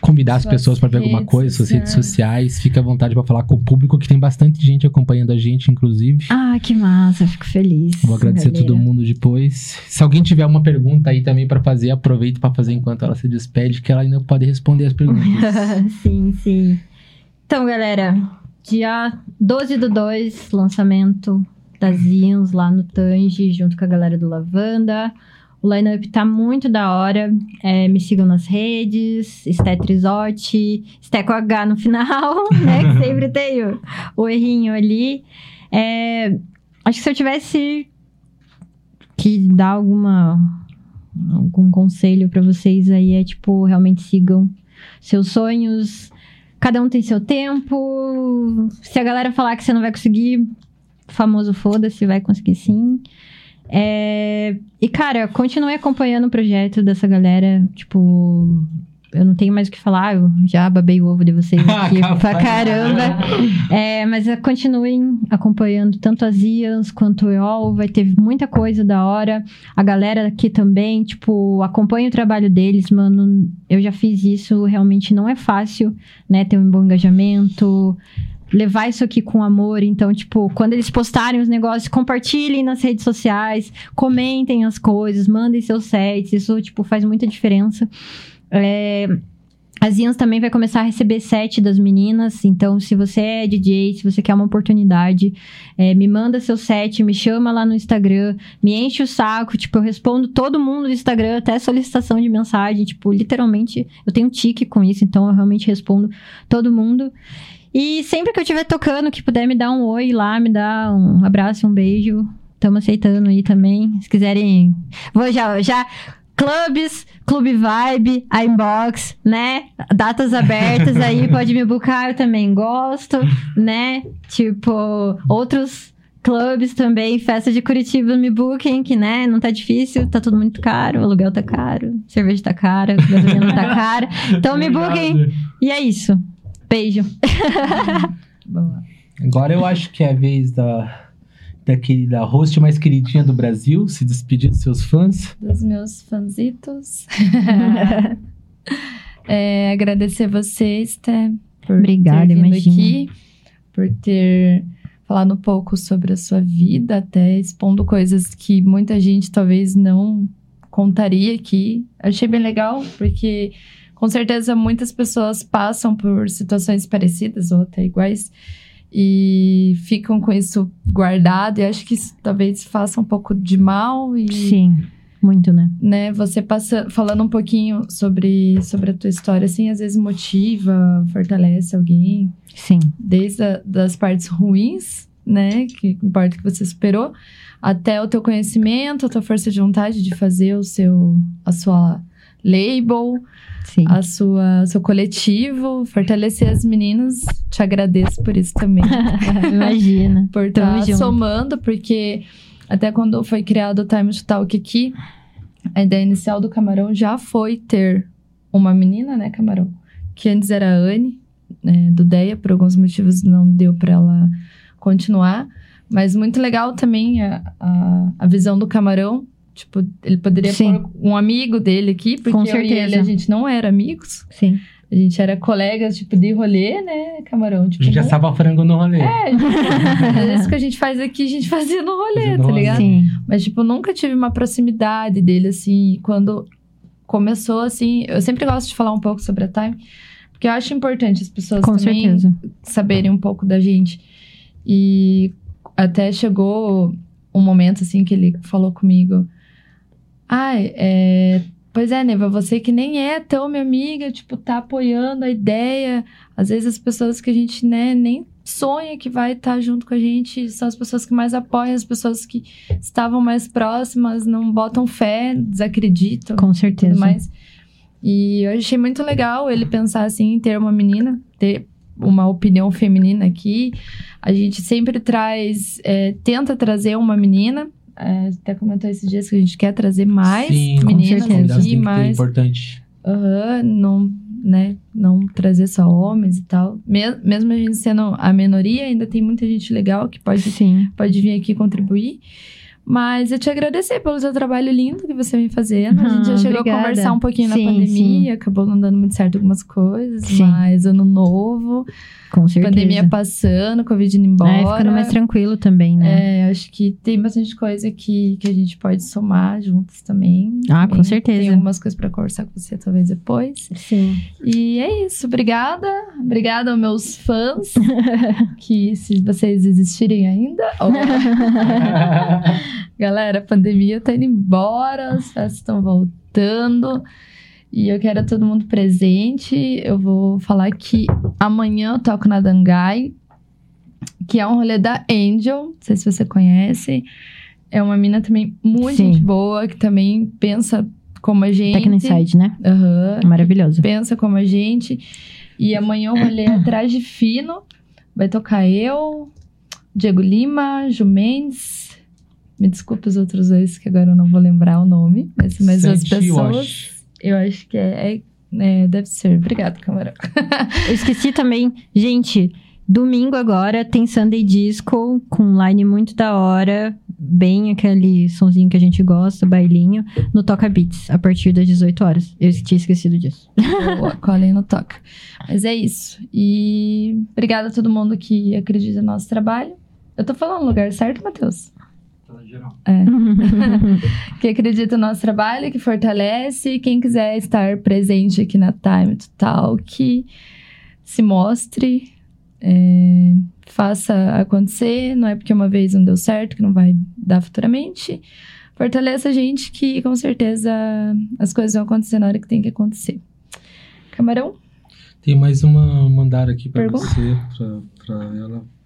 convidar as pessoas para ver alguma coisa, suas redes sociais, fica à vontade para falar com o público, que tem bastante gente acompanhando a gente, inclusive. Ah, que massa, fico feliz. Vou agradecer galera. todo mundo depois. Se alguém tiver uma pergunta aí também para fazer, aproveite para fazer enquanto ela se despede, que ela ainda pode responder as perguntas. [LAUGHS] sim, sim. Então, galera, dia 12 do 2, lançamento das lá no Tange, junto com a galera do Lavanda. O lineup tá muito da hora. É, me sigam nas redes, Stetrizote, Sté com H no final, [LAUGHS] né? Que sempre [LAUGHS] tem o, o errinho ali. É, acho que se eu tivesse que dar alguma algum conselho para vocês aí é tipo realmente sigam seus sonhos. Cada um tem seu tempo. Se a galera falar que você não vai conseguir, famoso foda-se, vai conseguir sim. É... E, cara, continue acompanhando o projeto dessa galera. Tipo, eu não tenho mais o que falar, eu já babei o ovo de vocês [LAUGHS] aqui pra caramba. É, mas continuem acompanhando tanto as Ians quanto o EOL, vai ter muita coisa da hora. A galera aqui também, tipo, acompanha o trabalho deles, mano. Eu já fiz isso, realmente não é fácil, né? Ter um bom engajamento levar isso aqui com amor. Então, tipo, quando eles postarem os negócios, compartilhem nas redes sociais, comentem as coisas, mandem seus sets. Isso, tipo, faz muita diferença. É, Ians também vai começar a receber set das meninas. Então, se você é DJ, se você quer uma oportunidade, é, me manda seu set, me chama lá no Instagram, me enche o saco. Tipo, eu respondo todo mundo do Instagram, até solicitação de mensagem. Tipo, literalmente, eu tenho um tique com isso, então eu realmente respondo todo mundo. E sempre que eu estiver tocando, que puder me dar um oi lá, me dar um abraço, um beijo. Estamos aceitando aí também. Se quiserem. Vou já, já. Clubes, Clube Vibe, a Inbox, né? Datas abertas aí, [LAUGHS] pode me buscar, eu também gosto, né? Tipo, outros clubes também, festa de Curitiba me booking, que né, não tá difícil, tá tudo muito caro, o aluguel tá caro, cerveja tá cara, gasolina tá [LAUGHS] cara. Então me booking. E é isso. Beijo. [LAUGHS] Agora eu acho que é a vez da, daquele, da host mais queridinha do Brasil, se despedir dos seus fãs. Dos meus fanzitos. [LAUGHS] é, agradecer vocês, Té, por Obrigada, ter vindo aqui, por ter falado um pouco sobre a sua vida, até expondo coisas que muita gente talvez não contaria aqui. Achei bem legal, porque com certeza muitas pessoas passam por situações parecidas ou até iguais e ficam com isso guardado. E acho que isso talvez faça um pouco de mal e sim muito né? né você passa falando um pouquinho sobre sobre a tua história assim às vezes motiva fortalece alguém. Sim. Desde a, das partes ruins né que importa que você superou até o teu conhecimento a tua força de vontade de fazer o seu a sua label Sim. a sua seu coletivo, fortalecer as meninas. Te agradeço por isso também. [LAUGHS] Imagina. por estar tá somando, porque até quando foi criado o Time to Talk aqui, a ideia inicial do Camarão já foi ter uma menina, né, Camarão? Que antes era a Anne, né, do Deia, por alguns motivos não deu para ela continuar. Mas muito legal também a, a, a visão do Camarão Tipo, ele poderia Sim. pôr um amigo dele aqui, porque Com certeza. eu e ele, a gente não era amigos. Sim. A gente era colegas, tipo, de rolê, né, Camarão? Tipo, a gente já estava frango no rolê. É, é isso que a gente faz aqui, a gente fazia no rolê, tá ligado? Sim. Mas, tipo, nunca tive uma proximidade dele, assim. Quando começou, assim... Eu sempre gosto de falar um pouco sobre a Time, porque eu acho importante as pessoas Com também certeza. saberem um pouco da gente. E até chegou um momento, assim, que ele falou comigo Ai, é. Pois é, Neva, você que nem é tão minha amiga, tipo, tá apoiando a ideia. Às vezes as pessoas que a gente, né, nem sonha que vai estar tá junto com a gente são as pessoas que mais apoiam, as pessoas que estavam mais próximas, não botam fé, desacreditam. Com certeza. Mais. E eu achei muito legal ele pensar assim em ter uma menina, ter uma opinião feminina aqui. A gente sempre traz, é, tenta trazer uma menina é, até comentou esses dias que a gente quer trazer mais Sim, meninas aqui, mais. É importante. Uhum, não, né, não trazer só homens e tal. Mesmo a gente sendo a minoria, ainda tem muita gente legal que pode, Sim. pode vir aqui contribuir. Mas eu te agradecer pelo seu trabalho lindo que você vem fazendo. A gente já chegou obrigada. a conversar um pouquinho Sim, na pandemia, acabou não dando muito certo algumas coisas, Sim. mas ano novo, Com certeza. pandemia passando, Covid indo embora. É, ficando mais tranquilo também, né? É, acho que tem bastante coisa que, que a gente pode somar juntos também. Ah, com Também certeza. Tem algumas coisas pra conversar com você, talvez depois. Sim. E é isso. Obrigada. Obrigada aos meus fãs. [LAUGHS] que se vocês existirem ainda. ó, [LAUGHS] Galera, a pandemia tá indo embora, as festas estão voltando. E eu quero todo mundo presente. Eu vou falar que amanhã eu toco na Dangai, que é um rolê da Angel. Não sei se você conhece. É uma mina também muito Sim. boa, que também pensa como a gente. Tecno Inside, né? Aham. Maravilhoso. pensa como a gente. E amanhã o rolê é atrás de fino. Vai tocar eu, Diego Lima, Ju Mendes. Me desculpe os outros dois, que agora eu não vou lembrar o nome. Mas Santi, eu pessoas. Eu acho que é, é- é, deve ser. Obrigada, camarão. Eu esqueci também, gente, domingo agora tem Sunday Disco com um line muito da hora, bem aquele sonzinho que a gente gosta, bailinho, no Toca Beats, a partir das 18 horas. Eu tinha esquecido disso. Boa, colhem no toca. Mas é isso. E obrigada a todo mundo que acredita no nosso trabalho. Eu tô falando no lugar certo, Matheus? É. [LAUGHS] que acredita no nosso trabalho, que fortalece. Quem quiser estar presente aqui na Time to Talk, se mostre, é, faça acontecer. Não é porque uma vez não deu certo que não vai dar futuramente. Fortaleça a gente que com certeza as coisas vão acontecer na hora que tem que acontecer. Camarão? Tem mais uma mandar aqui Pergunta? você, pra ela.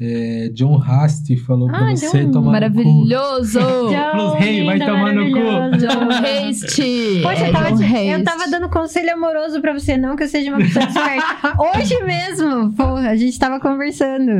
É, John Hast falou pra Ah, você John, tomar no cu. Maravilhoso! Rei, vai tomar no cu. maravilhoso. John Haste! Poxa, É, eu tava, John eu tava dando conselho amoroso pra você, não que eu seja uma pessoa esperta. Hoje mesmo, porra, a gente tava conversando.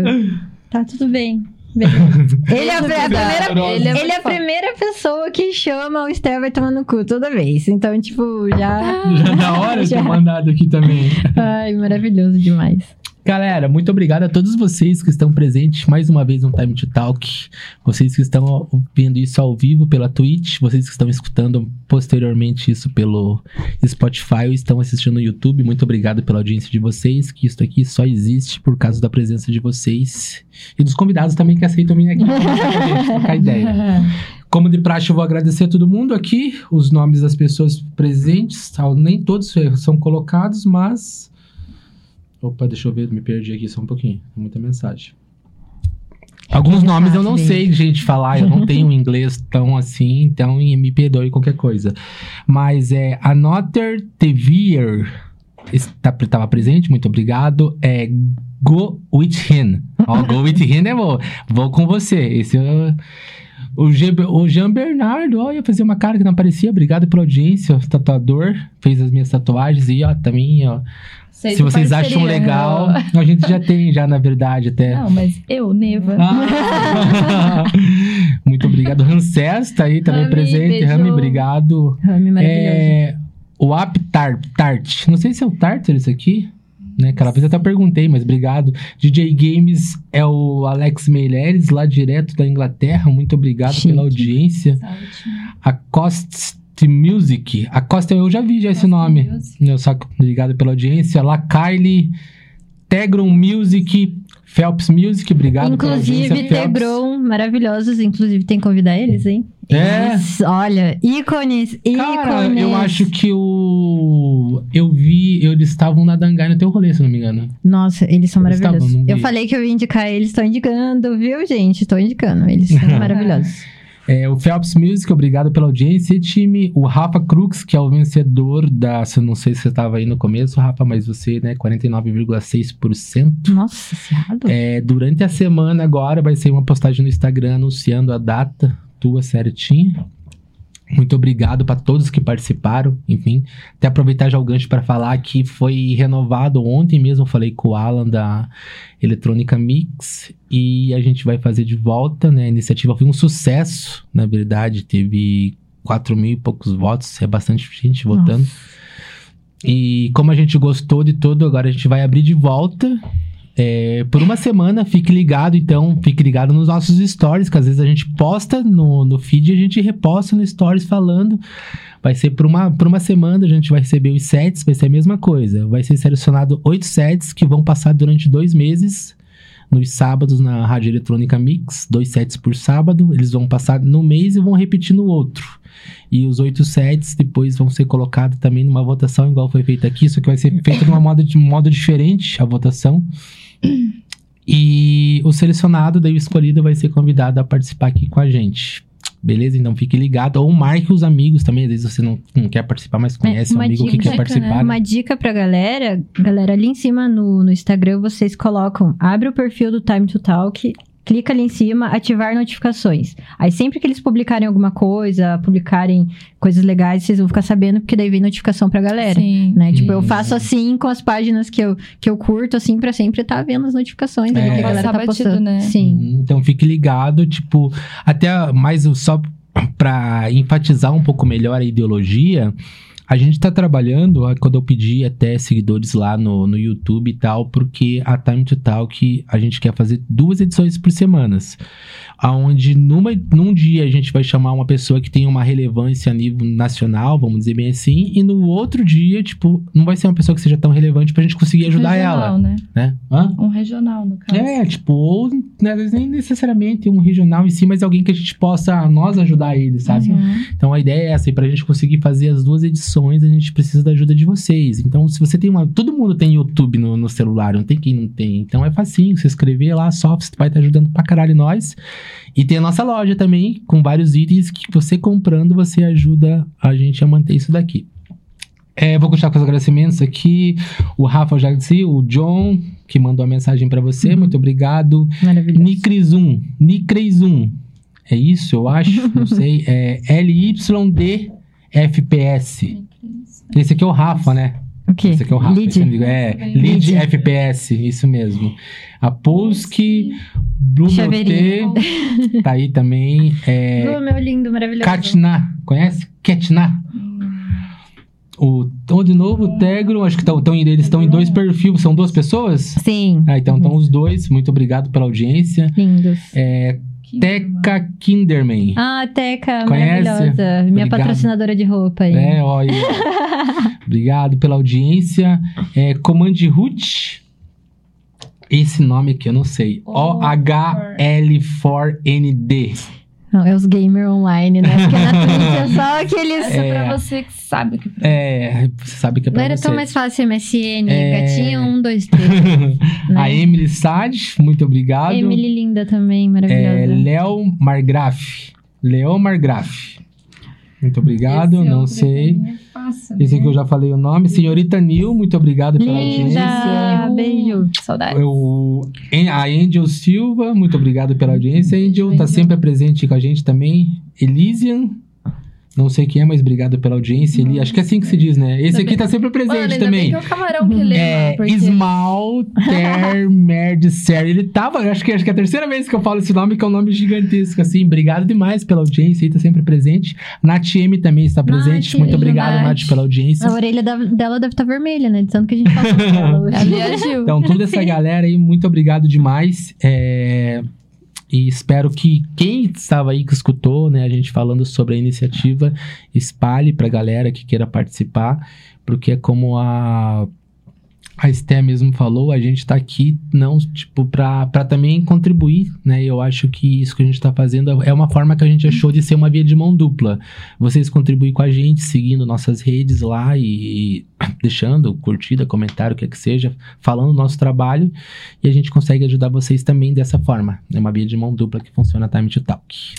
Tá tudo bem. [LAUGHS] Ele é a, pri- a primeira, Ele é, ele é a primeira pessoa que chama o Esther vai tomar no cu toda vez. Então, tipo, já. Já na hora de ter [LAUGHS] mandado aqui também. Ai, maravilhoso demais. Galera, muito obrigado a todos vocês que estão presentes mais uma vez no Time to Talk. Vocês que estão vendo isso ao vivo pela Twitch, vocês que estão escutando posteriormente isso pelo Spotify ou estão assistindo no YouTube. Muito obrigado pela audiência de vocês, que isso aqui só existe por causa da presença de vocês e dos convidados também que aceitam vir aqui trocar ideia. [LAUGHS] Como de praxe, eu vou agradecer a todo mundo aqui, os nomes das pessoas presentes, nem todos são colocados, mas. Opa, deixa eu ver, me perdi aqui só um pouquinho. Muita mensagem. Alguns é nomes eu não sei, gente, falar, eu não [LAUGHS] tenho inglês tão assim, então me perdoe qualquer coisa. Mas é Another Tevier estava presente, muito obrigado. É Go With Him. [LAUGHS] Ó, Go With Him é bom. Vou com você. Esse é o, G, o Jean Bernardo, ó, ia fazer uma cara que não aparecia. Obrigado pela audiência. O tatuador fez as minhas tatuagens e, ó, também, ó. Sei Se vocês acham legal, a gente já tem, já, na verdade, até. Não, mas eu, Neva. Ah! [LAUGHS] Muito obrigado. Ramsés tá aí também Rami, presente. beijo. Rami, obrigado. Rami maravilhoso. É, o App Tart. Não sei se é o Tartar isso aqui. Né? Aquela vez eu até perguntei, mas obrigado. DJ Games é o Alex Meireles, lá direto da Inglaterra. Muito obrigado Chique. pela audiência. A Cost Music. A Costa eu já vi já esse Cost nome. Music. Eu só obrigado pela audiência. La Kylie, Tegron Music, Phelps Music, obrigado pela Inclusive, audiência, Phelps. Tegron, maravilhosos. Inclusive, tem que convidar eles, hein? É. Eles, olha, ícones, Cara, ícones. eu acho que o. Eu vi, eles estavam na Dangai no teu rolê, se não me engano. Nossa, eles são Eles maravilhosos. estavam, eu falei que eu ia indicar eles, estão indicando, viu, gente? Estou indicando, eles são [LAUGHS] maravilhosos. É, o Phelps Music, obrigado pela audiência. E time, o Rafa Crux, que é o vencedor da. se eu Não sei se você estava aí no começo, Rafa, mas você, né, 49,6%. Nossa, cerrado. É, durante a semana agora vai ser uma postagem no Instagram anunciando a data tua certinha. Muito obrigado para todos que participaram. Enfim, até aproveitar já o gancho para falar que foi renovado ontem mesmo. Falei com o Alan da Eletrônica Mix e a gente vai fazer de volta, né? A iniciativa foi um sucesso, na verdade, teve 4 mil e poucos votos, é bastante gente votando. E como a gente gostou de tudo, agora a gente vai abrir de volta. É, por uma semana, fique ligado, então, fique ligado nos nossos stories, que às vezes a gente posta no, no feed e a gente reposta no stories falando. Vai ser por uma, por uma semana, a gente vai receber os sets, vai ser a mesma coisa. Vai ser selecionado oito sets que vão passar durante dois meses nos sábados na Rádio Eletrônica Mix, dois sets por sábado. Eles vão passar no mês e vão repetir no outro. E os oito sets depois vão ser colocados também numa votação, igual foi feita aqui, só que vai ser feita de de modo diferente a votação. E o selecionado, daí o escolhido, vai ser convidado a participar aqui com a gente. Beleza? Então fique ligado. Ou marque os amigos também. Às vezes você não, não quer participar, mas conhece é, um amigo que quer participar. Né? Uma dica pra galera, galera, ali em cima no, no Instagram vocês colocam, abre o perfil do Time to Talk clica ali em cima, ativar notificações. Aí sempre que eles publicarem alguma coisa, publicarem coisas legais, vocês vão ficar sabendo, porque daí vem notificação pra galera. Sim. Né? Tipo, eu uhum. faço assim com as páginas que eu, que eu curto, assim, pra sempre estar tá vendo as notificações é. que a galera tá postando. né? Sim. Uhum. Então fique ligado, tipo, até mais só pra enfatizar um pouco melhor a ideologia. A gente tá trabalhando, quando eu pedi até seguidores lá no, no YouTube e tal, porque a Time to Talk a gente quer fazer duas edições por semanas aonde numa, num dia a gente vai chamar uma pessoa que tem uma relevância a nível nacional, vamos dizer bem assim, e no outro dia, tipo, não vai ser uma pessoa que seja tão relevante pra gente conseguir ajudar regional, ela. Né? né? Hã? Um regional, no caso. É, tipo, ou né, nem necessariamente um regional em si, mas alguém que a gente possa nós ajudar ele, sabe? Uhum. Então a ideia é essa, e pra gente conseguir fazer as duas edições, a gente precisa da ajuda de vocês. Então, se você tem uma. Todo mundo tem YouTube no, no celular, não tem quem não tem. Então é facinho, se inscrever lá, Soft vai estar ajudando pra caralho nós. E tem a nossa loja também, com vários itens que você comprando, você ajuda a gente a manter isso daqui. É, vou continuar com os agradecimentos aqui. O Rafa já disse, o John, que mandou a mensagem para você, uhum. muito obrigado. Maravilhoso. Nicrizum, Nicrizum. É isso, eu acho, [LAUGHS] não sei. É LYD FPS. Esse aqui é o Rafa, né? O quê? Esse aqui é o Rafa. Lead. É, Lead FPS, isso mesmo. A Polski, Blumenau, tá aí também. É, Blue, meu lindo, maravilhoso. Katna, conhece? Katna. O, então, de novo, o Tegro, acho que tão, tão, eles estão em dois perfis, são duas pessoas? Sim. Ah, então estão os dois, muito obrigado pela audiência. Lindos. É, Teca Kinderman. Ah, Teca, Conhece? maravilhosa. Minha Obrigado. patrocinadora de roupa aí. É, olha. [LAUGHS] Obrigado pela audiência. É, Command Root. Esse nome aqui eu não sei. O-H-L-4-N-D. Não, é os gamer online, né? Porque na Twitch é só [LAUGHS] aqueles. É, é pra você que sabe que é É, você sabe que é pra Não era tão mais fácil MSN, é... gatinho 1, 2, 3. né? A Emily Sade, muito obrigado. Emily linda também, maravilhosa. É, Léo Margraf. Léo Margraf. Muito obrigado, Esse não sei. É fácil, Esse aqui né? eu já falei o nome. Senhorita Nil, muito obrigado pela Linda. audiência. Beijo, saudades. Eu, a Angel Silva, muito obrigado pela audiência. Angel está sempre presente com a gente também. Elysian, não sei quem é, mas obrigado pela audiência. Ele, acho que é assim que se diz, né? Esse também. aqui tá sempre presente Mano, também. Bem que é o camarão que lê, É, porque... Ismal [LAUGHS] Termerdicer. Ele tava, acho que, acho que é a terceira vez que eu falo esse nome, que é um nome gigantesco, assim. Obrigado demais pela audiência, aí tá sempre presente. Nath M também está presente. Nath, Muito obrigado, Nath. Nath, pela audiência. A orelha dela deve estar tá vermelha, né? De tanto que a gente falou dela hoje. Então, toda essa galera aí, muito obrigado demais. É... E espero que quem estava aí que escutou, né, a gente falando sobre a iniciativa, espalhe para a galera que queira participar, porque é como a a Esté mesmo falou, a gente está aqui não, tipo, para também contribuir, né? Eu acho que isso que a gente está fazendo é uma forma que a gente achou de ser uma via de mão dupla. Vocês contribuem com a gente, seguindo nossas redes lá e [COUGHS] deixando curtida, comentário, o que é que seja, falando do nosso trabalho, e a gente consegue ajudar vocês também dessa forma. É uma via de mão dupla que funciona a Time to Talk.